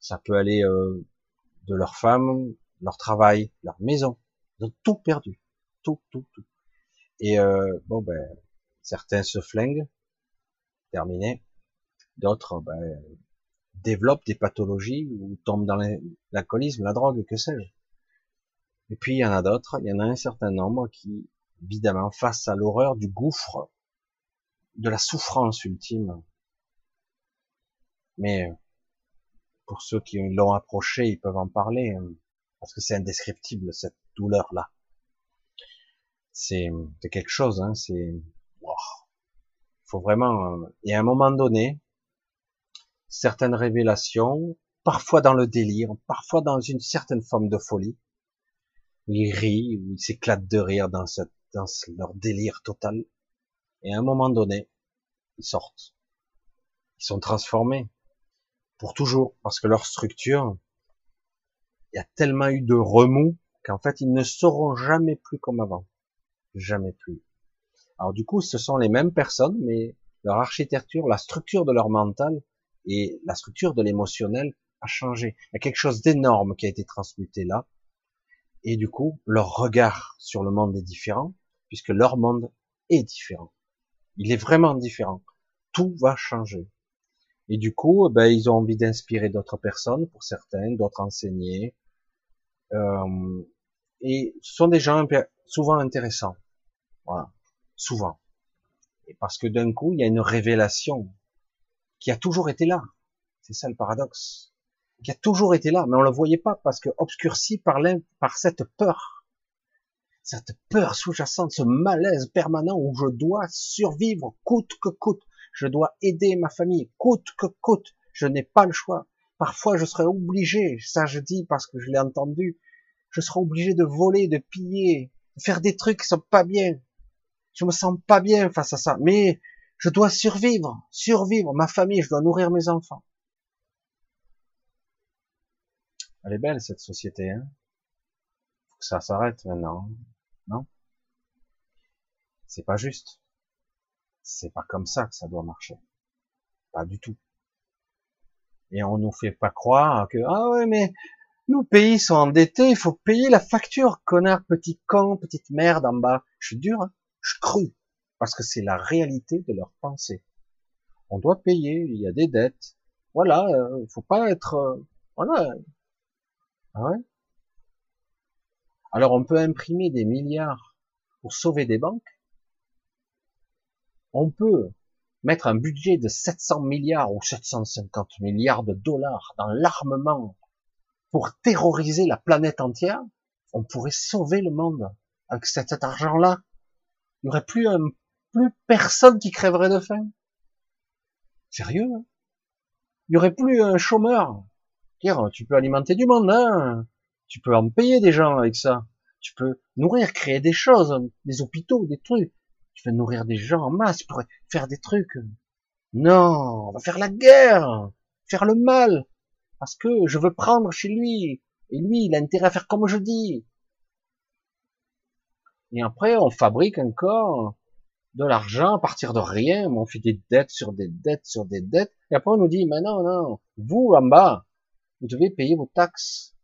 S1: Ça peut aller euh, de leur femme, leur travail, leur maison, ils ont tout perdu, tout, tout, tout. Et euh, bon ben, certains se flinguent, terminé. D'autres ben, développent des pathologies ou tombent dans l'alcoolisme, la drogue, que sais-je. Et puis il y en a d'autres, il y en a un certain nombre qui, évidemment, face à l'horreur du gouffre, de la souffrance ultime. Mais pour ceux qui l'ont approché, ils peuvent en parler, hein, parce que c'est indescriptible cette douleur-là. C'est quelque chose, hein, c'est. Wow. Faut vraiment. Et à un moment donné, certaines révélations, parfois dans le délire, parfois dans une certaine forme de folie, où ils rient, où ils s'éclatent de rire dans, cette, dans leur délire total. Et à un moment donné, ils sortent. Ils sont transformés. Pour toujours. Parce que leur structure, il y a tellement eu de remous qu'en fait, ils ne seront jamais plus comme avant. Jamais plus. Alors du coup, ce sont les mêmes personnes, mais leur architecture, la structure de leur mental et la structure de l'émotionnel a changé. Il y a quelque chose d'énorme qui a été transmuté là. Et du coup, leur regard sur le monde est différent, puisque leur monde est différent. Il est vraiment différent. Tout va changer. Et du coup, ben, ils ont envie d'inspirer d'autres personnes, pour certains, d'autres enseigner. Euh, et ce sont des gens souvent intéressants. Voilà. Souvent. Et parce que d'un coup, il y a une révélation qui a toujours été là. C'est ça le paradoxe. Qui a toujours été là, mais on le voyait pas parce que obscurci par, par cette peur. Cette peur sous-jacente, ce malaise permanent où je dois survivre coûte que coûte. Je dois aider ma famille coûte que coûte. Je n'ai pas le choix. Parfois, je serai obligé, ça je dis parce que je l'ai entendu, je serai obligé de voler, de piller, de faire des trucs qui sont pas bien. Je me sens pas bien face à ça. Mais je dois survivre, survivre, ma famille, je dois nourrir mes enfants. Elle est belle cette société, hein Faut que ça s'arrête maintenant, non? C'est pas juste. C'est pas comme ça que ça doit marcher. Pas du tout. Et on nous fait pas croire que ah ouais mais nos pays sont endettés, il faut payer la facture, connard, petit con, petite merde en bas. Je suis dur, hein je cru parce que c'est la réalité de leur pensée. On doit payer, il y a des dettes. Voilà, euh, il faut pas être, euh, voilà. Ah ouais? Alors on peut imprimer des milliards pour sauver des banques? On peut mettre un budget de 700 milliards ou 750 milliards de dollars dans l'armement pour terroriser la planète entière. On pourrait sauver le monde avec cet argent-là. Il n'y aurait plus personne qui crèverait de faim. Sérieux hein? Il y aurait plus un chômeur. tu peux alimenter du monde, hein? Tu peux en payer des gens avec ça. Tu peux nourrir, créer des choses, des hôpitaux, des trucs. Tu peux nourrir des gens en masse, pourrais faire des trucs. Non, on va faire la guerre, faire le mal, parce que je veux prendre chez lui, et lui, il a intérêt à faire comme je dis. Et après, on fabrique encore de l'argent à partir de rien, on fait des dettes sur des dettes sur des dettes, et après on nous dit, mais non, non, vous en bas, vous devez payer vos taxes.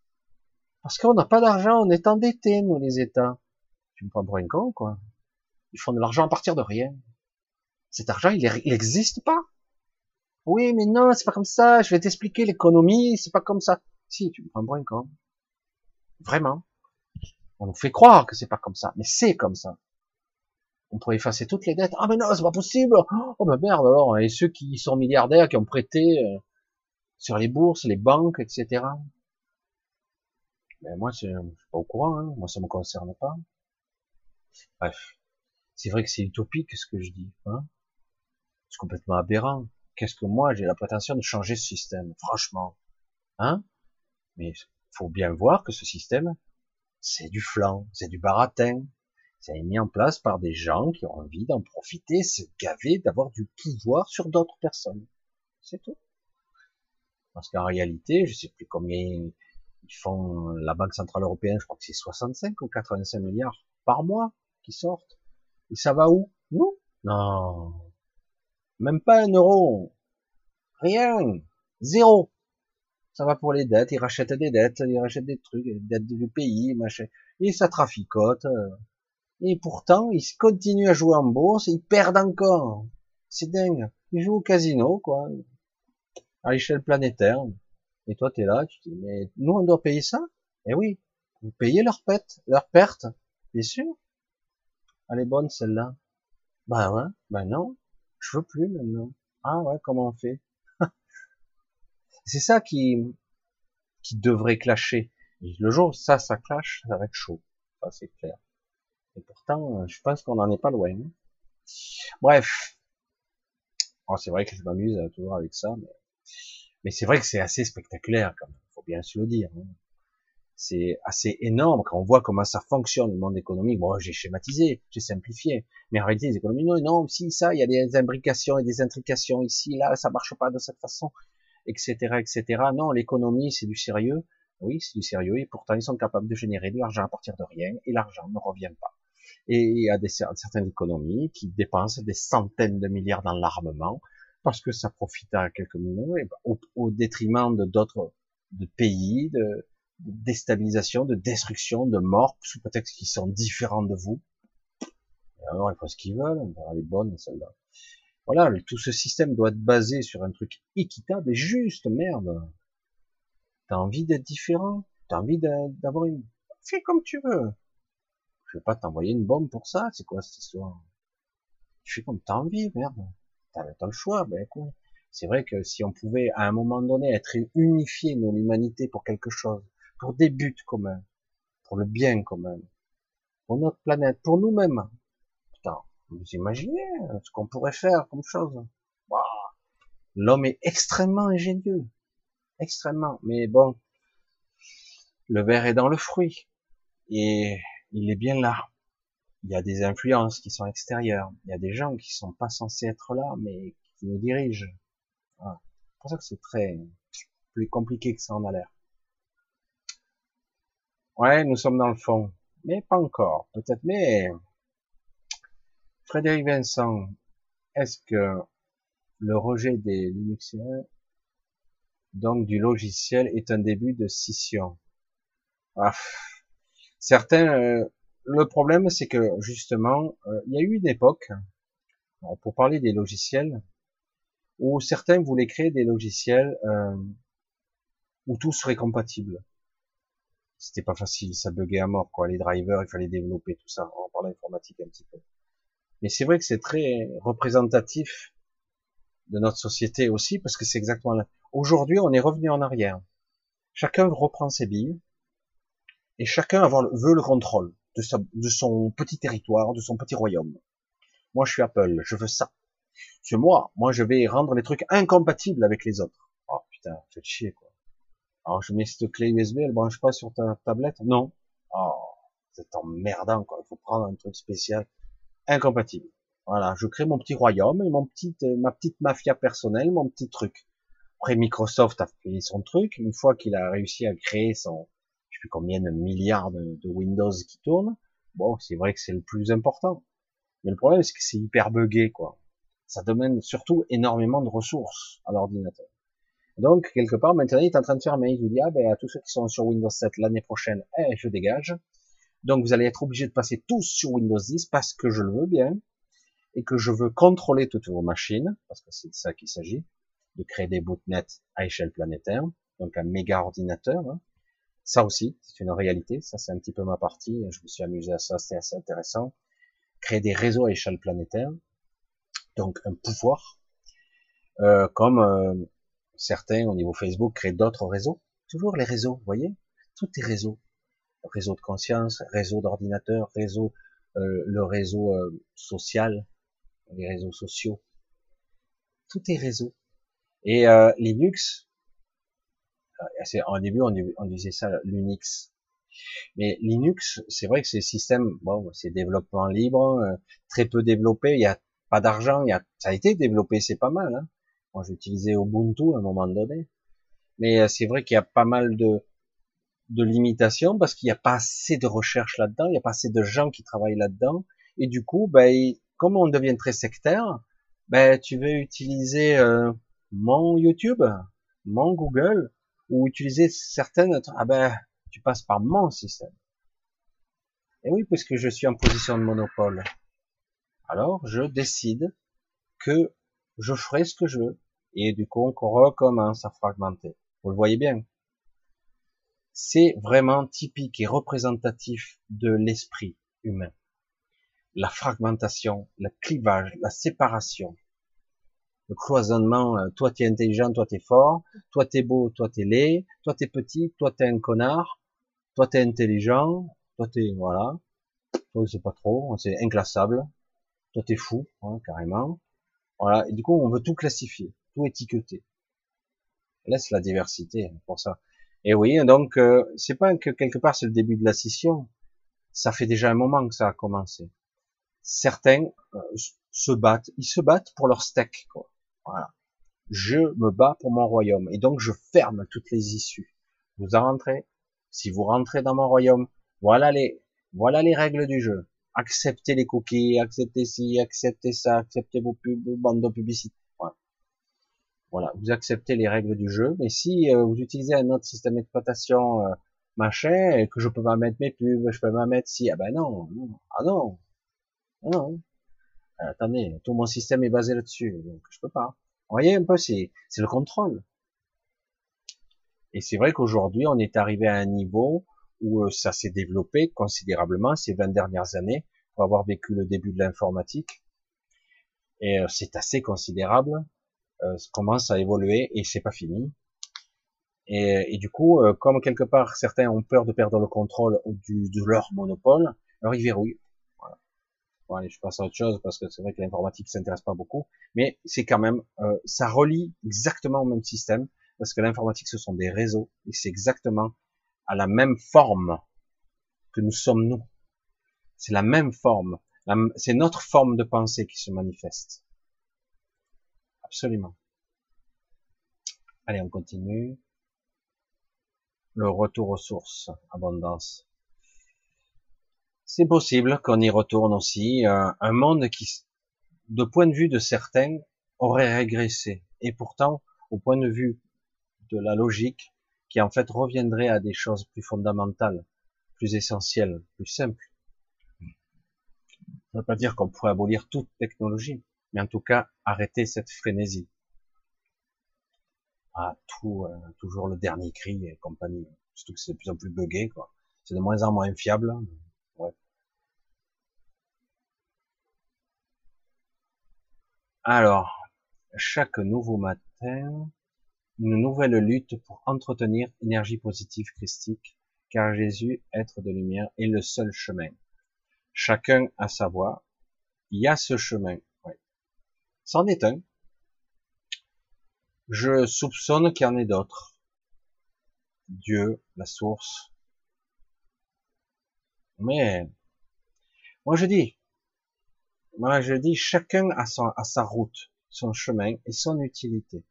S1: Parce qu'on n'a pas d'argent, on est endetté, nous, les États. Tu me prends pour un con, quoi. Ils font de l'argent à partir de rien. Cet argent, il n'existe pas. Oui, mais non, c'est pas comme ça, je vais t'expliquer l'économie, c'est pas comme ça. Si, tu me prends pour un con. Vraiment. On nous fait croire que c'est pas comme ça, mais c'est comme ça. On pourrait effacer toutes les dettes. Ah mais non, c'est pas possible. Oh ben merde alors. Et ceux qui sont milliardaires, qui ont prêté euh, sur les bourses, les banques, etc. Mais moi, je suis pas au courant. Hein. Moi, ça me concerne pas. Bref, c'est vrai que c'est utopique ce que je dis. Hein c'est complètement aberrant. Qu'est-ce que moi j'ai la prétention de changer ce système, franchement, hein? Mais faut bien voir que ce système, c'est du flanc, c'est du baratin. Ça est mis en place par des gens qui ont envie d'en profiter, se gaver, d'avoir du pouvoir sur d'autres personnes. C'est tout. Parce qu'en réalité, je sais plus combien ils font la Banque Centrale Européenne, je crois que c'est 65 ou 85 milliards par mois qui sortent. Et ça va où? Nous Non. Même pas un euro. Rien. Zéro ça va pour les dettes, ils rachètent des dettes, ils rachètent des trucs, des dettes du pays, machin, et ça traficote. Et pourtant, ils continuent à jouer en bourse, ils perdent encore. C'est dingue. Ils jouent au casino, quoi, à l'échelle planétaire. Et toi, t'es là, tu dis, mais nous, on doit payer ça? Eh oui, vous payez leur perte, leur perte, bien sûr. Elle est bonne, celle-là. Ben ouais, ben non, je veux plus maintenant. Ah ouais, comment on fait? [LAUGHS] C'est ça qui, qui devrait clasher. le jour ça, ça clash, ça va être chaud. Ça, c'est clair. Et pourtant, je pense qu'on n'en est pas loin. Bref. c'est vrai que je m'amuse toujours avec ça, mais, mais c'est vrai que c'est assez spectaculaire, quand même. Faut bien se le dire. Hein. C'est assez énorme quand on voit comment ça fonctionne, le monde économique. Bon, j'ai schématisé, j'ai simplifié. Mais en réalité, les économies, non, non, si, ça, il y a des imbrications et des intrications ici, là, ça marche pas de cette façon etc., etc. Non, l'économie, c'est du sérieux. Oui, c'est du sérieux, et pourtant ils sont capables de générer de l'argent à partir de rien, et l'argent ne revient pas. Et il y a des, certaines économies qui dépensent des centaines de milliards dans l'armement, parce que ça profite à quelques minutes, au, au détriment de d'autres pays, de, déstabilisation, de destruction, de mort, sous prétexte qu'ils sont différents de vous. Alors, ils font ce qu'ils veulent, elle est bonne, celle-là. Voilà, tout ce système doit être basé sur un truc équitable et juste, merde. T'as envie d'être différent, t'as envie d'avoir une... Fais comme tu veux. Je vais pas t'envoyer une bombe pour ça, c'est quoi cette histoire? Tu fais comme t'as envie, merde. T'as as le choix, ben quoi. C'est vrai que si on pouvait à un moment donné être unifié, nous, l'humanité, pour quelque chose, pour des buts communs, pour le bien commun, pour notre planète, pour nous-mêmes, putain, vous imaginez euh, ce qu'on pourrait faire comme chose L'homme est extrêmement ingénieux, extrêmement. Mais bon, le verre est dans le fruit et il est bien là. Il y a des influences qui sont extérieures. Il y a des gens qui sont pas censés être là, mais qui nous dirigent. Voilà. C'est pour ça que c'est très plus compliqué que ça en a l'air. Ouais, nous sommes dans le fond, mais pas encore. Peut-être, mais Frédéric Vincent, est-ce que le rejet des Linuxiens, donc du logiciel, est un début de scission? Ah, Certains, euh, le problème, c'est que justement, euh, il y a eu une époque, pour parler des logiciels, où certains voulaient créer des logiciels euh, où tout serait compatible. C'était pas facile, ça buguait à mort, quoi. Les drivers, il fallait développer tout ça. On parle informatique un petit peu. Mais c'est vrai que c'est très représentatif de notre société aussi, parce que c'est exactement là. Aujourd'hui, on est revenu en arrière. Chacun reprend ses billes, et chacun veut le contrôle de, de son petit territoire, de son petit royaume. Moi, je suis Apple, je veux ça. C'est moi. Moi, je vais rendre les trucs incompatibles avec les autres. Oh putain, faites chier quoi. Alors, je mets cette clé USB, elle branche pas sur ta tablette? Non. Oh, c'est emmerdant quoi. Il faut prendre un truc spécial incompatible. Voilà, je crée mon petit royaume et mon petit, euh, ma petite mafia personnelle, mon petit truc. Après, Microsoft a fait son truc. Une fois qu'il a réussi à créer son, je sais plus combien de milliards de, Windows qui tournent, bon, c'est vrai que c'est le plus important. Mais le problème, c'est que c'est hyper buggé, quoi. Ça demande surtout énormément de ressources à l'ordinateur. Donc, quelque part, maintenant, il est en train de fermer. Il vous dit, ah, ben, à tous ceux qui sont sur Windows 7 l'année prochaine, eh, je dégage. Donc, vous allez être obligé de passer tous sur Windows 10 parce que je le veux bien et que je veux contrôler toutes vos machines, parce que c'est de ça qu'il s'agit, de créer des botnets à échelle planétaire, donc un méga ordinateur. Hein. Ça aussi, c'est une réalité. Ça, c'est un petit peu ma partie. Je me suis amusé à ça, c'est assez intéressant. Créer des réseaux à échelle planétaire, donc un pouvoir, euh, comme euh, certains au niveau Facebook créent d'autres réseaux. Toujours les réseaux, vous voyez? Tout est réseau. Réseau de conscience, réseau d'ordinateur, réseau, euh, le réseau euh, social, les réseaux sociaux. Tout est réseau. Et euh, Linux, euh, en début on, disait ça l'Unix. Mais Linux, c'est vrai que c'est système, bon, c'est développement libre, très peu développé, il y a pas d'argent, il y a, ça a été développé, c'est pas mal. Hein. Moi, j'utilisais Ubuntu à un moment donné, mais c'est vrai qu'il y a pas mal de de limitations parce qu'il n'y a pas assez de recherche là-dedans, il n'y a pas assez de gens qui travaillent là-dedans, et du coup, ben, comme on devient très sectaire, ben, tu veux utiliser euh, mon YouTube, mon Google, ou utiliser certaines, ah ben, tu passes par mon système. Et oui, puisque je suis en position de monopole. Alors, je décide que je ferai ce que je veux. Et du coup, on recommence à fragmenter. Vous le voyez bien. C'est vraiment typique et représentatif de l'esprit humain. La fragmentation, le clivage, la séparation, le cloisonnement, euh, toi t'es intelligent, toi t'es fort, toi t'es beau, toi t'es laid, toi t'es petit, toi t'es un connard, toi t'es intelligent, toi t'es, voilà, toi c'est pas trop, c'est inclassable, toi t'es fou, hein, carrément, voilà, et du coup on veut tout classifier, tout laisse la diversité pour ça. Et oui, donc euh, c'est pas que quelque part c'est le début de la scission, ça fait déjà un moment que ça a commencé certains euh, se battent, ils se battent pour leur steak. Je me bats pour mon royaume et donc je ferme toutes les issues. Vous en rentrez. Si vous rentrez dans mon royaume, voilà les, voilà les règles du jeu. Acceptez les cookies, acceptez ci, acceptez ça, acceptez vos, pubs, vos bandes de publicité. Voilà. vous acceptez les règles du jeu. Mais si euh, vous utilisez un autre système d'exploitation euh, machin et que je peux pas mettre mes pubs, je peux pas mettre si, ah ben non, non, ah non, non. Euh, attendez, tout mon système est basé là-dessus, donc je peux pas. Vous voyez un peu, c'est le contrôle. Et c'est vrai qu'aujourd'hui, on est arrivé à un niveau où euh, ça s'est développé considérablement ces 20 dernières années, pour avoir vécu le début de l'informatique. Et euh, c'est assez considérable. Euh, commence à évoluer et c'est pas fini. Et, du coup, comme quelque part certains ont peur de perdre le contrôle du, de leur monopole, alors ils verrouillent. Bon, allez, je passe à autre chose parce que c'est vrai que l'informatique s'intéresse pas beaucoup, mais c'est quand même, euh, ça relie exactement au même système parce que l'informatique ce sont des réseaux et c'est exactement à la même forme que nous sommes nous. C'est la même forme, c'est notre forme de pensée qui se manifeste. Absolument. Allez, on continue. Le retour aux sources, abondance c'est possible qu'on y retourne aussi. Euh, un monde qui, de point de vue de certains, aurait régressé. Et pourtant, au point de vue de la logique, qui en fait reviendrait à des choses plus fondamentales, plus essentielles, plus simples. Ça ne veut pas dire qu'on pourrait abolir toute technologie, mais en tout cas arrêter cette frénésie. Ah, tout, euh, toujours le dernier cri et compagnie. Surtout que c'est de plus en plus buggé, quoi. C'est de moins en moins fiable. Alors, chaque nouveau matin, une nouvelle lutte pour entretenir énergie positive christique, car Jésus, être de lumière, est le seul chemin. Chacun a sa voie. Il y a ce chemin. C'en est un. Je soupçonne qu'il y en ait d'autres. Dieu, la source. Mais, moi je dis, moi, je dis, chacun a, sa route, son chemin et son utilité.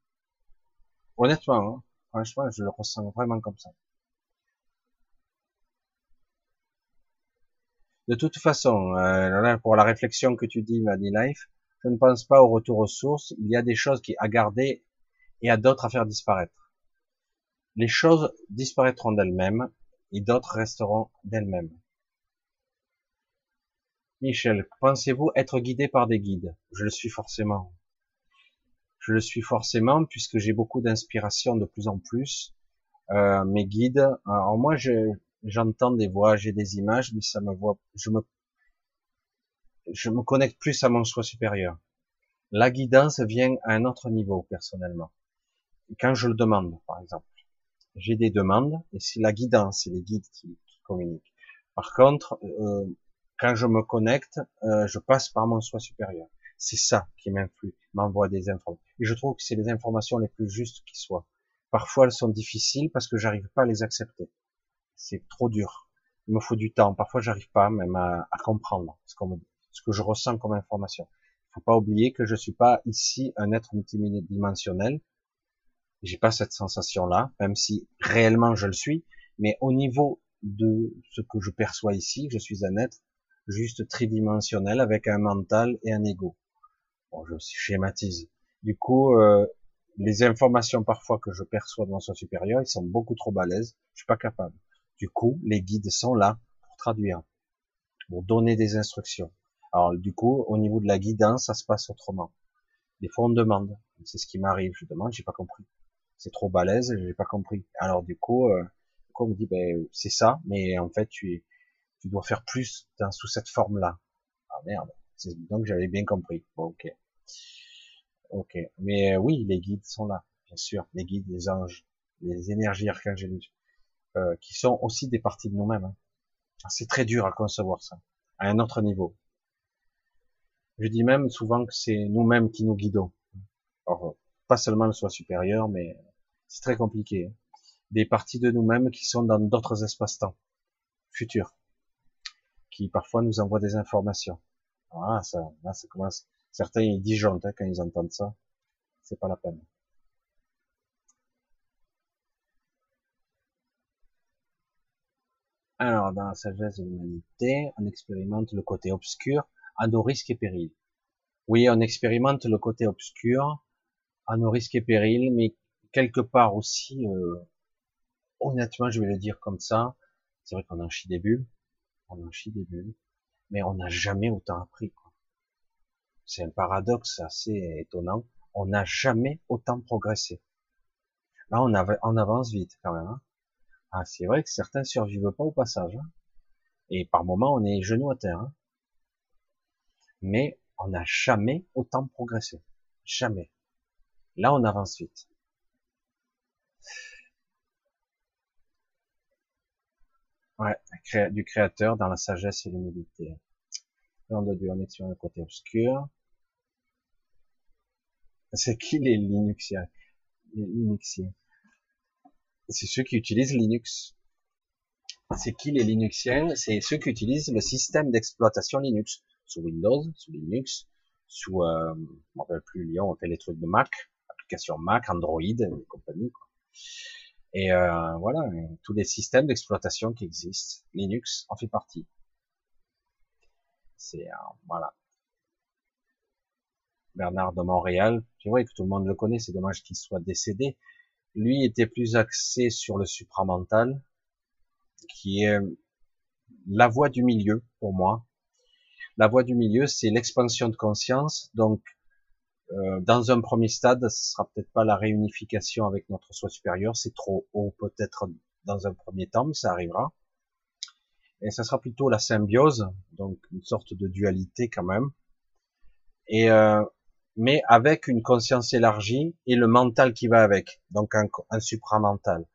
S1: Honnêtement, hein, franchement, je le ressens vraiment comme ça. De toute façon, euh, pour la réflexion que tu dis, Money Life, je ne pense pas au retour aux sources. Il y a des choses qui à garder et à d'autres à faire disparaître. Les choses disparaîtront d'elles-mêmes et d'autres resteront d'elles-mêmes. Michel, pensez-vous être guidé par des guides? Je le suis forcément. Je le suis forcément puisque j'ai beaucoup d'inspiration de plus en plus. Euh, mes guides, alors moi j'entends des voix, j'ai des images, mais ça me voit, je me, je me connecte plus à mon soi supérieur. La guidance vient à un autre niveau personnellement. Quand je le demande, par exemple, j'ai des demandes et c'est la guidance, c'est les guides qui, communiquent. Par contre, euh, quand je me connecte, euh, je passe par mon soi supérieur. C'est ça qui m'influe, m'envoie des informations. Et je trouve que c'est les informations les plus justes qui soient. Parfois, elles sont difficiles parce que j'arrive pas à les accepter. C'est trop dur. Il me faut du temps. Parfois, j'arrive pas même à, comprendre ce, ce que je ressens comme information. Il faut pas oublier que je suis pas ici un être multidimensionnel. J'ai pas cette sensation-là, même si réellement je le suis. Mais au niveau de ce que je perçois ici, je suis un être juste tridimensionnel avec un mental et un ego. Bon, je schématise. Du coup, euh, les informations parfois que je perçois dans son supérieur, ils sont beaucoup trop balèzes. Je suis pas capable. Du coup, les guides sont là pour traduire, pour donner des instructions. Alors, du coup, au niveau de la guidance, ça se passe autrement. Des fois, on demande. C'est ce qui m'arrive. Je demande, j'ai pas compris. C'est trop balèze, j'ai pas compris. Alors, du coup, euh, on me dit, ben, c'est ça, mais en fait, tu es, tu dois faire plus dans, sous cette forme-là. Ah merde, donc j'avais bien compris. ok. Ok. Mais euh, oui, les guides sont là, bien sûr. Les guides, les anges, les énergies archangéliques, euh, qui sont aussi des parties de nous-mêmes. Hein. Ah, c'est très dur à concevoir ça, à un autre niveau. Je dis même souvent que c'est nous-mêmes qui nous guidons. Alors, pas seulement le soi supérieur, mais c'est très compliqué. Hein. Des parties de nous-mêmes qui sont dans d'autres espaces-temps futurs qui parfois nous envoient des informations. Ah, ça, là, ça commence. Certains ils disjonctent hein, quand ils entendent ça. C'est pas la peine. Alors, dans la sagesse de l'humanité, on expérimente le côté obscur à nos risques et périls. Oui, on expérimente le côté obscur à nos risques et périls, mais quelque part aussi, euh, honnêtement, je vais le dire comme ça, c'est vrai qu'on en chie des bulles, on en chie des bulles, mais on n'a jamais autant appris. C'est un paradoxe assez étonnant. On n'a jamais autant progressé. Là, on, avance vite quand même. Hein. Ah, c'est vrai que certains survivent pas au passage. Hein. Et par moments, on est genoux à terre. Hein. Mais on n'a jamais autant progressé. Jamais. Là, on avance vite. Ouais, du créateur dans la sagesse et l'humilité. On doit du on sur le côté obscur. C'est qui les Linuxiens? Les Linuxiens. C'est ceux qui utilisent Linux. C'est qui les Linuxiens? C'est ceux qui utilisent le système d'exploitation Linux. Sous Windows, sous Linux, sous, euh, on rappelle plus Lyon, on fait les trucs de Mac, application Mac, Android, et compagnie. Quoi. Et euh, voilà, tous les systèmes d'exploitation qui existent, Linux en fait partie. C'est euh, voilà. Bernard de Montréal, c'est vrai que tout le monde le connaît, c'est dommage qu'il soit décédé. Lui était plus axé sur le supramental, qui est la voie du milieu pour moi. La voie du milieu, c'est l'expansion de conscience, donc euh, dans un premier stade, ce sera peut-être pas la réunification avec notre soi supérieur, c'est trop haut peut-être dans un premier temps, mais ça arrivera. Et ça sera plutôt la symbiose, donc une sorte de dualité quand même. Et euh, mais avec une conscience élargie et le mental qui va avec, donc un, un supramental,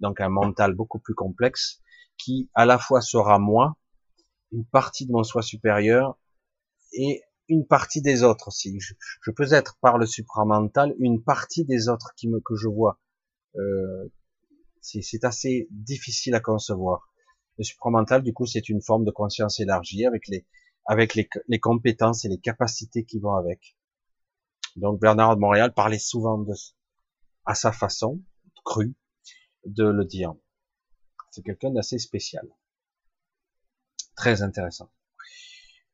S1: donc un mental beaucoup plus complexe, qui à la fois sera moi, une partie de mon soi supérieur, et une partie des autres aussi. Je, peux être par le supramental une partie des autres qui me que je vois. Euh, c'est assez difficile à concevoir. Le supramental, du coup, c'est une forme de conscience élargie avec les avec les, les, compétences et les capacités qui vont avec. Donc Bernard de Montréal parlait souvent de à sa façon crue de le dire. C'est quelqu'un d'assez spécial, très intéressant.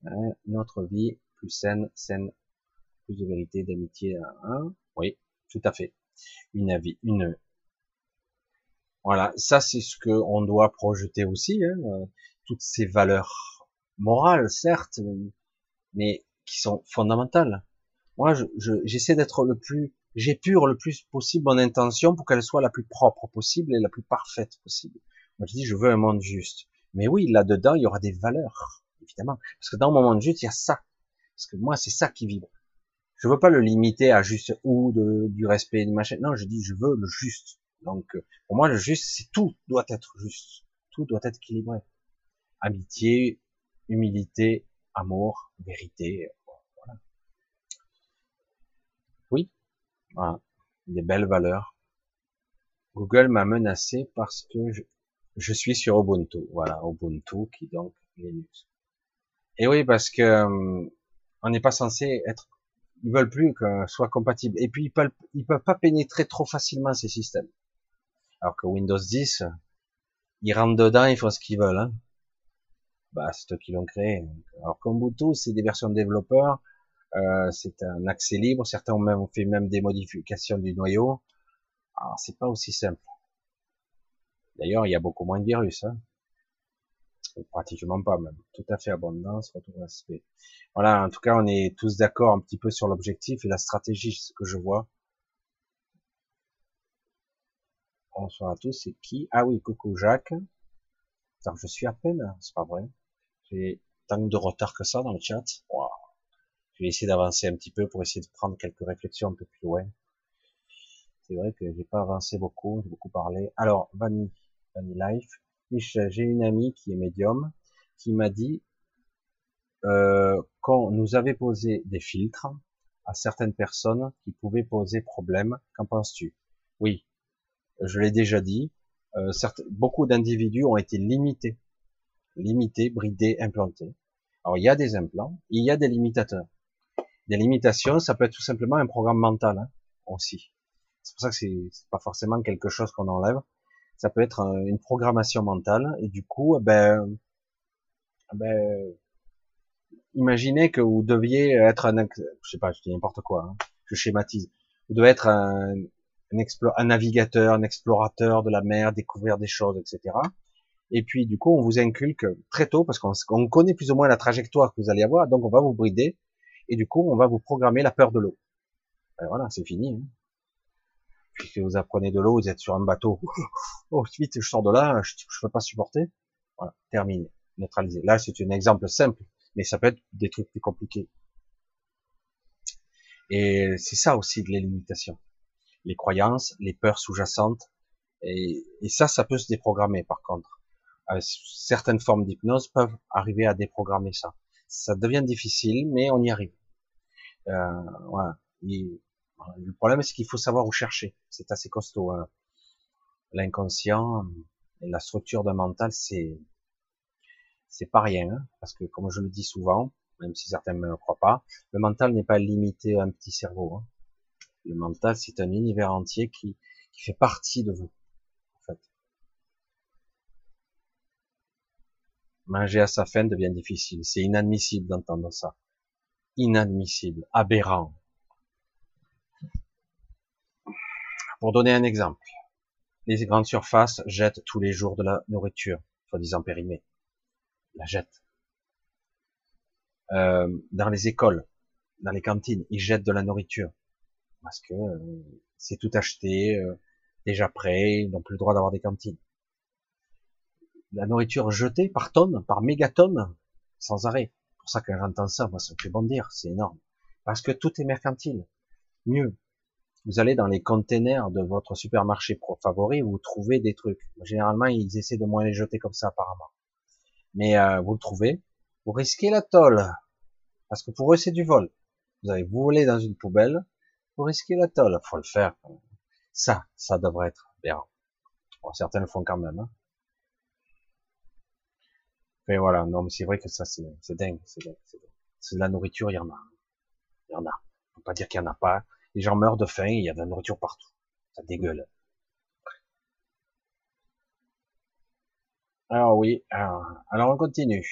S1: Hein, notre vie plus saine, saine, plus de vérité, d'amitié. Hein, oui, tout à fait. Une avis, une. Voilà, ça c'est ce que on doit projeter aussi. Hein, toutes ces valeurs morales, certes, mais qui sont fondamentales. Moi, j'essaie je, d'être le plus, j'épure le plus possible mon intention pour qu'elle soit la plus propre possible et la plus parfaite possible. Moi, je dis, je veux un monde juste. Mais oui, là-dedans, il y aura des valeurs, évidemment. Parce que dans mon monde juste, il y a ça. Parce que moi, c'est ça qui vibre. Je veux pas le limiter à juste ou de, du respect, du machin. Non, je dis, je veux le juste. Donc, euh, pour moi, le juste, c'est tout doit être juste. Tout doit être équilibré. Amitié, humilité, amour, vérité. Voilà. Oui, voilà. Des belles valeurs. Google m'a menacé parce que je, je suis sur Ubuntu. Voilà, Ubuntu qui donc Linux. Et oui, parce que euh, on n'est pas censé être. Ils veulent plus que soit compatible. Et puis ils peuvent, ils peuvent pas pénétrer trop facilement ces systèmes. Alors que Windows 10, ils rentrent dedans, ils font ce qu'ils veulent. Hein. Bah, c'est eux qui l'ont créé. Alors qu'Ubuntu, c'est des versions de développeurs, euh, c'est un accès libre. Certains ont même fait même des modifications du noyau. Alors c'est pas aussi simple. D'ailleurs, il y a beaucoup moins de virus. Hein. Pratiquement pas même. Tout à fait abondance, retour aspect. Voilà, en tout cas, on est tous d'accord un petit peu sur l'objectif et la stratégie, ce que je vois. Bonsoir à tous, c'est qui? Ah oui, coucou Jacques. Je suis à peine, c'est pas vrai. J'ai tant de retard que ça dans le chat. Je vais essayer d'avancer un petit peu pour essayer de prendre quelques réflexions un peu plus loin. C'est vrai que j'ai pas avancé beaucoup, j'ai beaucoup parlé. Alors, Vanny, Life. J'ai une amie qui est médium qui m'a dit euh, qu'on nous avait posé des filtres à certaines personnes qui pouvaient poser problème. Qu'en penses-tu? Oui, je l'ai déjà dit. Euh, beaucoup d'individus ont été limités, limités, bridés, implantés. Alors il y a des implants, il y a des limitateurs. Des limitations, ça peut être tout simplement un programme mental hein, aussi. C'est pour ça que c'est pas forcément quelque chose qu'on enlève ça peut être une programmation mentale et du coup, ben, ben imaginez que vous deviez être un, je sais pas, je dis n'importe quoi, hein, je schématise, vous devez être un, un, un, navigateur, un explorateur de la mer, découvrir des choses, etc. Et puis du coup, on vous inculque très tôt parce qu'on connaît plus ou moins la trajectoire que vous allez avoir, donc on va vous brider et du coup, on va vous programmer la peur de l'eau. Ben voilà, c'est fini. Hein puis vous apprenez de l'eau, vous êtes sur un bateau, [LAUGHS] oh vite, je sors de là, je ne peux pas supporter. Voilà, terminé, neutralisé. Là, c'est un exemple simple, mais ça peut être des trucs plus compliqués. Et c'est ça aussi de l'élimination. Les croyances, les peurs sous-jacentes, et, ça, ça peut se déprogrammer par contre. Euh, certaines formes d'hypnose peuvent arriver à déprogrammer ça. Ça devient difficile, mais on y arrive. Euh, voilà. Le problème, c'est qu'il faut savoir où chercher. C'est assez costaud. Hein. L'inconscient et la structure d'un mental, c'est c'est pas rien, hein, parce que comme je le dis souvent, même si certains ne me croient pas, le mental n'est pas limité à un petit cerveau. Hein. Le mental, c'est un univers entier qui, qui fait partie de vous, en fait. Manger à sa faim devient difficile. C'est inadmissible d'entendre ça. Inadmissible, aberrant. Pour donner un exemple, les grandes surfaces jettent tous les jours de la nourriture, soi-disant périmée. La jettent. Euh, dans les écoles, dans les cantines, ils jettent de la nourriture parce que euh, c'est tout acheté, euh, déjà prêt, ils n'ont plus le droit d'avoir des cantines. La nourriture jetée par tonnes, par mégatonnes, sans arrêt. C'est pour ça que j'entends ça, moi ça me fait bondir, c'est énorme. Parce que tout est mercantile. Mieux, vous allez dans les containers de votre supermarché favori, vous trouvez des trucs. Généralement, ils essaient de moins les jeter comme ça, apparemment. Mais euh, vous le trouvez, vous risquez la tôle, parce que pour eux, c'est du vol. Vous allez vous voler dans une poubelle, vous risquez la tôle. Faut le faire. Ça, ça devrait être bien. Bon, certains le font quand même. Hein. Mais voilà, non, mais c'est vrai que ça, c'est dingue, c'est de la nourriture, il y en a. Il y en a. Faut pas dire qu'il y en a pas. Les gens meurent de faim, il y a de la nourriture partout. Ça dégueule. Alors oui, alors, on continue.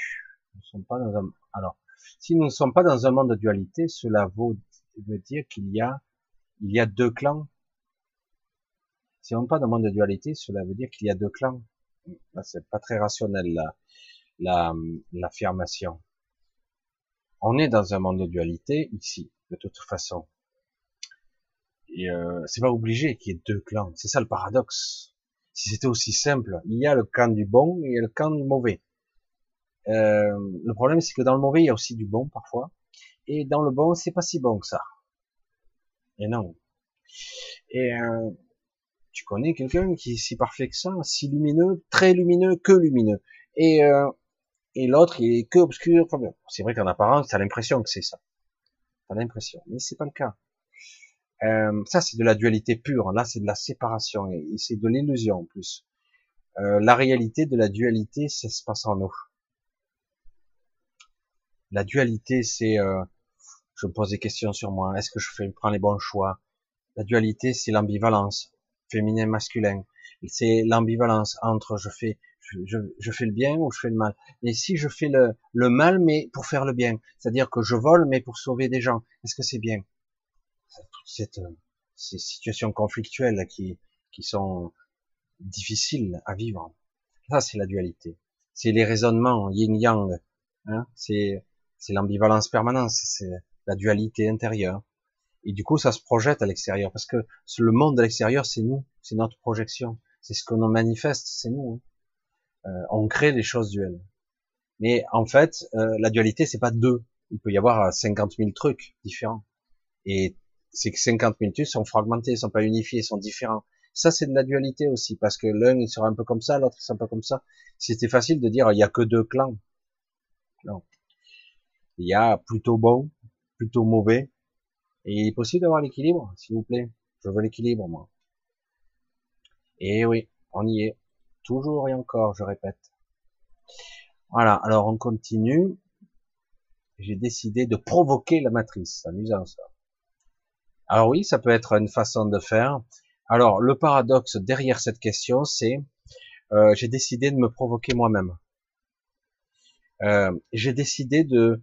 S1: Nous sommes pas dans un... Alors, Si nous ne sommes pas dans un monde de dualité, cela veut dire qu'il y a, il y a deux clans. Si on n'est pas dans un monde de dualité, cela veut dire qu'il y a deux clans. C'est pas très rationnel, la, l'affirmation. On est dans un monde de dualité, ici, de toute façon. Et euh, c'est pas obligé qu'il y ait deux clans. C'est ça le paradoxe. Si c'était aussi simple, il y a le camp du bon et le camp du mauvais. Euh, le problème, c'est que dans le mauvais, il y a aussi du bon parfois, et dans le bon, c'est pas si bon que ça. Et non. Et euh, tu connais quelqu'un qui est si parfait que ça, si lumineux, très lumineux, que lumineux, et euh, et l'autre, il est que obscur. c'est vrai qu'en apparence, t'as l'impression que c'est ça. T'as l'impression, mais c'est pas le cas. Euh, ça, c'est de la dualité pure. Là, c'est de la séparation et, c'est de l'illusion en plus. Euh, la réalité de la dualité, ça se passe en nous. La dualité, c'est, euh, je me pose des questions sur moi. Est-ce que je fais, prends les bons choix? La dualité, c'est l'ambivalence, féminin, masculin. C'est l'ambivalence entre je fais, je, fais le bien ou je fais le mal. Et si je fais le mal, mais pour faire le bien, c'est-à-dire que je vole, mais pour sauver des gens, est-ce que c'est bien? Toutes cette, euh, ces situations conflictuelles qui, qui sont difficiles à vivre. Ça, c'est la dualité. C'est les raisonnements yin-yang. Hein c'est, c'est l'ambivalence permanente. C'est la dualité intérieure. Et du coup, ça se projette à l'extérieur parce que le monde de l'extérieur, c'est nous, c'est notre projection, c'est ce nous manifeste, c'est nous. Hein. Euh, on crée des choses duelles. Mais en fait, euh, la dualité, c'est pas deux. Il peut y avoir 50 000 trucs différents. Et c'est que 50 trucs sont fragmentés, sont pas unifiés, sont différents. Ça, c'est de la dualité aussi, parce que l'un, il sera un peu comme ça, l'autre, il sera un peu comme ça. C'était facile de dire, il y a que deux clans. Non. Il y a plutôt bon, plutôt mauvais. Et il est possible d'avoir l'équilibre, s'il vous plaît. Je veux l'équilibre, moi. Et oui, on y est. Toujours et encore, je répète. Voilà, alors on continue. J'ai décidé de provoquer la matrice. Amusant ça. Alors oui, ça peut être une façon de faire. Alors le paradoxe derrière cette question, c'est euh, j'ai décidé de me provoquer moi-même. Euh, j'ai décidé de,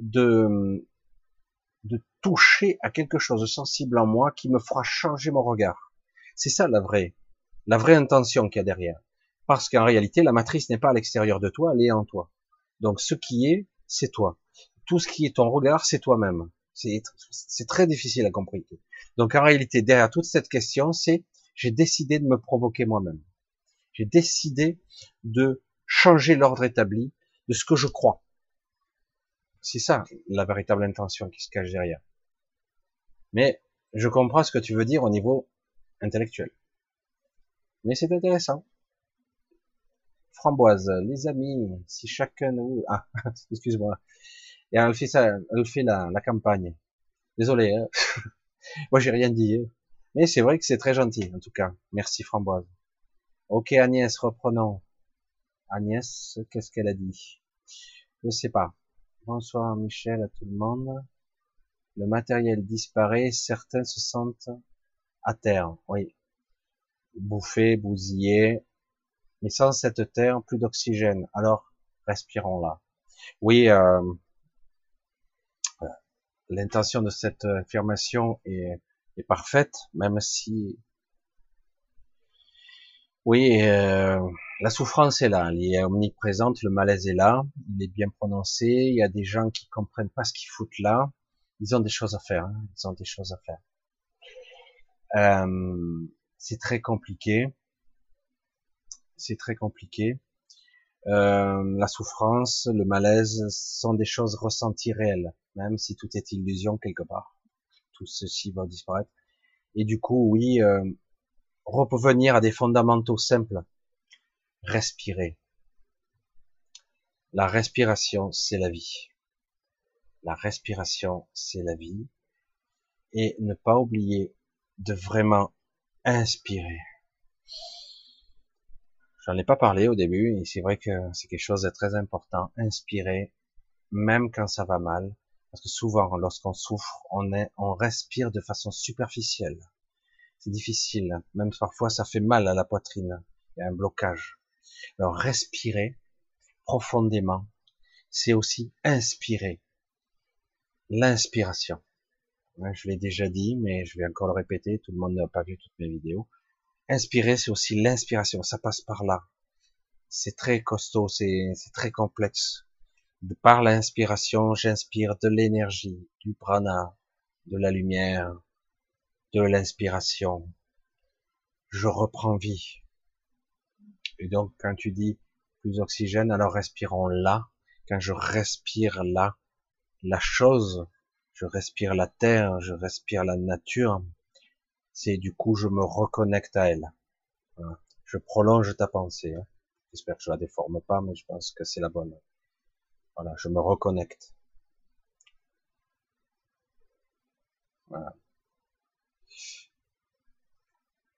S1: de de toucher à quelque chose de sensible en moi qui me fera changer mon regard. C'est ça la vraie, la vraie intention qu'il y a derrière. Parce qu'en réalité, la matrice n'est pas à l'extérieur de toi, elle est en toi. Donc ce qui est, c'est toi. Tout ce qui est ton regard, c'est toi-même. C'est très difficile à comprendre. Donc en réalité, derrière toute cette question, c'est j'ai décidé de me provoquer moi-même. J'ai décidé de changer l'ordre établi de ce que je crois. C'est ça la véritable intention qui se cache derrière. Mais je comprends ce que tu veux dire au niveau intellectuel. Mais c'est intéressant. Framboise, les amis, si chacun de vous... Ah, [LAUGHS] excuse-moi. Et elle fait ça, elle fait la, la campagne. Désolé, hein. [LAUGHS] moi j'ai rien dit. Hein. Mais c'est vrai que c'est très gentil, en tout cas. Merci Framboise. Ok Agnès, reprenons. Agnès, qu'est-ce qu'elle a dit? Je sais pas. Bonsoir Michel à tout le monde. Le matériel disparaît, certains se sentent à terre. Oui. Bouffés, bousillés. Mais sans cette terre, plus d'oxygène. Alors, respirons là. Oui, euh, l'intention de cette affirmation est, parfaite, même si oui, euh, la souffrance est là, elle est omniprésente, le malaise est là, il est bien prononcé, il y a des gens qui comprennent pas ce qu'ils foutent là, ils ont des choses à faire, hein, ils ont des choses à faire. Euh, c'est très compliqué, c'est très compliqué. Euh, la souffrance, le malaise sont des choses ressenties réelles même si tout est illusion quelque part. Tout ceci va disparaître. Et du coup, oui, euh, revenir à des fondamentaux simples. Respirer. La respiration, c'est la vie. La respiration, c'est la vie. Et ne pas oublier de vraiment inspirer. J'en ai pas parlé au début, et c'est vrai que c'est quelque chose de très important. Inspirer, même quand ça va mal, parce que souvent, lorsqu'on souffre, on, est, on respire de façon superficielle. C'est difficile. Même parfois, ça fait mal à la poitrine. Il y a un blocage. Alors, respirer profondément. c'est aussi inspirer. L'inspiration. Je l'ai déjà dit, mais je vais encore le répéter. Tout le monde n'a pas vu toutes mes vidéos. Inspirer, c'est aussi l'inspiration. Ça passe par là. C'est très costaud, c'est très complexe. Par l'inspiration, j'inspire de l'énergie, du prana, de la lumière, de l'inspiration. Je reprends vie. Et donc, quand tu dis plus d'oxygène, alors respirons là. Quand je respire là, la chose, je respire la terre, je respire la nature, c'est du coup, je me reconnecte à elle. Je prolonge ta pensée. Hein. J'espère que je la déforme pas, mais je pense que c'est la bonne. Voilà, je me reconnecte.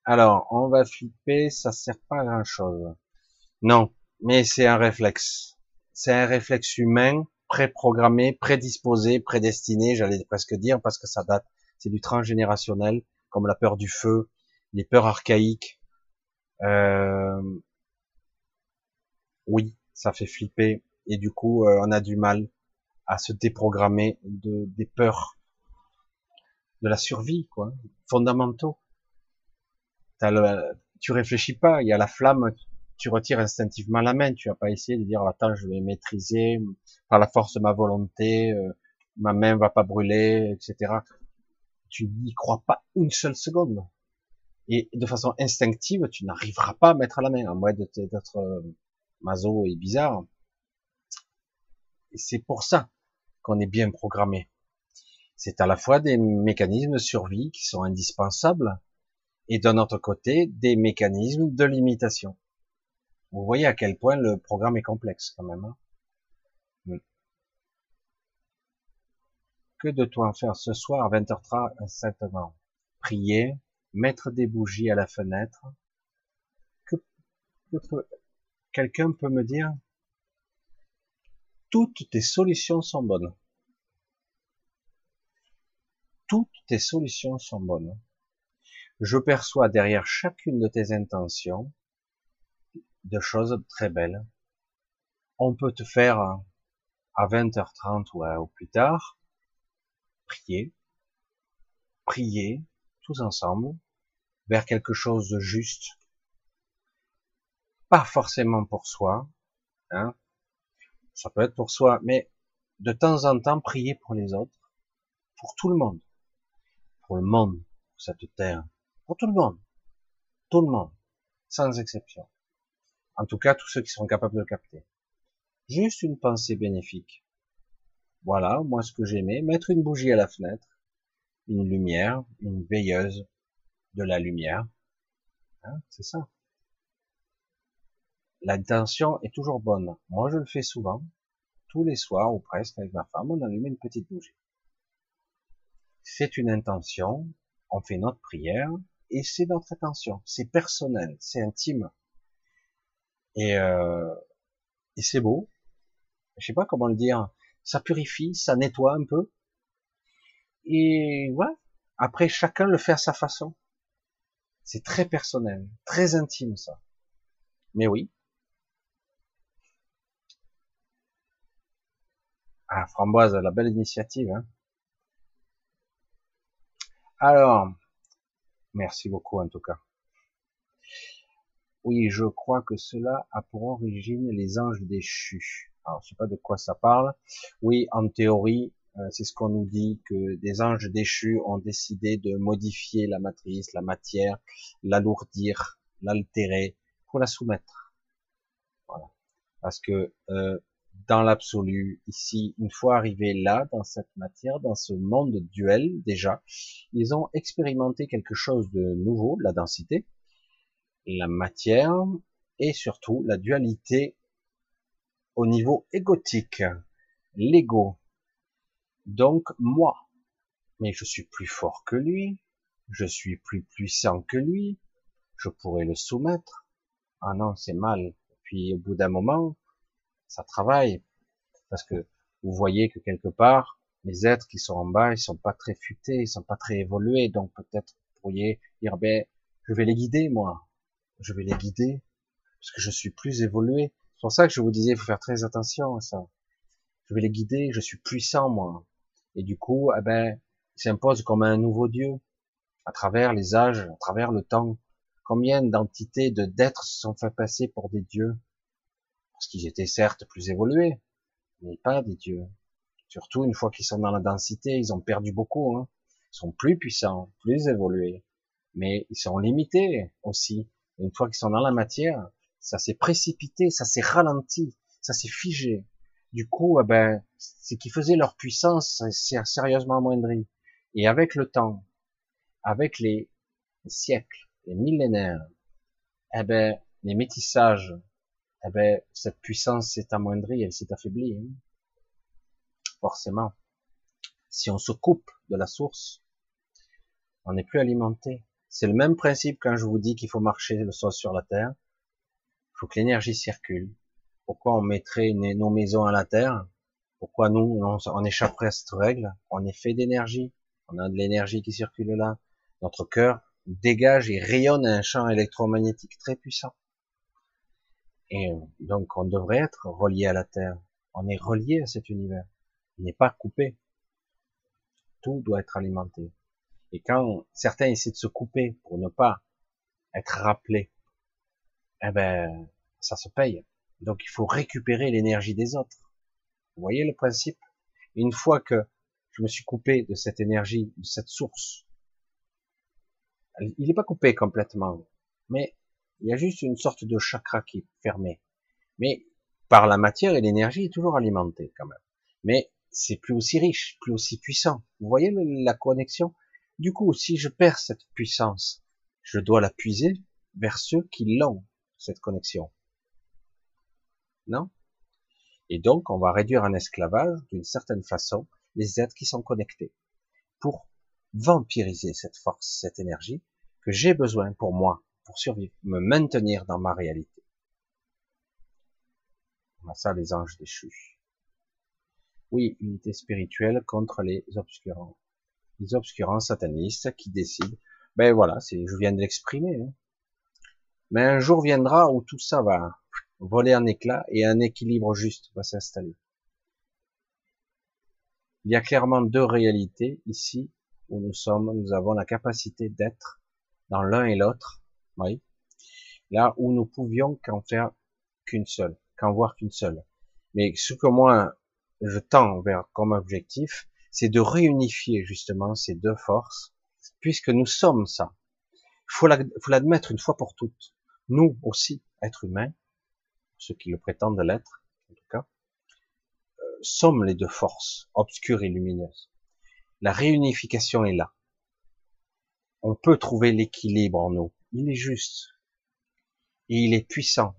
S1: Alors, on va flipper, ça sert pas à grand chose. Non, mais c'est un réflexe. C'est un réflexe humain, préprogrammé, prédisposé, prédestiné, j'allais presque dire, parce que ça date, c'est du transgénérationnel, comme la peur du feu, les peurs archaïques. Euh, oui, ça fait flipper, et du coup, euh, on a du mal à se déprogrammer de, des peurs de la survie, quoi, fondamentaux. tu réfléchis pas, il y a la flamme, tu retires instinctivement la main, tu vas pas essayer de dire attends je vais maîtriser par la force de ma volonté, euh, ma main va pas brûler, etc. Tu n'y crois pas une seule seconde. Et de façon instinctive, tu n'arriveras pas à mettre la main, à moins d'être euh, maso et bizarre. Et c'est pour ça qu'on est bien programmé. C'est à la fois des mécanismes de survie qui sont indispensables et d'un autre côté des mécanismes de limitation. Vous voyez à quel point le programme est complexe quand même. Hein que de toi en faire ce soir à 20h30 exactement Prier, mettre des bougies à la fenêtre. Que, quelqu'un peut me dire toutes tes solutions sont bonnes. Toutes tes solutions sont bonnes. Je perçois derrière chacune de tes intentions de choses très belles. On peut te faire à 20h30 ou, ou plus tard, prier, prier tous ensemble vers quelque chose de juste, pas forcément pour soi, hein, ça peut être pour soi, mais de temps en temps prier pour les autres, pour tout le monde, pour le monde, pour cette terre, pour tout le monde, tout le monde, sans exception. En tout cas, tous ceux qui seront capables de le capter. Juste une pensée bénéfique. Voilà, moi ce que j'aimais, mettre une bougie à la fenêtre, une lumière, une veilleuse de la lumière. Hein, c'est ça. L'intention est toujours bonne. Moi, je le fais souvent. Tous les soirs, ou presque, avec ma femme, on allume une petite bougie. C'est une intention, on fait notre prière, et c'est notre intention. C'est personnel, c'est intime. Et, euh, et c'est beau. Je sais pas comment le dire. Ça purifie, ça nettoie un peu. Et ouais. Après, chacun le fait à sa façon. C'est très personnel, très intime ça. Mais oui. Ah, Framboise, la belle initiative. Hein. Alors, merci beaucoup en tout cas. Oui, je crois que cela a pour origine les anges déchus. Alors, je sais pas de quoi ça parle. Oui, en théorie, euh, c'est ce qu'on nous dit, que des anges déchus ont décidé de modifier la matrice, la matière, l'alourdir, l'altérer, pour la soumettre. Voilà. Parce que euh, dans l'absolu, ici, une fois arrivés là, dans cette matière, dans ce monde duel, déjà, ils ont expérimenté quelque chose de nouveau, la densité, la matière et surtout la dualité au niveau égotique, l'ego. Donc moi, mais je suis plus fort que lui, je suis plus puissant que lui, je pourrais le soumettre. Ah non, c'est mal. Puis au bout d'un moment, ça travaille parce que vous voyez que quelque part, les êtres qui sont en bas, ils sont pas très futés, ils sont pas très évolués, donc peut-être vous pourriez dire ben je vais les guider moi, je vais les guider, parce que je suis plus évolué. C'est pour ça que je vous disais, il faut faire très attention à ça. je vais les guider, je suis puissant moi. Et du coup, eh ben, s'impose comme un nouveau Dieu, à travers les âges, à travers le temps. Combien d'entités, de d'êtres se sont fait passer pour des dieux? Parce qu'ils étaient certes plus évolués, mais pas des dieux. Surtout une fois qu'ils sont dans la densité, ils ont perdu beaucoup. Hein. Ils sont plus puissants, plus évolués, mais ils sont limités aussi. une fois qu'ils sont dans la matière, ça s'est précipité, ça s'est ralenti, ça s'est figé. Du coup, eh ben, ce qui faisait leur puissance s'est sérieusement amoindri. Et avec le temps, avec les siècles, les millénaires, eh ben, les métissages, eh ben, cette puissance s'est amoindrie, elle s'est affaiblie. Hein. Forcément. Si on se coupe de la source, on n'est plus alimenté. C'est le même principe quand je vous dis qu'il faut marcher le sol sur la terre. Il faut que l'énergie circule. Pourquoi on mettrait nos maisons à la terre? Pourquoi nous, on, échapperait à cette règle? On est fait d'énergie. On a de l'énergie qui circule là. Notre cœur dégage et rayonne un champ électromagnétique très puissant. Et donc, on devrait être relié à la Terre. On est relié à cet univers. On n'est pas coupé. Tout doit être alimenté. Et quand certains essaient de se couper pour ne pas être rappelés, eh ben, ça se paye. Donc il faut récupérer l'énergie des autres. Vous voyez le principe? Une fois que je me suis coupé de cette énergie, de cette source, il n'est pas coupé complètement, mais il y a juste une sorte de chakra qui est fermé. Mais par la matière et l'énergie est toujours alimenté quand même. Mais c'est plus aussi riche, plus aussi puissant. Vous voyez la connexion? Du coup, si je perds cette puissance, je dois la puiser vers ceux qui l'ont, cette connexion non? Et donc, on va réduire en esclavage, d'une certaine façon, les êtres qui sont connectés, pour vampiriser cette force, cette énergie que j'ai besoin pour moi, pour survivre, me maintenir dans ma réalité. On a ça, les anges déchus. Oui, unité spirituelle contre les obscurants. Les obscurants satanistes qui décident, ben voilà, je viens de l'exprimer. Hein. Mais un jour viendra où tout ça va voler en éclats et un équilibre juste va s'installer. Il y a clairement deux réalités ici où nous sommes, nous avons la capacité d'être dans l'un et l'autre, là où nous pouvions qu'en faire qu'une seule, qu'en voir qu'une seule. Mais ce que moi je tends vers comme objectif, c'est de réunifier justement ces deux forces, puisque nous sommes ça. Il faut l'admettre une fois pour toutes. Nous aussi, êtres humains, ceux qui le prétendent l'être, en tout cas, euh, sommes les deux forces, obscures et lumineuses. La réunification est là. On peut trouver l'équilibre en nous. Il est juste. Et il est puissant.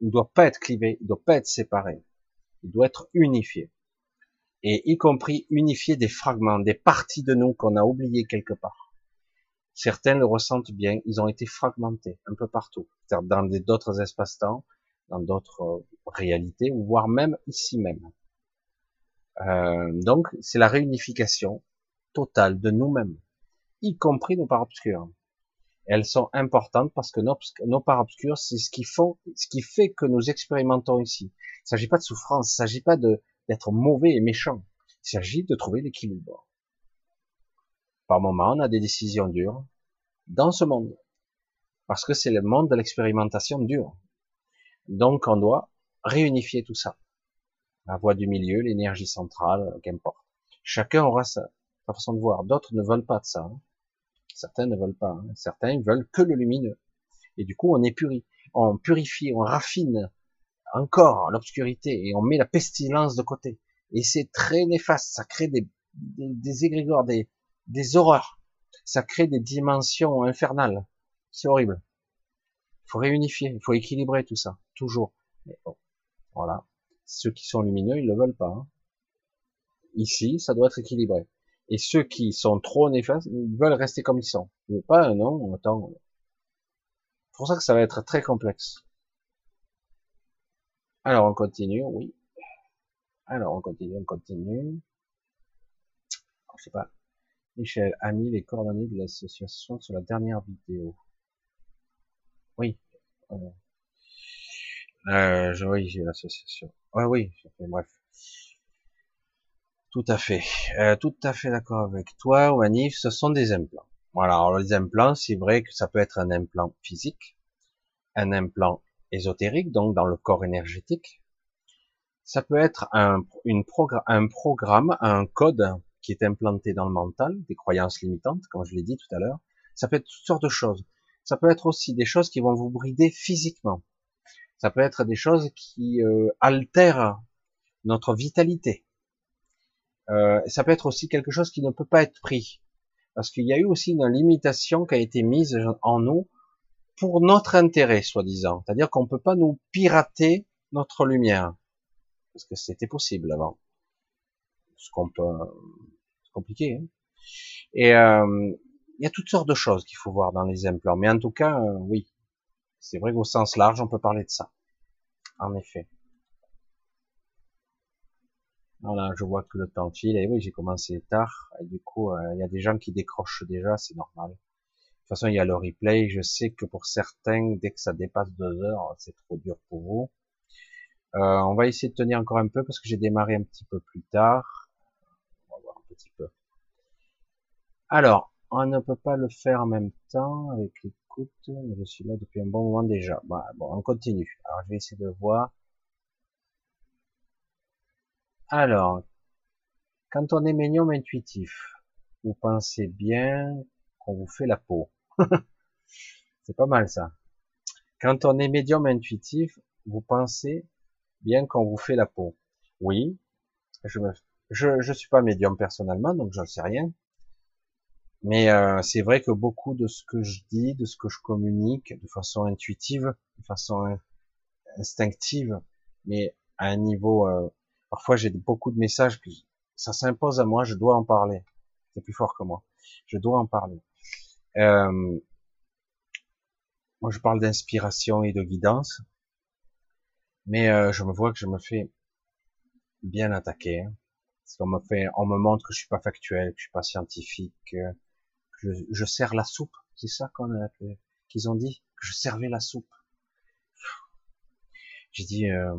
S1: Il ne doit pas être clivé, il ne doit pas être séparé. Il doit être unifié. Et y compris unifier des fragments, des parties de nous qu'on a oubliées quelque part. Certains le ressentent bien, ils ont été fragmentés un peu partout, dans d'autres espaces-temps, dans d'autres euh, réalités, voire même ici même. Euh, donc, c'est la réunification totale de nous-mêmes, y compris nos parts obscures. elles sont importantes parce que nos, nos parts obscures, c'est ce qui font, ce qui fait que nous expérimentons ici. Il ne s'agit pas de souffrance, il ne s'agit pas d'être mauvais et méchant. Il s'agit de trouver l'équilibre. Par moments, on a des décisions dures dans ce monde, parce que c'est le monde de l'expérimentation dure. Donc on doit réunifier tout ça. La voie du milieu, l'énergie centrale, qu'importe. Chacun aura sa, façon de voir. D'autres ne veulent pas de ça. Hein. Certains ne veulent pas. Hein. Certains veulent que le lumineux. Et du coup, on épurie, on purifie, on raffine encore l'obscurité et on met la pestilence de côté. Et c'est très néfaste. Ça crée des, des, des égrégores, des, des horreurs. Ça crée des dimensions infernales. C'est horrible. Il faut réunifier, il faut équilibrer tout ça, toujours. Mais bon, voilà. Ceux qui sont lumineux, ils le veulent pas. Hein. Ici, ça doit être équilibré. Et ceux qui sont trop néfastes, ils veulent rester comme ils sont. Veulent pas, non, attends. C'est pour ça que ça va être très complexe. Alors, on continue, oui. Alors, on continue, on continue. je sais pas. Michel a mis les coordonnées de l'association sur la dernière vidéo. Oui. Euh, je, oui, j'ai l'association. Ouais, oui, bref. Tout à fait, euh, tout à fait d'accord avec toi, Wanif. Ce sont des implants. Voilà, alors les implants, c'est vrai que ça peut être un implant physique, un implant ésotérique, donc dans le corps énergétique. Ça peut être un programme, un code qui est implanté dans le mental, des croyances limitantes, comme je l'ai dit tout à l'heure. Ça peut être toutes sortes de choses. Ça peut être aussi des choses qui vont vous brider physiquement. Ça peut être des choses qui euh, altèrent notre vitalité. Euh, ça peut être aussi quelque chose qui ne peut pas être pris. Parce qu'il y a eu aussi une limitation qui a été mise en nous pour notre intérêt, soi-disant. C'est-à-dire qu'on ne peut pas nous pirater notre lumière. Parce que c'était possible avant. Ce qu'on peut... Compliqué. Hein Et euh, il y a toutes sortes de choses qu'il faut voir dans les implants. Mais en tout cas, euh, oui. C'est vrai qu'au sens large, on peut parler de ça. En effet. Voilà, je vois que le temps file. Et oui, j'ai commencé tard. Et du coup, euh, il y a des gens qui décrochent déjà, c'est normal. De toute façon, il y a le replay. Je sais que pour certains, dès que ça dépasse deux heures, c'est trop dur pour vous. On va essayer de tenir encore un peu parce que j'ai démarré un petit peu plus tard. On va voir un peu. Alors, on ne peut pas le faire en même temps avec l'écoute. Je suis là depuis un bon moment déjà. Bah, bon, on continue. Alors, je vais essayer de voir. Alors, quand on est médium intuitif, vous pensez bien qu'on vous fait la peau. [LAUGHS] C'est pas mal ça. Quand on est médium intuitif, vous pensez bien qu'on vous fait la peau. Oui, je me, je, je suis pas médium personnellement, donc j'en sais rien. Mais euh, c'est vrai que beaucoup de ce que je dis, de ce que je communique, de façon intuitive, de façon instinctive, mais à un niveau euh, Parfois, j'ai beaucoup de messages que ça s'impose à moi, je dois en parler. C'est plus fort que moi. Je dois en parler. Euh, moi, je parle d'inspiration et de guidance, mais euh, je me vois que je me fais bien attaquer. Hein. Parce qu'on me fait, on me montre que je suis pas factuel, que je suis pas scientifique, que je, je sers la soupe. C'est ça qu'on a, qu'ils ont dit, que je servais la soupe. J'ai dit, euh,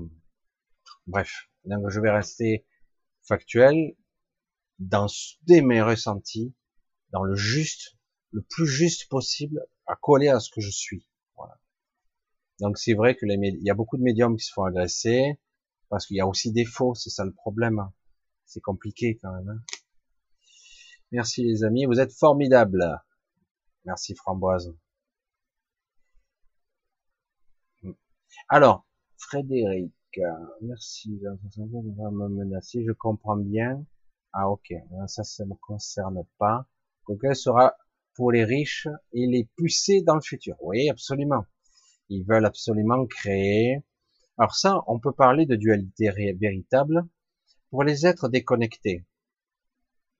S1: bref, donc je vais rester factuel dans mes ressentis, dans le juste, le plus juste possible, à coller à ce que je suis. Voilà. Donc c'est vrai que les il y a beaucoup de médiums qui se font agresser, parce qu'il y a aussi des faux, c'est ça le problème. C'est compliqué quand même. Hein. Merci les amis, vous êtes formidables. Merci Framboise. Alors, Frédéric, merci, va me menacer, je comprends bien. Ah ok, ça, ça me concerne pas. Google sera pour les riches et les pucer dans le futur. Oui, absolument. Ils veulent absolument créer. Alors ça, on peut parler de dualité véritable pour les êtres déconnectés,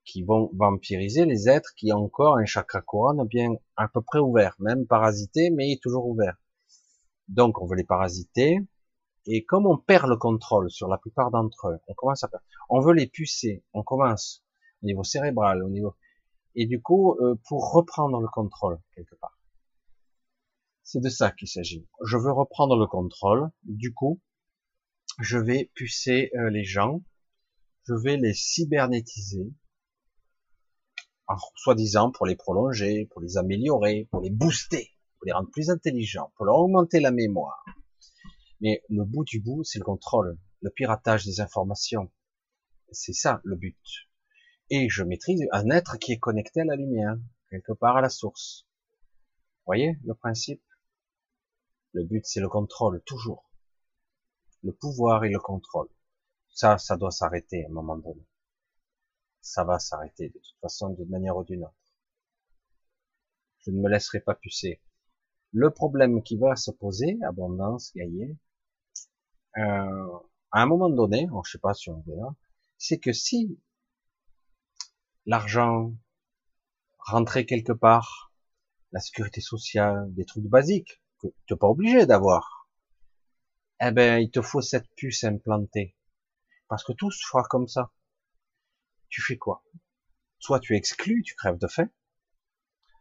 S1: qui vont vampiriser les êtres qui ont encore un chakra couronne bien à peu près ouvert, même parasité, mais toujours ouvert. Donc on veut les parasiter, et comme on perd le contrôle sur la plupart d'entre eux, on commence à perdre. On veut les pucer, on commence au niveau cérébral, au niveau et du coup euh, pour reprendre le contrôle quelque part. C'est de ça qu'il s'agit. Je veux reprendre le contrôle. Du coup, je vais pucer euh, les gens, je vais les cybernétiser, soi-disant pour les prolonger, pour les améliorer, pour les booster, pour les rendre plus intelligents, pour leur augmenter la mémoire mais le bout du bout, c'est le contrôle, le piratage des informations. C'est ça le but. Et je maîtrise un être qui est connecté à la lumière, quelque part à la source. Voyez le principe? Le but, c'est le contrôle, toujours. Le pouvoir et le contrôle. Ça, ça doit s'arrêter à un moment donné. Ça va s'arrêter de toute façon, d'une manière ou d'une autre. Je ne me laisserai pas pucer. Le problème qui va se poser, abondance, gagner, euh, à un moment donné, je sais pas si on verra, c'est que si l'argent rentrait quelque part, la sécurité sociale, des trucs basiques que tu n'es pas obligé d'avoir, eh ben il te faut cette puce implantée, parce que tout se fera comme ça. Tu fais quoi? Soit tu exclus, tu crèves de faim,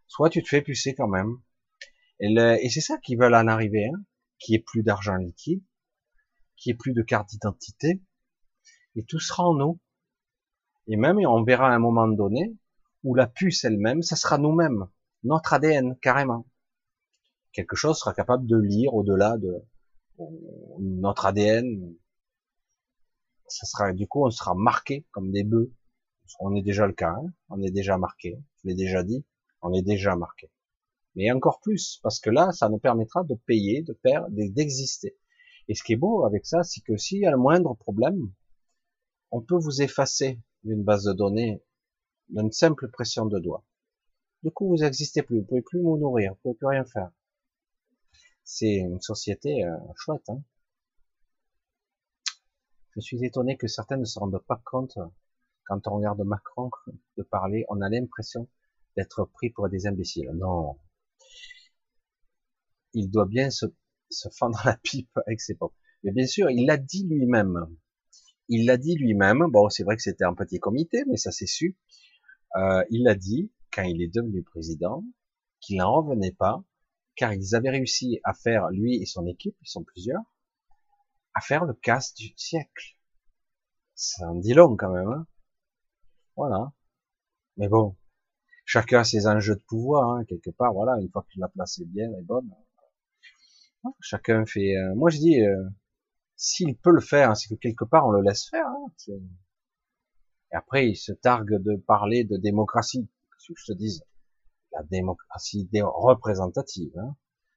S1: soit tu te fais pucer quand même. Et, c'est ça qu'ils veulent en arriver, hein, qui est plus d'argent liquide, qui ait plus de carte d'identité, et tout sera en nous. Et même, on verra un moment donné où la puce elle-même, ça sera nous-mêmes, notre ADN, carrément. Quelque chose sera capable de lire au-delà de notre ADN. Ça sera, du coup, on sera marqué comme des bœufs. On est déjà le cas, hein. on est déjà marqué. Je l'ai déjà dit, on est déjà marqué. Mais encore plus, parce que là, ça nous permettra de payer, de faire, d'exister. Et ce qui est beau avec ça, c'est que s'il y a le moindre problème, on peut vous effacer d'une base de données d'une simple pression de doigt. Du coup, vous n'existez plus, vous pouvez plus vous nourrir, vous pouvez plus rien faire. C'est une société euh, chouette. Hein Je suis étonné que certains ne se rendent pas compte quand on regarde Macron de parler, on a l'impression d'être pris pour des imbéciles. Non, il doit bien se, fendre la pipe avec ses pompes. Mais bien sûr, il l'a dit lui-même. Il l'a dit lui-même. Bon, c'est vrai que c'était un petit comité, mais ça s'est su. Euh, il a dit, quand il est devenu président, qu'il n'en revenait pas, car ils avaient réussi à faire, lui et son équipe, ils sont plusieurs, à faire le casse du siècle. Ça en dit long quand même. Hein voilà. Mais bon, chacun a ses enjeux de pouvoir, hein, quelque part. Voilà, une fois que la place bien, est bonne, Chacun fait. Euh, moi, je dis, euh, s'il peut le faire, c'est que quelque part on le laisse faire. Hein, et après, il se targue de parler de démocratie. Que je te dise, la démocratie représentative. Hein.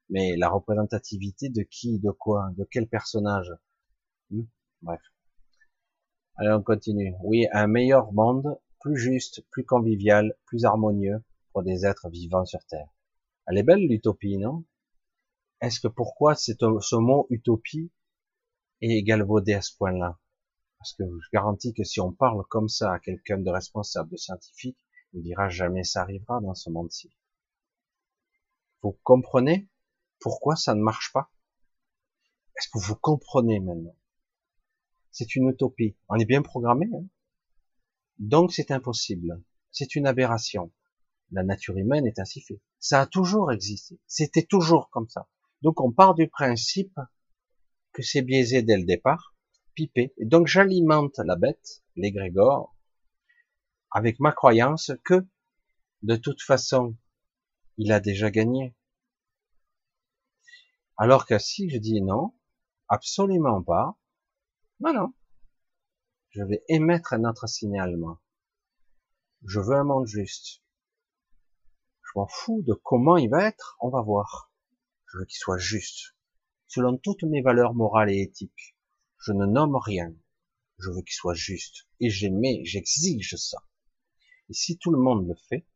S1: Mais la représentativité de qui, de quoi, de quel personnage hmm, Bref. Allez, on continue. Oui, un meilleur monde, plus juste, plus convivial, plus harmonieux pour des êtres vivants sur Terre. Elle est belle l'utopie, non? Est-ce que pourquoi ce mot utopie est galvaudé à ce point-là? Parce que je garantis que si on parle comme ça à quelqu'un de responsable, de scientifique, il dira jamais ça arrivera dans ce monde-ci. Vous comprenez? Pourquoi ça ne marche pas? Est-ce que vous comprenez maintenant? C'est une utopie. On est bien programmé. Hein Donc c'est impossible. C'est une aberration. La nature humaine est ainsi faite. Ça a toujours existé. C'était toujours comme ça. Donc on part du principe que c'est biaisé dès le départ, pipé. Et donc j'alimente la bête, l'égrégore, avec ma croyance que de toute façon, il a déjà gagné. Alors que si je dis non, absolument pas, non, non, je vais émettre un autre signalement. Je veux un monde juste. Je m'en fous de comment il va être, on va voir. Je veux qu'il soit juste. Selon toutes mes valeurs morales et éthiques, je ne nomme rien. Je veux qu'il soit juste. Et j'aimais, j'exige ça. Et si tout le monde le fait,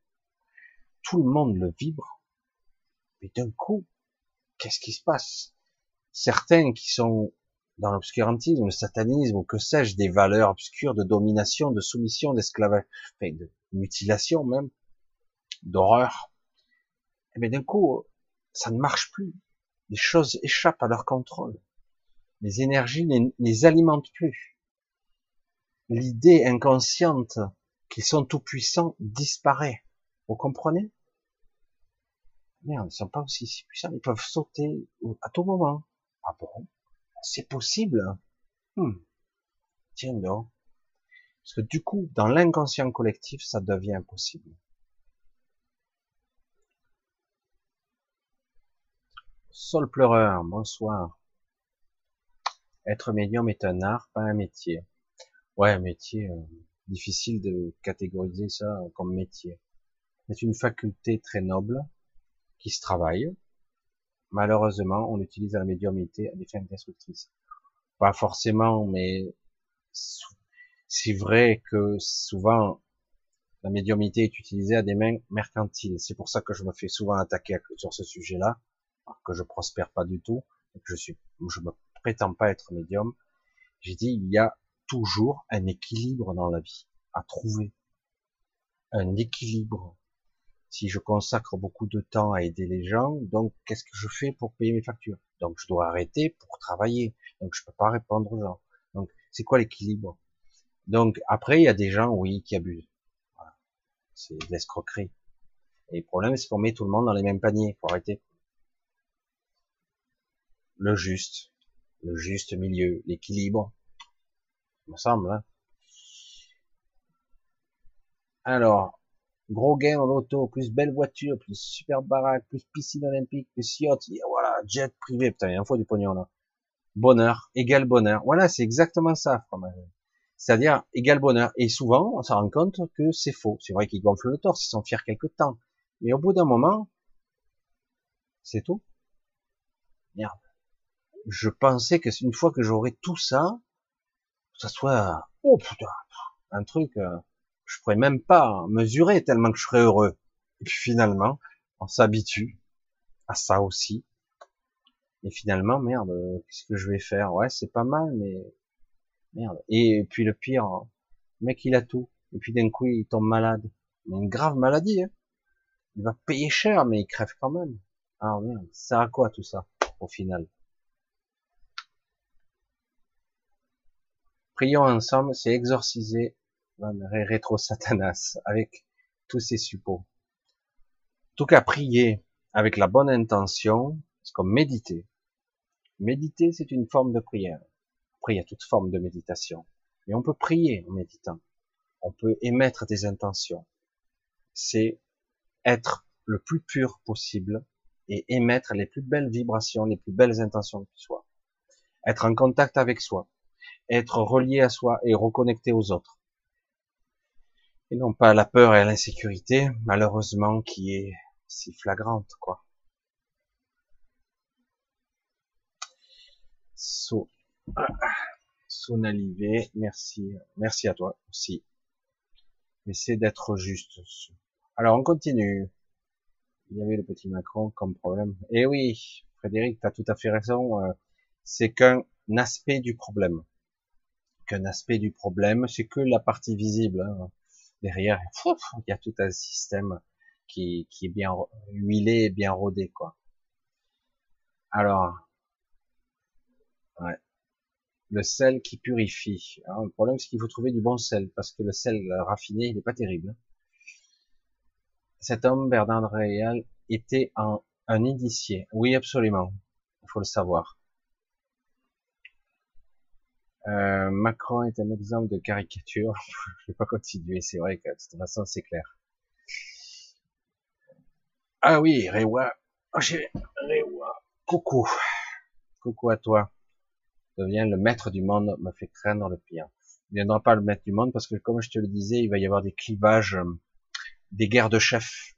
S1: tout le monde le vibre, mais d'un coup, qu'est-ce qui se passe? Certains qui sont dans l'obscurantisme, le satanisme, ou que sais-je, des valeurs obscures de domination, de soumission, d'esclavage, enfin, de mutilation même, d'horreur. Et eh bien d'un coup, ça ne marche plus. Les choses échappent à leur contrôle. Les énergies ne les alimentent plus. L'idée inconsciente qu'ils sont tout puissants disparaît. Vous comprenez? Merde, ils ne sont pas aussi si puissants. Ils peuvent sauter à tout moment. Ah bon? C'est possible hmm. Tiens donc. Parce que du coup, dans l'inconscient collectif, ça devient impossible. Sol pleureur, bonsoir. Être médium est un art, pas un métier. Ouais, un métier, euh, difficile de catégoriser ça comme métier. C'est une faculté très noble qui se travaille. Malheureusement, on utilise la médiumité à des fins destructrices. Pas forcément, mais c'est vrai que souvent la médiumité est utilisée à des mains mercantiles. C'est pour ça que je me fais souvent attaquer sur ce sujet-là que je prospère pas du tout, que je suis, je me prétends pas être médium, j'ai dit il y a toujours un équilibre dans la vie à trouver, un équilibre. Si je consacre beaucoup de temps à aider les gens, donc qu'est-ce que je fais pour payer mes factures? Donc je dois arrêter pour travailler, donc je peux pas répondre aux gens. Donc c'est quoi l'équilibre? Donc après il y a des gens oui qui abusent. Voilà. C'est de l'escroquerie. Et le problème c'est qu'on met tout le monde dans les mêmes paniers. Faut arrêter le juste, le juste milieu, l'équilibre, il me semble. Hein Alors, gros gain au loto, plus belle voiture, plus super baraque, plus piscine olympique, plus yacht, voilà, jet privé, putain, il y a un fois du pognon là. Bonheur, égal bonheur. Voilà, c'est exactement ça, C'est-à-dire, égal bonheur. Et souvent, on s'en rend compte que c'est faux. C'est vrai qu'ils gonflent le torse, ils sont fiers quelque temps. Mais au bout d'un moment, c'est tout. Merde. Je pensais que une fois que j'aurais tout ça, ça soit, oh putain, un truc, euh, je pourrais même pas mesurer tellement que je serais heureux. Et puis finalement, on s'habitue à ça aussi. Et finalement, merde, qu'est-ce que je vais faire? Ouais, c'est pas mal, mais merde. Et puis le pire, hein, le mec il a tout. Et puis d'un coup il tombe malade. Mais une grave maladie. Hein. Il va payer cher, mais il crève quand même. Ah merde, ça à quoi tout ça au final? Prions ensemble, c'est exorciser rétro Satanas avec tous ces suppôts. En tout cas, prier avec la bonne intention, c'est comme méditer. Méditer, c'est une forme de prière. Après, il y a toute forme de méditation. Mais on peut prier en méditant. On peut émettre des intentions. C'est être le plus pur possible et émettre les plus belles vibrations, les plus belles intentions qui soient. Être en contact avec soi. Être relié à soi et reconnecté aux autres et non pas la peur et l'insécurité, malheureusement, qui est si flagrante, quoi. So, Sonalivé, merci, merci à toi aussi. Essaie d'être juste. Alors on continue. Il y avait le petit Macron comme problème. Eh oui, Frédéric, tu as tout à fait raison. Euh, c'est qu'un aspect du problème. Qu'un aspect du problème, c'est que la partie visible. Hein derrière, il y a tout un système qui, est bien huilé bien rodé, quoi. Alors, ouais. le sel qui purifie. Le problème, c'est qu'il faut trouver du bon sel, parce que le sel raffiné, il n'est pas terrible. Cet homme, Bernard Réal, était un, un initié. Oui, absolument. Il faut le savoir. Euh, Macron est un exemple de caricature. [LAUGHS] Je vais pas continuer, c'est vrai que de toute façon c'est clair. Ah oui, Rewa. Oh, Rewa. Coucou. Coucou à toi. Deviens le maître du monde, me fait craindre le pire. Il ne viendra pas le maître du monde parce que comme je te le disais, il va y avoir des clivages, euh, des guerres de chefs.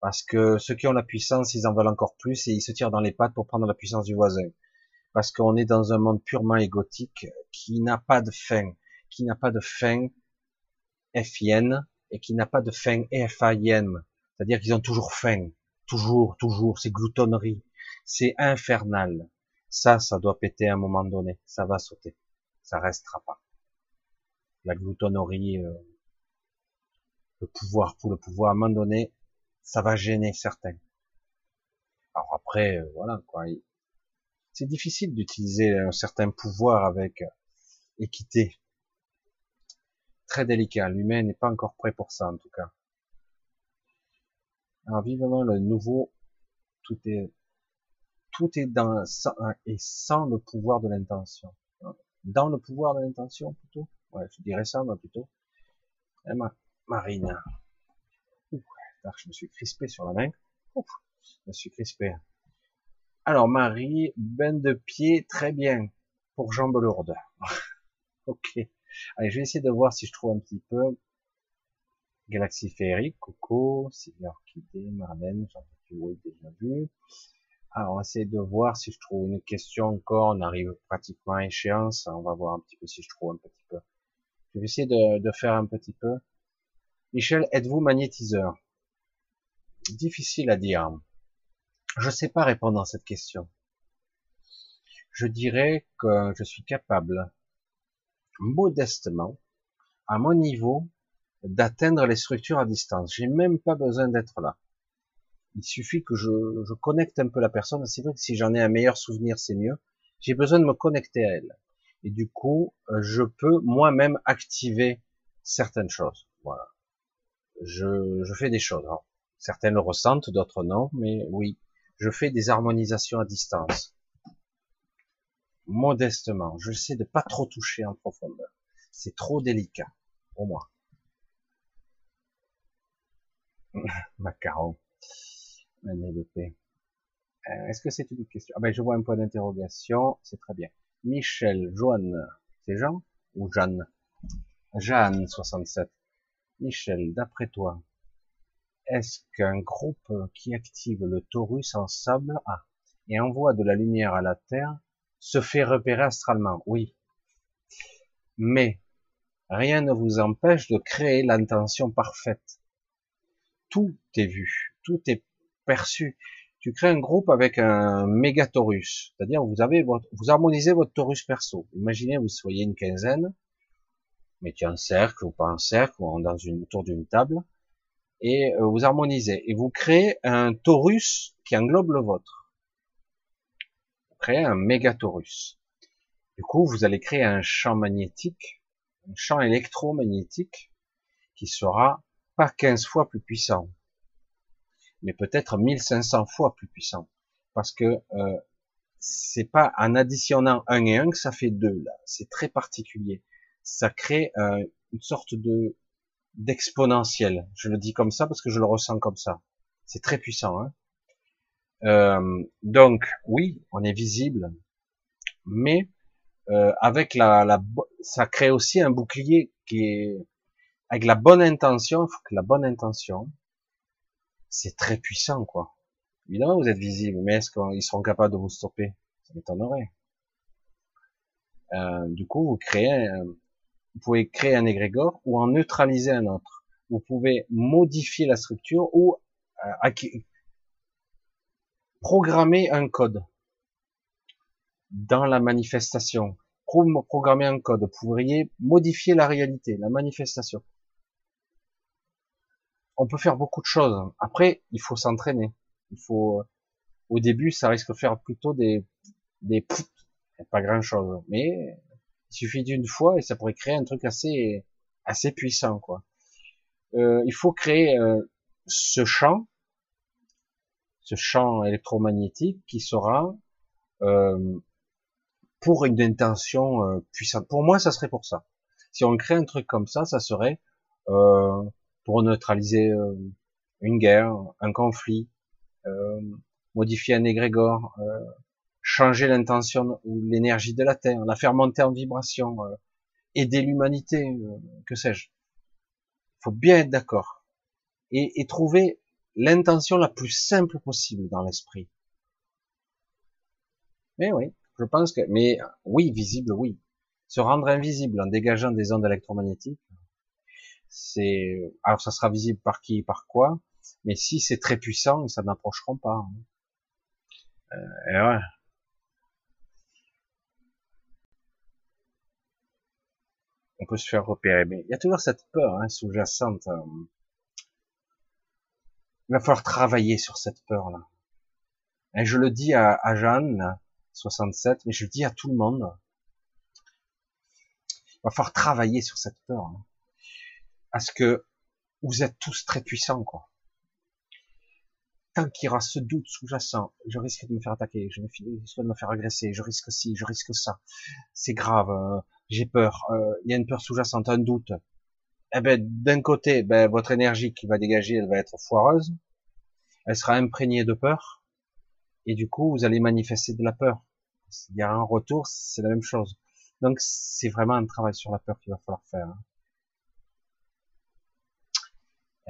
S1: Parce que ceux qui ont la puissance, ils en veulent encore plus et ils se tirent dans les pattes pour prendre la puissance du voisin parce qu'on est dans un monde purement égotique qui n'a pas de fin, qui n'a pas de fin FIN et qui n'a pas de fin FIN, c'est-à-dire qu'ils ont toujours faim, toujours, toujours, c'est gloutonnerie, c'est infernal. Ça, ça doit péter à un moment donné, ça va sauter, ça restera pas. La gloutonnerie, euh, le pouvoir pour le pouvoir, à un moment donné, ça va gêner certains. Alors après, euh, voilà quoi, c'est difficile d'utiliser un certain pouvoir avec équité. Très délicat. L'humain n'est pas encore prêt pour ça, en tout cas. Alors, vivement le nouveau, tout est, tout est dans, et sans le pouvoir de l'intention. Dans le pouvoir de l'intention, plutôt? Ouais, je dirais ça, moi, plutôt. Eh, Marine. je me suis crispé sur la main. Je me suis crispé. Alors Marie, bain de pied, très bien, pour jambes lourdes. [LAUGHS] ok. Allez, je vais essayer de voir si je trouve un petit peu. Galaxie féerique, Coco, Sylvia Orchidée, Marlène, j'en ai déjà vu. Alors, on va de voir si je trouve une question encore. On arrive pratiquement à échéance. On va voir un petit peu si je trouve un petit peu. Je vais essayer de faire un petit peu. Michel, êtes-vous magnétiseur? Difficile à dire. Je ne sais pas répondre à cette question. Je dirais que je suis capable, modestement, à mon niveau, d'atteindre les structures à distance. J'ai même pas besoin d'être là. Il suffit que je, je connecte un peu la personne. C'est vrai que si j'en ai un meilleur souvenir, c'est mieux. J'ai besoin de me connecter à elle. Et du coup, euh, je peux moi-même activer certaines choses. Voilà. Je, je fais des choses. certaines le ressentent, d'autres non, mais oui, je fais des harmonisations à distance. Modestement, je sais de pas trop toucher en profondeur. C'est trop délicat pour moi. [LAUGHS] Macaron. NLP. Euh, Est-ce que c'est une question? Ah ben je vois un point d'interrogation, c'est très bien. Michel, Joanne, c'est Jean ou Jeanne? Jeanne 67. Michel, d'après toi, est-ce qu'un groupe qui active le torus ensemble ah, et envoie de la lumière à la Terre se fait repérer astralement? Oui. Mais rien ne vous empêche de créer l'intention parfaite. Tout est vu, tout est perçu. Tu crées un groupe avec un méga c'est-à-dire vous avez votre, vous harmonisez votre torus perso. Imaginez vous soyez une quinzaine, mettez un cercle ou pas un cercle dans une autour d'une table et euh, vous harmonisez et vous créez un torus qui englobe le vôtre. Vous créez un méga torus. Du coup, vous allez créer un champ magnétique, un champ électromagnétique qui sera pas 15 fois plus puissant, mais peut-être 1500 fois plus puissant. Parce que euh, c'est pas en additionnant un et un que ça fait deux là. C'est très particulier. Ça crée euh, une sorte de d'exponentiel. Je le dis comme ça parce que je le ressens comme ça. C'est très puissant. Hein euh, donc oui, on est visible, mais euh, avec la, ça crée aussi un bouclier qui est avec la bonne intention. Faut que la bonne intention, c'est très puissant, quoi. Évidemment, vous êtes visible, mais est-ce qu'ils seront capables de vous stopper? Ça m'étonnerait. Euh, du coup, vous créez, vous pouvez créer un égrégore ou en neutraliser un autre. Vous pouvez modifier la structure ou euh, programmer un code dans la manifestation. Programmer un code. Vous pourriez modifier la réalité, la manifestation. On peut faire beaucoup de choses. Après, il faut s'entraîner. Il faut, au début, ça risque de faire plutôt des, des, pas grand chose. Mais, il suffit d'une fois et ça pourrait créer un truc assez, assez puissant, quoi. Euh, il faut créer euh, ce champ, ce champ électromagnétique qui sera euh, pour une intention euh, puissante. Pour moi, ça serait pour ça. Si on crée un truc comme ça, ça serait euh, pour neutraliser euh, une guerre, un conflit, modifier un égrégore, changer l'intention ou l'énergie de la Terre, la faire monter en vibration, aider l'humanité, que sais-je. Il faut bien être d'accord et, et trouver l'intention la plus simple possible dans l'esprit. Mais oui, je pense que, mais oui, visible, oui. Se rendre invisible en dégageant des ondes électromagnétiques, c'est, alors ça sera visible par qui, par quoi, mais si c'est très puissant, ça n'approcheront pas. Hein. Euh, et ouais. On peut se faire repérer, mais il y a toujours cette peur hein, sous-jacente. Euh. Il va falloir travailler sur cette peur-là. Et je le dis à, à Jeanne, 67, mais je le dis à tout le monde. Il va falloir travailler sur cette peur. Hein. Parce que vous êtes tous très puissants, quoi. Tant qu'il y aura ce doute sous-jacent, je risque de me faire attaquer, je risque de me faire agresser, je risque ci, je risque ça. C'est grave, euh, j'ai peur, euh, il y a une peur sous-jacente, un doute. Eh ben, d'un côté, ben, votre énergie qui va dégager, elle va être foireuse, elle sera imprégnée de peur, et du coup, vous allez manifester de la peur. Il y a un retour, c'est la même chose. Donc, c'est vraiment un travail sur la peur qu'il va falloir faire. Hein.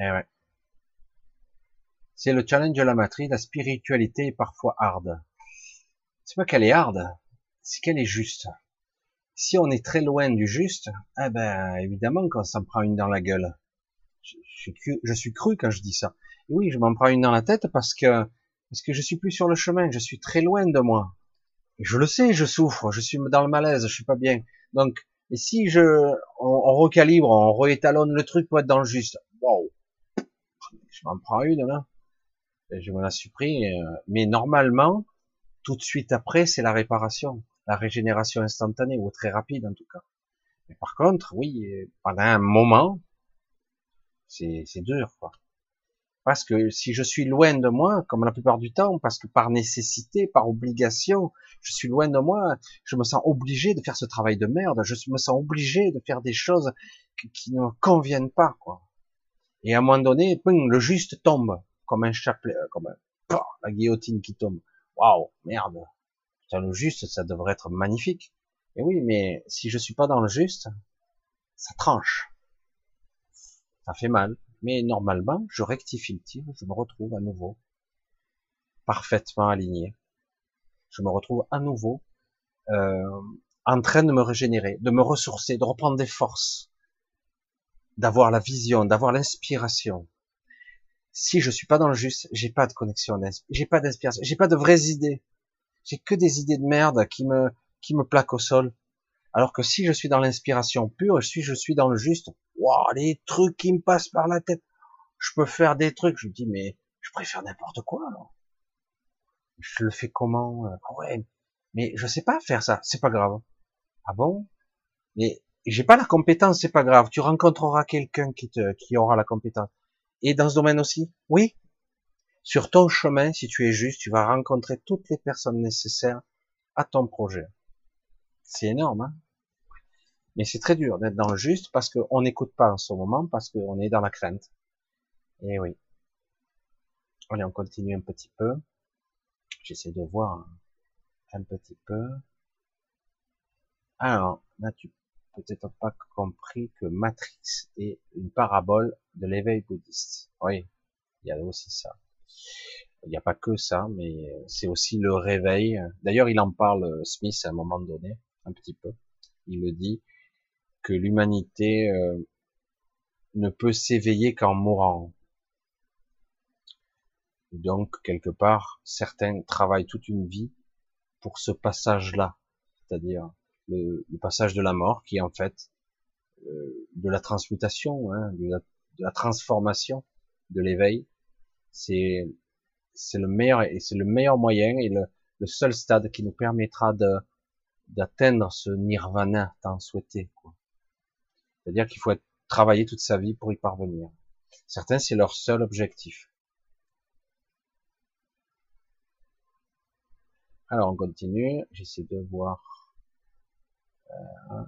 S1: Eh ouais. C'est le challenge de la matrice, la spiritualité est parfois hard. C'est pas qu'elle est hard, c'est qu'elle est juste. Si on est très loin du juste, eh ben, évidemment qu'on s'en prend une dans la gueule. Je, suis cru quand je dis ça. Oui, je m'en prends une dans la tête parce que, parce que je suis plus sur le chemin, je suis très loin de moi je le sais, je souffre, je suis dans le malaise, je suis pas bien. Donc, et si je, on, recalibre, on réétalonne le truc pour être dans le juste, wow, je m'en prends une là, je me la supprime. Euh, mais normalement, tout de suite après, c'est la réparation, la régénération instantanée ou très rapide en tout cas. Mais par contre, oui, pendant un moment, c'est dur quoi. Parce que si je suis loin de moi, comme la plupart du temps, parce que par nécessité, par obligation, je suis loin de moi, je me sens obligé de faire ce travail de merde, je me sens obligé de faire des choses qui, ne me conviennent pas, quoi. Et à un moment donné, le juste tombe, comme un chapelet, euh, comme un, la guillotine qui tombe. Waouh, merde. Le juste, ça devrait être magnifique. Et oui, mais si je suis pas dans le juste, ça tranche. Ça fait mal. Mais normalement, je rectifie le tir, je me retrouve à nouveau parfaitement aligné. Je me retrouve à nouveau euh, en train de me régénérer, de me ressourcer, de reprendre des forces, d'avoir la vision, d'avoir l'inspiration. Si je suis pas dans le juste, j'ai pas de connexion, j'ai pas d'inspiration, j'ai pas de vraies idées. J'ai que des idées de merde qui me qui me plaquent au sol. Alors que si je suis dans l'inspiration pure, si je suis dans le juste, waouh, les trucs qui me passent par la tête, je peux faire des trucs. Je me dis mais je préfère n'importe quoi alors. Je le fais comment euh, Ouais, mais je sais pas faire ça. C'est pas grave. Ah bon? Mais j'ai pas la compétence, c'est pas grave. Tu rencontreras quelqu'un qui te, qui aura la compétence. Et dans ce domaine aussi, oui. Sur ton chemin, si tu es juste, tu vas rencontrer toutes les personnes nécessaires à ton projet. C'est énorme, hein Mais c'est très dur d'être dans le juste parce qu'on n'écoute pas en ce moment, parce qu'on est dans la crainte. Et oui. Allez, on continue un petit peu. J'essaie de voir un petit peu. Alors, là, tu peut-être pas compris que Matrix est une parabole de l'éveil bouddhiste. Oui, il y a aussi ça. Il n'y a pas que ça, mais c'est aussi le réveil. D'ailleurs, il en parle, Smith, à un moment donné, un petit peu. Il le dit, que l'humanité euh, ne peut s'éveiller qu'en mourant. Donc, quelque part, certains travaillent toute une vie pour ce passage-là, c'est-à-dire le, passage de la mort, qui est en fait euh, de la transmutation, hein, de, la, transformation, de l'éveil. C'est c'est le meilleur et c'est le meilleur moyen et le, le, seul stade qui nous permettra de d'atteindre ce nirvana tant souhaité. C'est-à-dire qu'il faut travailler toute sa vie pour y parvenir. Certains, c'est leur seul objectif. Alors on continue, j'essaie de voir. Euh,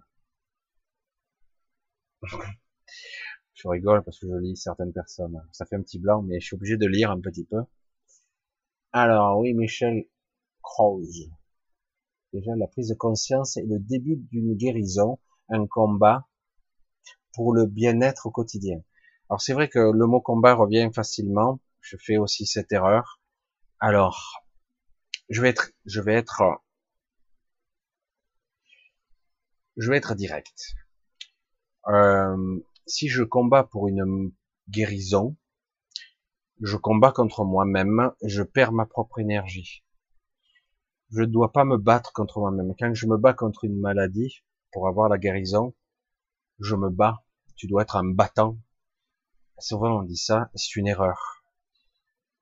S1: je rigole parce que je lis certaines personnes. Ça fait un petit blanc, mais je suis obligé de lire un petit peu. Alors oui, Michel Krause. Déjà, la prise de conscience est le début d'une guérison, un combat pour le bien-être au quotidien. Alors c'est vrai que le mot combat revient facilement. Je fais aussi cette erreur. Alors, je vais être, je vais être, je vais être direct. Euh, si je combats pour une guérison, je combats contre moi-même, je perds ma propre énergie. Je ne dois pas me battre contre moi-même. Quand je me bats contre une maladie pour avoir la guérison, je me bats. Tu dois être un battant. Souvent on dit ça, c'est une erreur.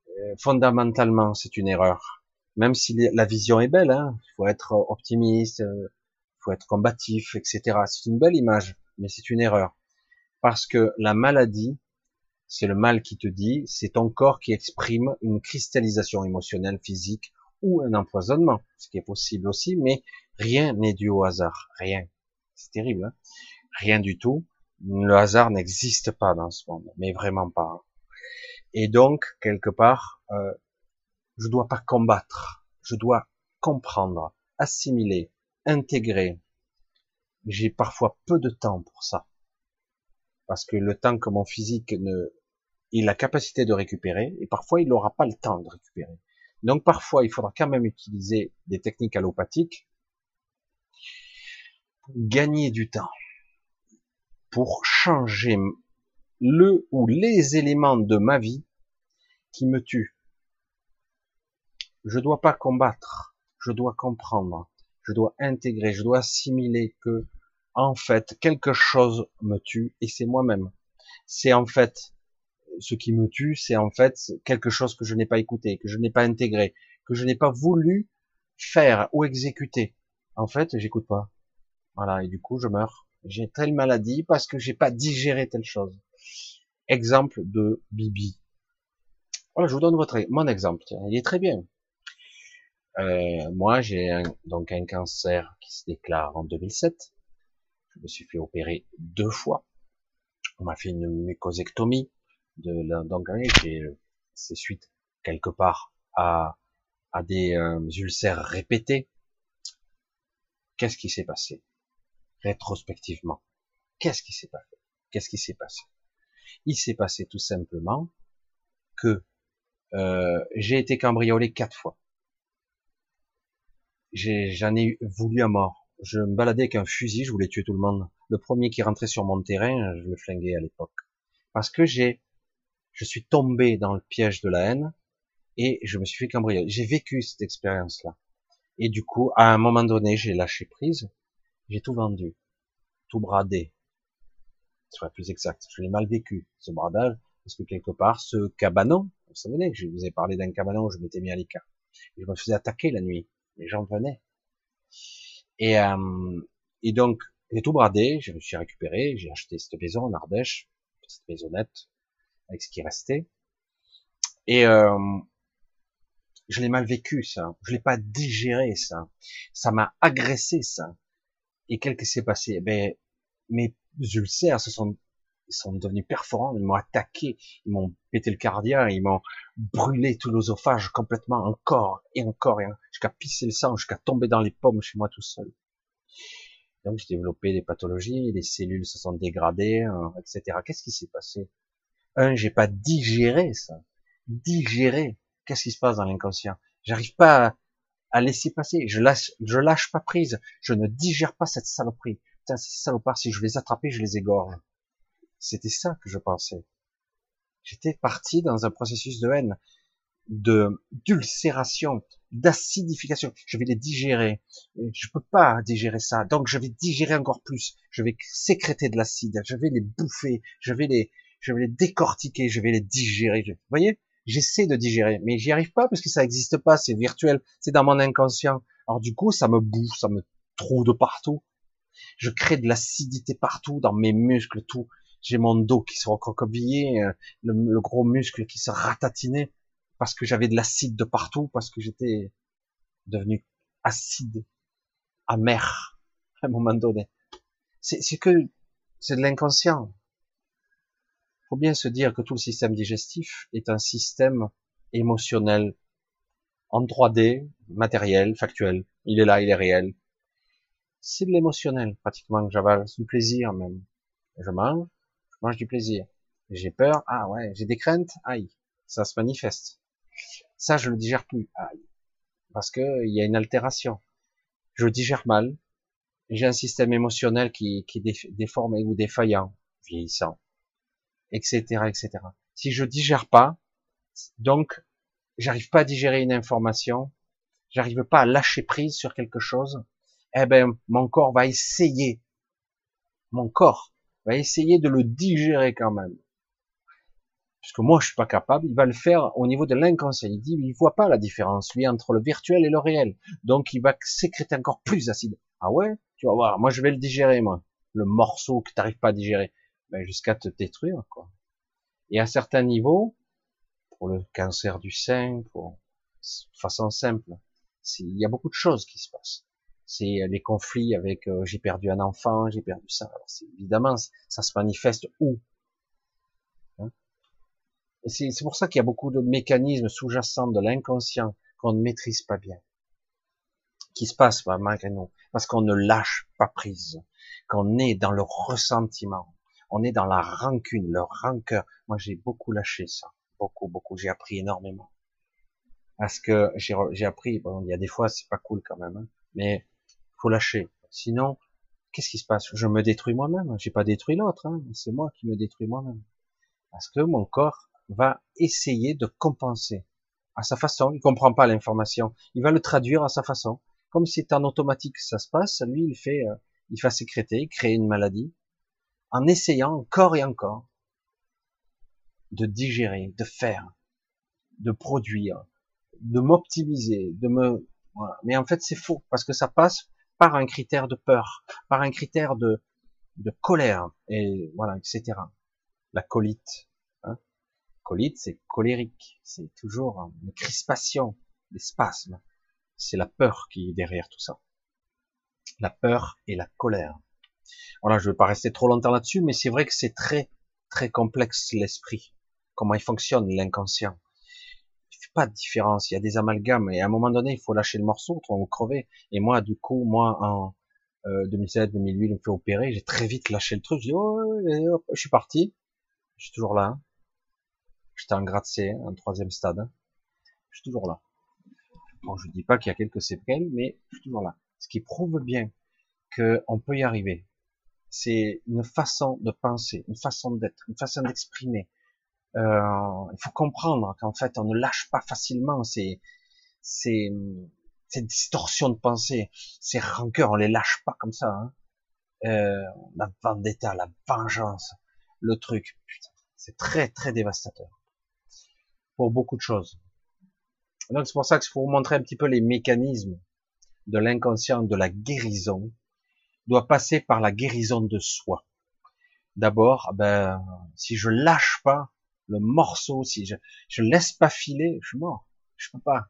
S1: Euh, fondamentalement, c'est une erreur même si la vision est belle, hein, il faut être optimiste, il euh, faut être combatif, etc. C'est une belle image, mais c'est une erreur. Parce que la maladie, c'est le mal qui te dit, c'est ton corps qui exprime une cristallisation émotionnelle, physique ou un empoisonnement, ce qui est possible aussi, mais rien n'est dû au hasard, rien. C'est terrible, hein rien du tout. Le hasard n'existe pas dans ce monde, mais vraiment pas. Et donc, quelque part, euh, je dois pas combattre, je dois comprendre, assimiler, intégrer. J'ai parfois peu de temps pour ça. Parce que le temps que mon physique ne, il a la capacité de récupérer, et parfois il n'aura pas le temps de récupérer. Donc parfois il faudra quand même utiliser des techniques allopathiques pour gagner du temps, pour changer le ou les éléments de ma vie qui me tuent, je dois pas combattre, je dois comprendre, je dois intégrer, je dois assimiler que, en fait, quelque chose me tue et c'est moi-même. C'est en fait, ce qui me tue, c'est en fait quelque chose que je n'ai pas écouté, que je n'ai pas intégré, que je n'ai pas voulu faire ou exécuter. En fait, j'écoute pas. Voilà, et du coup, je meurs. J'ai telle maladie parce que j'ai pas digéré telle chose. Exemple de Bibi. Voilà, je vous donne votre, mon exemple. il est très bien. Euh, moi, j'ai donc un cancer qui se déclare en 2007. Je me suis fait opérer deux fois. On m'a fait une mucosectomie. de donc c'est suite quelque part à, à des euh, ulcères répétés. Qu'est-ce qui s'est passé? Rétrospectivement Qu'est-ce qui s'est passé Qu'est-ce qui s'est passé? Il s'est passé tout simplement que euh, j'ai été cambriolé quatre fois. J'en ai, voulu à mort. Je me baladais avec un fusil, je voulais tuer tout le monde. Le premier qui rentrait sur mon terrain, je le flinguais à l'époque. Parce que j'ai, je suis tombé dans le piège de la haine et je me suis fait cambrioler. J'ai vécu cette expérience-là. Et du coup, à un moment donné, j'ai lâché prise, j'ai tout vendu, tout bradé. Ce serait plus exact. Je l'ai mal vécu, ce bradage, parce que quelque part, ce cabanon, vous savez, je vous ai parlé d'un cabanon où je m'étais mis à l'écart. Je me faisais attaquer la nuit. Les gens venaient. Et, euh, et donc, j'ai tout bradé, je me suis récupéré, j'ai acheté cette maison en Ardèche, petite maisonnette, avec ce qui restait. Et euh, je l'ai mal vécu, ça. Je l'ai pas digéré, ça. Ça m'a agressé, ça. Et qu'est-ce qui s'est passé? Ben, mes ulcères se sont ils sont devenus perforants, ils m'ont attaqué, ils m'ont pété le cardiaque, ils m'ont brûlé tout l'osophage complètement, encore et encore, et jusqu'à pisser le sang, jusqu'à tomber dans les pommes chez moi tout seul. Donc j'ai développé des pathologies, les cellules se sont dégradées, hein, etc. Qu'est-ce qui s'est passé? Un, j'ai pas digéré ça. Digéré. Qu'est-ce qui se passe dans l'inconscient? J'arrive pas à, laisser passer. Je lâche, je lâche pas prise. Je ne digère pas cette saloperie. Putain, ces salopards, si je les attrapais, je les égorge. C'était ça que je pensais. J'étais parti dans un processus de haine, de d'ulcération, d'acidification. Je vais les digérer. Je peux pas digérer ça. Donc je vais digérer encore plus. Je vais sécréter de l'acide. Je vais les bouffer. Je vais les, je vais les décortiquer. Je vais les digérer. Vous voyez? J'essaie de digérer, mais j'y arrive pas parce que ça n'existe pas. C'est virtuel. C'est dans mon inconscient. Alors du coup, ça me bouffe, ça me trouve de partout. Je crée de l'acidité partout dans mes muscles, tout. J'ai mon dos qui se recroquevillait, euh, le, gros muscle qui se ratatinait parce que j'avais de l'acide de partout, parce que j'étais devenu acide, amer, [LAUGHS] à un moment donné. C'est que, c'est de l'inconscient. Faut bien se dire que tout le système digestif est un système émotionnel, en 3D, matériel, factuel. Il est là, il est réel. C'est de l'émotionnel, pratiquement, que j'avale du plaisir même. Je mange, mange du plaisir. J'ai peur, ah ouais, j'ai des craintes, aïe, ça se manifeste. Ça, je le digère plus. Parce que il y a une altération. Je digère mal. J'ai un système émotionnel qui, qui est déformé ou défaillant, vieillissant, etc., etc. Si je digère pas, donc, j'arrive pas à digérer une information, j'arrive pas à lâcher prise sur quelque chose, eh ben, mon corps va essayer, mon corps va essayer de le digérer quand même que moi je suis pas capable, il va le faire au niveau de l'inconscient. Il dit, il voit pas la différence, lui, entre le virtuel et le réel. Donc il va sécréter encore plus d'acide. Ah ouais, tu vas voir, moi je vais le digérer, moi. Le morceau que tu n'arrives pas à digérer. Ben, jusqu'à te détruire, quoi. Et à certains niveaux, pour le cancer du sein, pour, façon simple, il y a beaucoup de choses qui se passent. C'est les conflits avec euh, j'ai perdu un enfant, j'ai perdu ça. Alors, évidemment, ça se manifeste où? C'est pour ça qu'il y a beaucoup de mécanismes sous-jacents de l'inconscient qu'on ne maîtrise pas bien, qui se passent malgré nous, parce qu'on ne lâche pas prise, qu'on est dans le ressentiment, on est dans la rancune, le rancœur. Moi, j'ai beaucoup lâché ça, beaucoup, beaucoup. J'ai appris énormément, parce que j'ai appris. Bon, il y a des fois, c'est pas cool quand même, hein, mais faut lâcher. Sinon, qu'est-ce qui se passe? Je me détruis moi-même. J'ai pas détruit l'autre, hein, c'est moi qui me détruis moi-même, parce que mon corps va essayer de compenser à sa façon. Il comprend pas l'information. Il va le traduire à sa façon. Comme c'est en automatique ça se passe, lui, il fait, euh, il va sécréter, créer une maladie, en essayant encore et encore de digérer, de faire, de produire, de m'optimiser, de me, voilà. Mais en fait, c'est faux, parce que ça passe par un critère de peur, par un critère de, de colère, et voilà, etc. La colite, colite, c'est colérique, c'est toujours une crispation, des spasmes. C'est la peur qui est derrière tout ça. La peur et la colère. Voilà, je ne vais pas rester trop longtemps là-dessus, mais c'est vrai que c'est très, très complexe l'esprit. comment il fonctionne l'inconscient. Pas de différence. Il y a des amalgames et à un moment donné, il faut lâcher le morceau, autrement vous crevez. Et moi, du coup, moi, en euh, 2007, 2008, je me fait opérer, j'ai très vite lâché le truc. Je dis, oh, je suis parti. Je suis toujours là. Hein. J'étais en grade C, en troisième stade. Hein. Je suis toujours là. Bon, je dis pas qu'il y a quelques séquelles, mais je suis toujours là. Ce qui prouve bien qu'on peut y arriver. C'est une façon de penser, une façon d'être, une façon d'exprimer. Euh, il faut comprendre qu'en fait, on ne lâche pas facilement ces, ces, ces distorsions de pensée, ces rancœurs, on les lâche pas comme ça. Hein. Euh, la vendetta, la vengeance, le truc, c'est très très dévastateur pour beaucoup de choses. Donc c'est pour ça que faut vous montrer un petit peu les mécanismes de l'inconscient, de la guérison, doit passer par la guérison de soi. D'abord, ben, si je lâche pas le morceau, si je, je laisse pas filer, je suis mort. Je peux pas.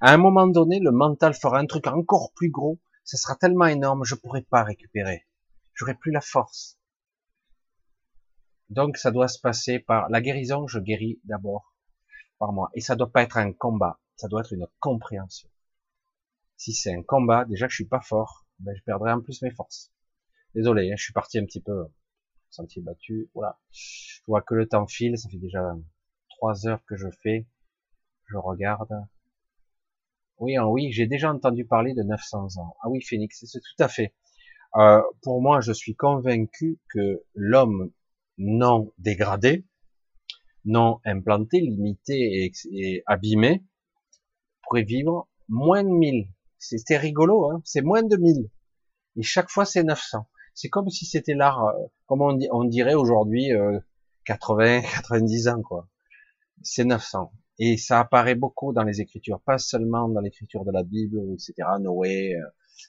S1: À un moment donné, le mental fera un truc encore plus gros. Ce sera tellement énorme, je pourrai pas récupérer. J'aurai plus la force. Donc, ça doit se passer par la guérison. Je guéris d'abord par moi. Et ça doit pas être un combat. Ça doit être une compréhension. Si c'est un combat, déjà que je suis pas fort, ben, je perdrai en plus mes forces. Désolé, hein, je suis parti un petit peu sentier battu. Voilà. Je vois que le temps file, ça fait déjà trois heures que je fais. Je regarde. Oui, hein, oui, j'ai déjà entendu parler de 900 ans. Ah oui, Phoenix, c'est tout à fait. Euh, pour moi, je suis convaincu que l'homme non dégradé, non implanté, limité et, abîmé, pourrait vivre moins de 1000. C'était rigolo, hein c'est moins de 1000. Et chaque fois, c'est 900. C'est comme si c'était l'art, euh, comme on, on dirait aujourd'hui, 80, euh, 90 [LAUGHS] ans, quoi. C'est 900. Et ça apparaît beaucoup dans les écritures, pas seulement dans l'écriture de la Bible, etc., Noé, euh,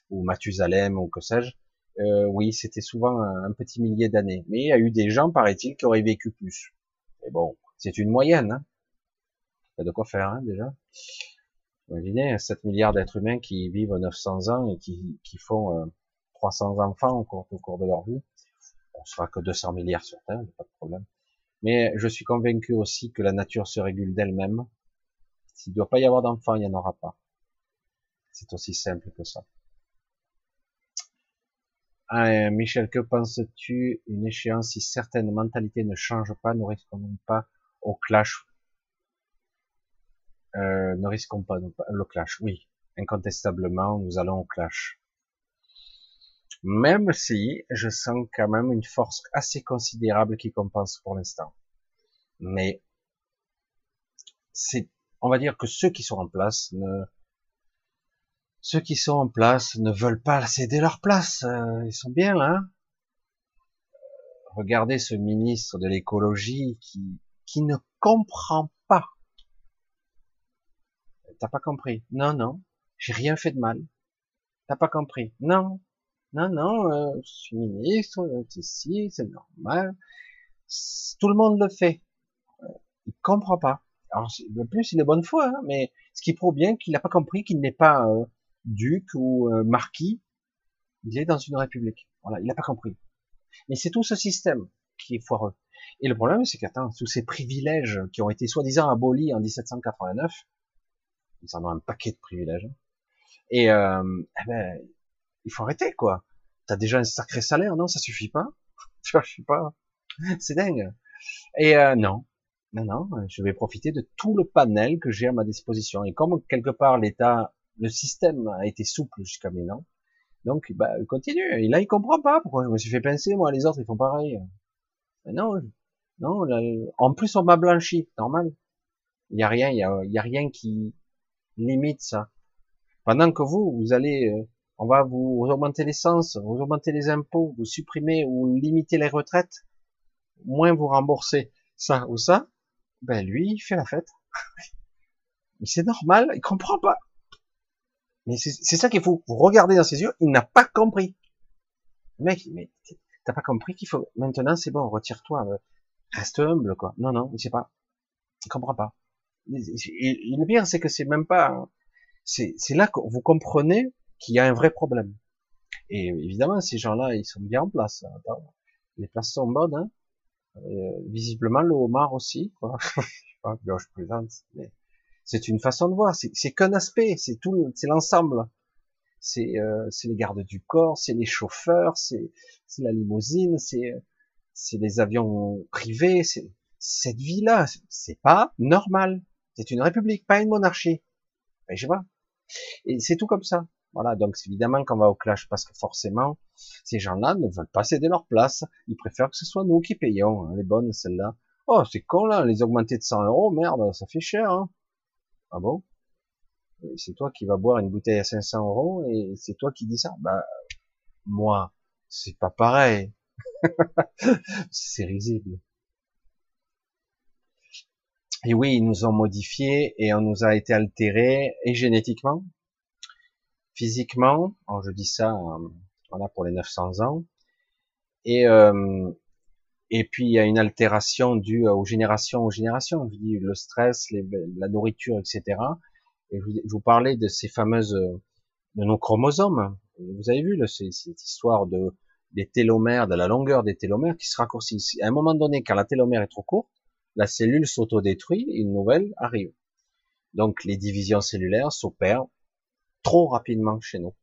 S1: ou Mathusalem, ou que sais-je. Euh, oui, c'était souvent un, petit millier d'années. Mais il y a eu des gens, paraît-il, qui auraient vécu plus. Et bon, c'est une moyenne. Hein. Il y a de quoi faire, hein, déjà. Imaginez 7 milliards d'êtres humains qui vivent 900 ans et qui, qui font euh, 300 enfants au cours, au cours de leur vie. On sera que 200 milliards sur Terre, pas de problème. Mais je suis convaincu aussi que la nature se régule d'elle-même. S'il ne doit pas y avoir d'enfants, il n'y en aura pas. C'est aussi simple que ça. Ah, Michel, que penses-tu? Une échéance, si certaines mentalités ne changent pas, ne risquons pas au clash? Euh, Ne risquons pas le clash Oui, incontestablement, nous allons au clash. Même si je sens quand même une force assez considérable qui compense pour l'instant. Mais c'est, on va dire que ceux qui sont en place ne, ceux qui sont en place ne veulent pas céder leur place. Euh, ils sont bien là. Hein. Regardez ce ministre de l'écologie qui, qui ne comprend pas. T'as pas compris? Non, non, j'ai rien fait de mal. T'as pas compris? Non, non, non, euh, je suis ministre, c'est si, c'est normal. Tout le monde le fait. Euh, il comprend pas. Alors, le plus, il est bonne foi, hein, mais ce qui prouve bien qu'il n'a pas compris qu'il n'est pas euh, duc ou marquis. Il est dans une république. Voilà, il n'a pas compris. Mais c'est tout ce système qui est foireux. Et le problème, c'est qu'attends, tous ces privilèges qui ont été soi-disant abolis en 1789, ils en ont un paquet de privilèges. Et euh, eh ben, il faut arrêter, quoi. T'as déjà un sacré salaire, non? Ça suffit pas [LAUGHS] Tu vois, je suis pas. C'est dingue. Et euh, non, non, non, je vais profiter de tout le panel que j'ai à ma disposition. Et comme quelque part l'État, le système a été souple jusqu'à maintenant, donc bah continue. Et là, il comprend pas pourquoi je me suis fait pincer, moi, les autres ils font pareil. Mais non, non. en plus, on m'a blanchi, normal. Il y a rien, il y a, y a rien qui limite ça. Pendant que vous, vous allez euh, on va vous augmenter l'essence, vous augmenter les impôts, vous supprimez ou limiter les retraites, moins vous remboursez ça ou ça, ben lui, il fait la fête. [LAUGHS] mais c'est normal, il comprend pas. Mais c'est ça qu'il faut vous regarder dans ses yeux, il n'a pas compris. Mec, mais t'as pas compris qu'il faut, maintenant c'est bon, retire-toi, euh, reste humble, quoi. Non, non, il sait pas. Il comprend pas. Et, le pire, c'est que c'est même pas, c'est là que vous comprenez qu'il y a un vrai problème. Et évidemment, ces gens-là, ils sont bien en place. les places sont bonnes. Hein visiblement, le homard aussi. Quoi. [LAUGHS] je plaisante, mais c'est une façon de voir. C'est qu'un aspect, c'est tout, c'est l'ensemble. C'est euh, les gardes du corps, c'est les chauffeurs, c'est la limousine, c'est les avions privés. Cette vie-là, c'est pas normal. C'est une république, pas une monarchie. Ben, je vois. Et c'est tout comme ça. Voilà, donc évidemment qu'on va au clash parce que forcément, ces gens-là ne veulent pas céder leur place. Ils préfèrent que ce soit nous qui payons, hein, les bonnes, celles-là. Oh, c'est con là, les augmenter de 100 euros, merde, ça fait cher. Hein. Ah bon? C'est toi qui vas boire une bouteille à 500 euros et c'est toi qui dis ça Bah, moi, c'est pas pareil. [LAUGHS] c'est risible. Et oui, ils nous ont modifiés et on nous a été altérés et génétiquement, physiquement. Alors je dis ça, euh, voilà pour les 900 ans. Et euh, et puis il y a une altération due aux générations aux générations. Je le stress, la nourriture, etc. Et je, vous parlais de ces fameuses de nos chromosomes. Vous avez vu cette histoire de des télomères, de la longueur des télomères qui se raccourcissent. À un moment donné, quand la télomère est trop courte, la cellule s'autodétruit, une nouvelle arrive. Donc les divisions cellulaires s'opèrent trop rapidement chez nous,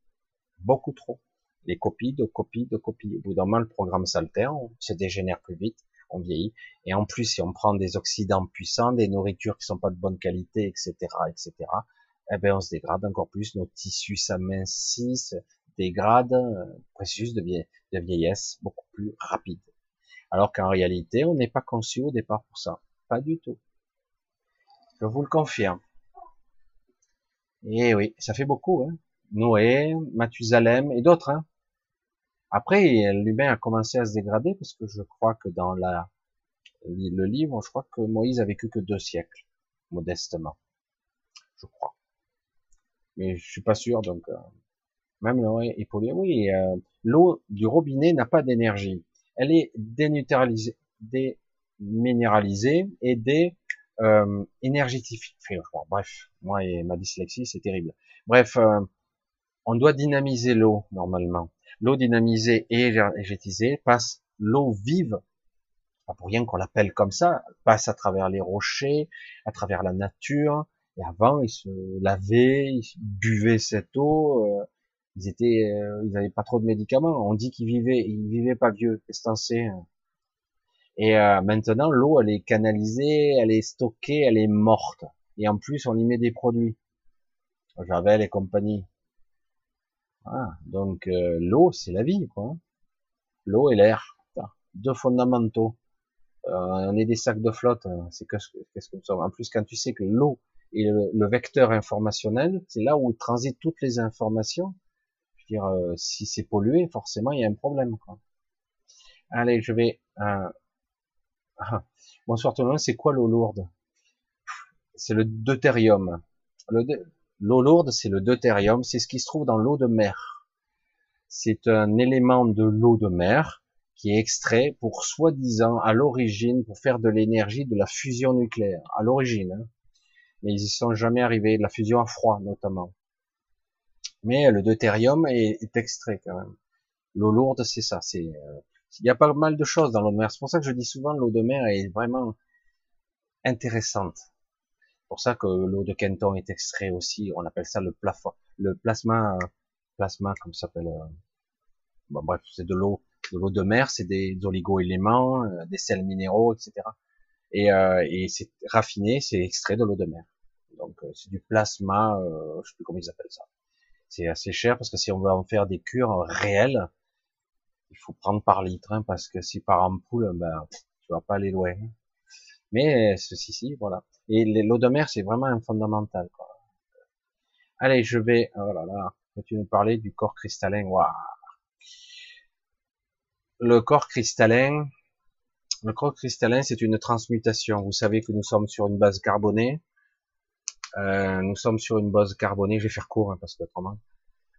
S1: beaucoup trop. Les copies de copies de copies. Au bout d'un moment, le programme s'altère, on se dégénère plus vite, on vieillit. Et en plus, si on prend des oxydants puissants, des nourritures qui sont pas de bonne qualité, etc., etc., eh ben, on se dégrade encore plus, nos tissus s'amincissent, dégradent, euh, processus de, de vieillesse beaucoup plus rapide. Alors qu'en réalité, on n'est pas conçu au départ pour ça. Pas du tout. Je vous le confirme. Et oui, ça fait beaucoup. Hein. Noé, Mathusalem et d'autres. Hein. Après, l'humain a commencé à se dégrader parce que je crois que dans la, le livre, je crois que Moïse a vécu que deux siècles, modestement. Je crois. Mais je suis pas sûr, donc euh, même Noé et Paul, oui, euh, l'eau du robinet n'a pas d'énergie elle est déneutralisée, déminéralisée et dé euh, Bref, moi et ma dyslexie, c'est terrible. Bref, euh, on doit dynamiser l'eau normalement. L'eau dynamisée et énergétisée passe l'eau vive, pas pour rien qu'on l'appelle comme ça, passe à travers les rochers, à travers la nature. Et avant, ils se lavaient, ils buvaient cette eau. Euh, ils étaient, euh, ils avaient pas trop de médicaments. On dit qu'ils vivaient, ils vivaient pas vieux. Qu'est-ce. Et euh, maintenant, l'eau, elle est canalisée, elle est stockée, elle est morte. Et en plus, on y met des produits. Javel et compagnie. Ah, donc euh, l'eau, c'est la vie, quoi. L'eau et l'air, deux fondamentaux. on est des sacs de flotte, hein. c'est qu'est-ce que nous sommes. En plus, quand tu sais que l'eau est le, vecteur informationnel, c'est là où transitent toutes les informations. Euh, si c'est pollué, forcément, il y a un problème. Quoi. Allez, je vais... Euh... Bonsoir tout le monde, c'est quoi l'eau lourde? C'est le deutérium. L'eau lourde, c'est le deutérium, c'est ce qui se trouve dans l'eau de mer. C'est un élément de l'eau de mer qui est extrait pour soi-disant à l'origine pour faire de l'énergie de la fusion nucléaire à l'origine. Hein. Mais ils y sont jamais arrivés, de la fusion à froid notamment. Mais le deutérium est, est extrait quand même. L'eau lourde, c'est ça. C'est euh, il y a pas mal de choses dans l'eau de mer. C'est pour ça que je dis souvent l'eau de mer est vraiment intéressante. C'est pour ça que l'eau de Kenton est extrait aussi. On appelle ça le le plasma, plasma comme ça s'appelle. Euh, bref, c'est de l'eau, de l'eau de mer, c'est des oligo-éléments, euh, des sels minéraux, etc. Et, et c'est raffiné, c'est extrait de l'eau de mer. Donc c'est du plasma, je sais plus comment ils appellent ça c'est assez cher parce que si on veut en faire des cures réelles, il faut prendre par litre, hein, parce que si par ampoule, ben, tu vas pas aller loin. Mais ceci, ci voilà. Et l'eau de mer, c'est vraiment un fondamental. Quoi. Allez, je vais, oh là là, tu nous parlais du corps cristallin? Waouh. Le corps cristallin, le corps cristallin, c'est une transmutation. Vous savez que nous sommes sur une base carbonée. Euh, nous sommes sur une base carbonée. Je vais faire court hein, parce que autrement.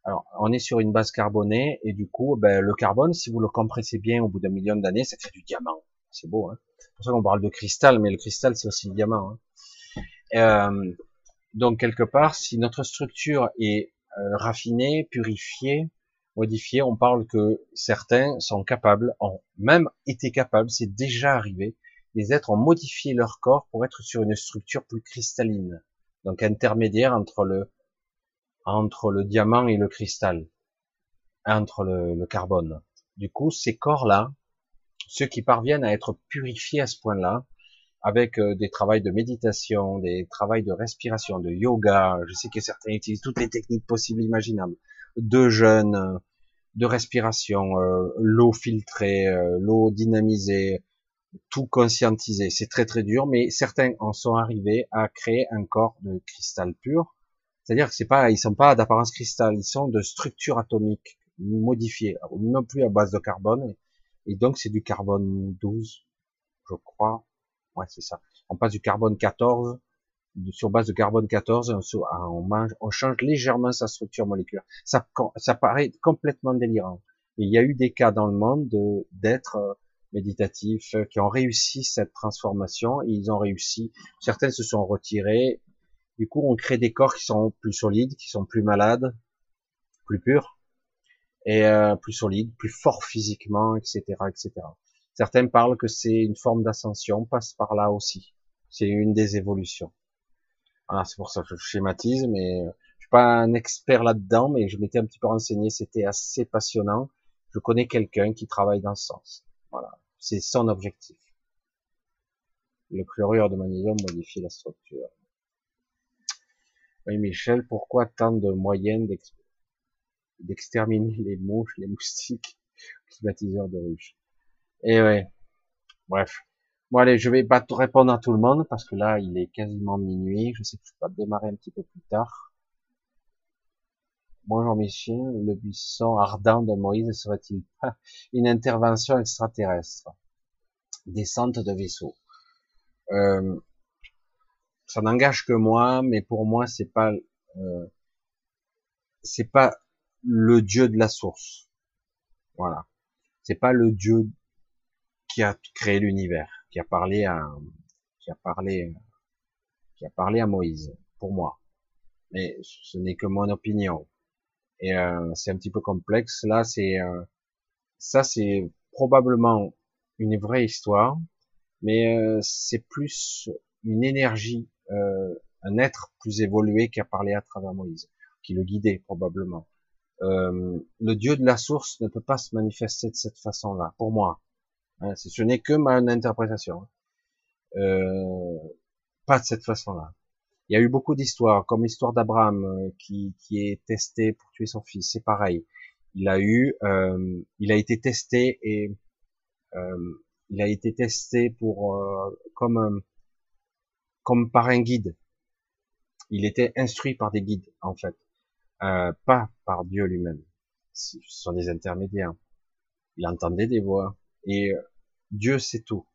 S1: Alors, on est sur une base carbonée et du coup, ben, le carbone, si vous le compressez bien au bout d'un million d'années, ça crée du diamant. C'est beau. Hein c'est pour ça qu'on parle de cristal, mais le cristal, c'est aussi le diamant. Hein euh, donc quelque part, si notre structure est euh, raffinée, purifiée, modifier. On parle que certains sont capables, ont même été capables, c'est déjà arrivé, les êtres ont modifié leur corps pour être sur une structure plus cristalline, donc intermédiaire entre le entre le diamant et le cristal, entre le, carbone. Du coup, ces corps-là, ceux qui parviennent à être purifiés à ce point-là, avec euh, des travaux de méditation, des travaux de respiration, de yoga, je sais que certains utilisent toutes les techniques possibles imaginables, de jeûne, de respiration, euh, l'eau filtrée, euh, l'eau dynamisée, tout conscientiser. C'est très très dur, mais certains en sont arrivés à créer un corps de cristal pur. C'est-à-dire que c'est pas, ils sont pas d'apparence cristal, ils sont de structure atomique modifiée, non plus à base de carbone. Et donc c'est du carbone 12, je crois. Ouais, c'est ça. On passe du carbone 14, sur base de carbone 14, on, on change légèrement sa structure moléculaire. Ça, ça paraît complètement délirant. il y a eu des cas dans le monde d'êtres euh, méditatifs euh, qui ont réussi cette transformation. Ils ont réussi. Certains se sont retirés. Du coup, on crée des corps qui sont plus solides, qui sont plus malades, plus purs et euh, plus solides, plus forts physiquement, etc., etc. Certains parlent que c'est une forme d'ascension, passe par là aussi. C'est une des évolutions. Ah, c'est pour ça que je schématise, mais euh, je suis pas un expert là-dedans, mais je m'étais un petit peu renseigné, c'était assez passionnant. Je connais quelqu'un qui travaille dans ce sens. Voilà. C'est son objectif. Le chlorure de magnésium modifie la structure. Oui, Michel, pourquoi tant de moyens d'exterminer les mouches, les [LAUGHS] moustiques, climatiseurs de ruches? Et eh ouais. Bref. Bon allez, je vais pas répondre à tout le monde parce que là, il est quasiment minuit. Je sais que je vais démarrer un petit peu plus tard. Bonjour Michel, le buisson ardent de Moïse serait-il pas une intervention extraterrestre? Descente de vaisseau. Euh, ça n'engage que moi, mais pour moi c'est pas euh, c'est pas le dieu de la source. Voilà. C'est pas le dieu qui a créé l'univers, qui a parlé à qui a parlé qui a parlé à Moïse pour moi. Mais ce n'est que mon opinion. Et euh, c'est un petit peu complexe. Là, c'est euh, ça, c'est probablement une vraie histoire, mais euh, c'est plus une énergie, un être plus évolué qui a parlé à travers Moïse, qui le guidait probablement. le Dieu de la source ne peut pas se manifester de cette façon-là, pour moi. Hein, ce n'est que ma interprétation. pas de cette façon-là. Il y a eu beaucoup d'histoires, comme l'histoire d'Abraham euh, qui, qui est testé pour tuer son fils. C'est pareil. Il a eu, euh, il a été testé et euh, il a été testé pour euh, comme comme par un guide. Il était instruit par des guides en fait, euh, pas par Dieu lui-même. Ce sont des intermédiaires. Il entendait des voix et Dieu sait tout.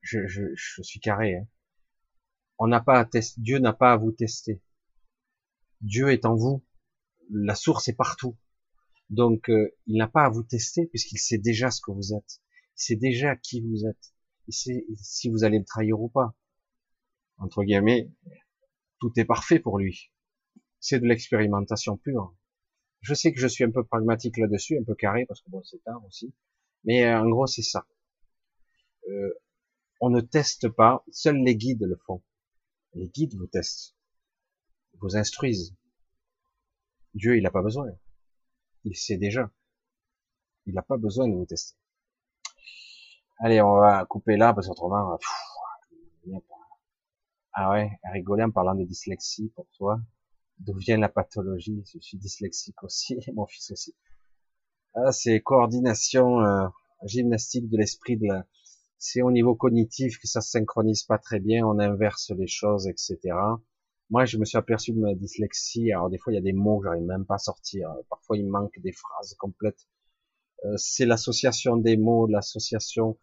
S1: Je, je, je suis carré. Hein on n'a pas à tester, Dieu n'a pas à vous tester. Dieu est en vous. La source est partout. Donc, euh, il n'a pas à vous tester puisqu'il sait déjà ce que vous êtes. Il sait déjà qui vous êtes. Il sait si vous allez le trahir ou pas. Entre guillemets, tout est parfait pour lui. C'est de l'expérimentation pure. Je sais que je suis un peu pragmatique là-dessus, un peu carré parce que bon, c'est tard aussi. Mais euh, en gros, c'est ça. Euh, on ne teste pas, seuls les guides le font. Les guides vous testent, vous instruisent. Dieu, il n'a pas besoin. Il sait déjà. Il n'a pas besoin de vous tester. Allez, on va couper là, parce qu'autrement, ah ouais, rigoler en parlant de dyslexie pour toi. D'où vient la pathologie? Je suis dyslexique aussi, [LAUGHS] mon fils aussi. Ah, c'est coordination, euh, gymnastique de l'esprit de la, c'est au niveau cognitif que ça se synchronise pas très bien, on inverse les choses, etc. Moi, je me suis aperçu de ma dyslexie. Alors des fois, il y a des mots que j'arrive même pas à sortir. Parfois, il manque des phrases complètes. Euh, c'est l'association des mots, l'association,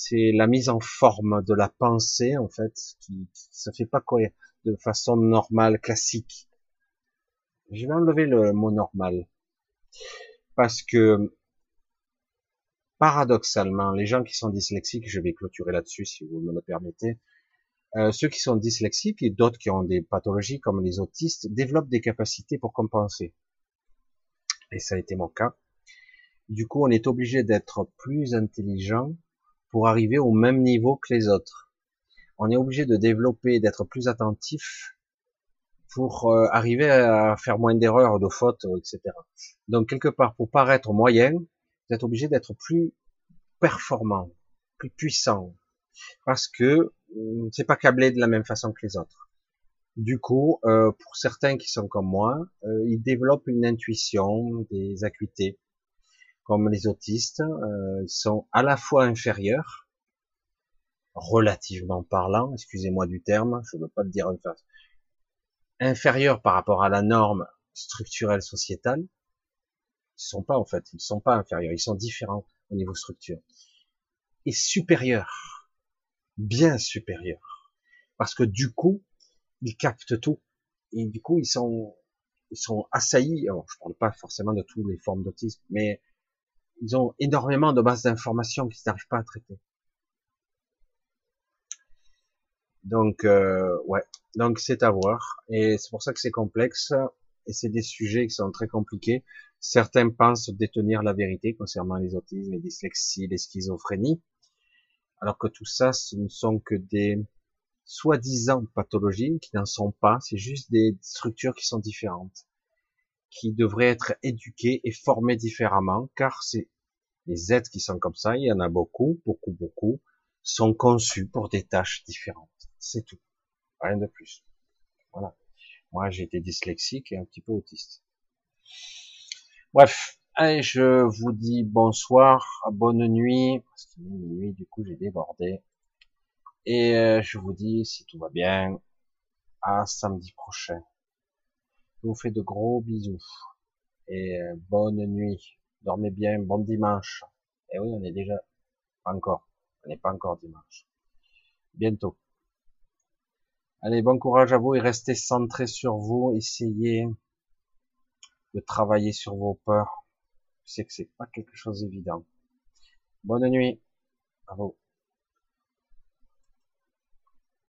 S1: c'est la mise en forme de la pensée en fait, qui, se fait pas quoi de façon normale, classique. Je vais enlever le mot normal parce que paradoxalement, les gens qui sont dyslexiques, je vais clôturer là-dessus si vous me le permettez, euh, ceux qui sont dyslexiques et d'autres qui ont des pathologies comme les autistes développent des capacités pour compenser. Et ça a été mon cas. Du coup, on est obligé d'être plus intelligent pour arriver au même niveau que les autres. On est obligé de développer, d'être plus attentif pour euh, arriver à faire moins d'erreurs, de fautes, etc. Donc quelque part, pour paraître moyen, vous êtes obligé d'être plus performant, plus puissant, parce que hum, c'est pas câblé de la même façon que les autres. Du coup, euh, pour certains qui sont comme moi, euh, ils développent une intuition, des acuités, comme les autistes, euh, ils sont à la fois inférieurs, relativement parlant, excusez-moi du terme, je ne veux pas le dire en face, inférieurs par rapport à la norme structurelle sociétale, ils sont pas en fait, ils sont pas inférieurs, ils sont différents au niveau structure, et supérieurs, bien supérieurs, parce que du coup, ils captent tout, et du coup, ils sont, ils sont assaillis. Alors, je parle pas forcément de toutes les formes d'autisme, mais ils ont énormément de bases d'informations qu'ils n'arrivent pas à traiter. Donc, euh, ouais, donc c'est à voir, et c'est pour ça que c'est complexe, et c'est des sujets qui sont très compliqués. Certains pensent détenir la vérité concernant les autismes, les dyslexies, les schizophrénies, alors que tout ça, ce ne sont que des soi-disant pathologies qui n'en sont pas, c'est juste des structures qui sont différentes, qui devraient être éduquées et formées différemment, car c'est les êtres qui sont comme ça, il y en a beaucoup, beaucoup, beaucoup, sont conçus pour des tâches différentes. C'est tout. Rien de plus. Voilà. Moi, j'ai été dyslexique et un petit peu autiste. Bref, je vous dis bonsoir, bonne nuit, parce qu'il est minuit, du coup j'ai débordé. Et euh, je vous dis, si tout va bien, à samedi prochain. Je vous fais de gros bisous. Et euh, bonne nuit. Dormez bien, bon dimanche. Et oui, on est déjà pas encore. On n'est pas encore dimanche. Bientôt. Allez, bon courage à vous et restez centrés sur vous. Essayez de travailler sur vos peurs. Je sais que c'est pas quelque chose d'évident. Bonne nuit à vous.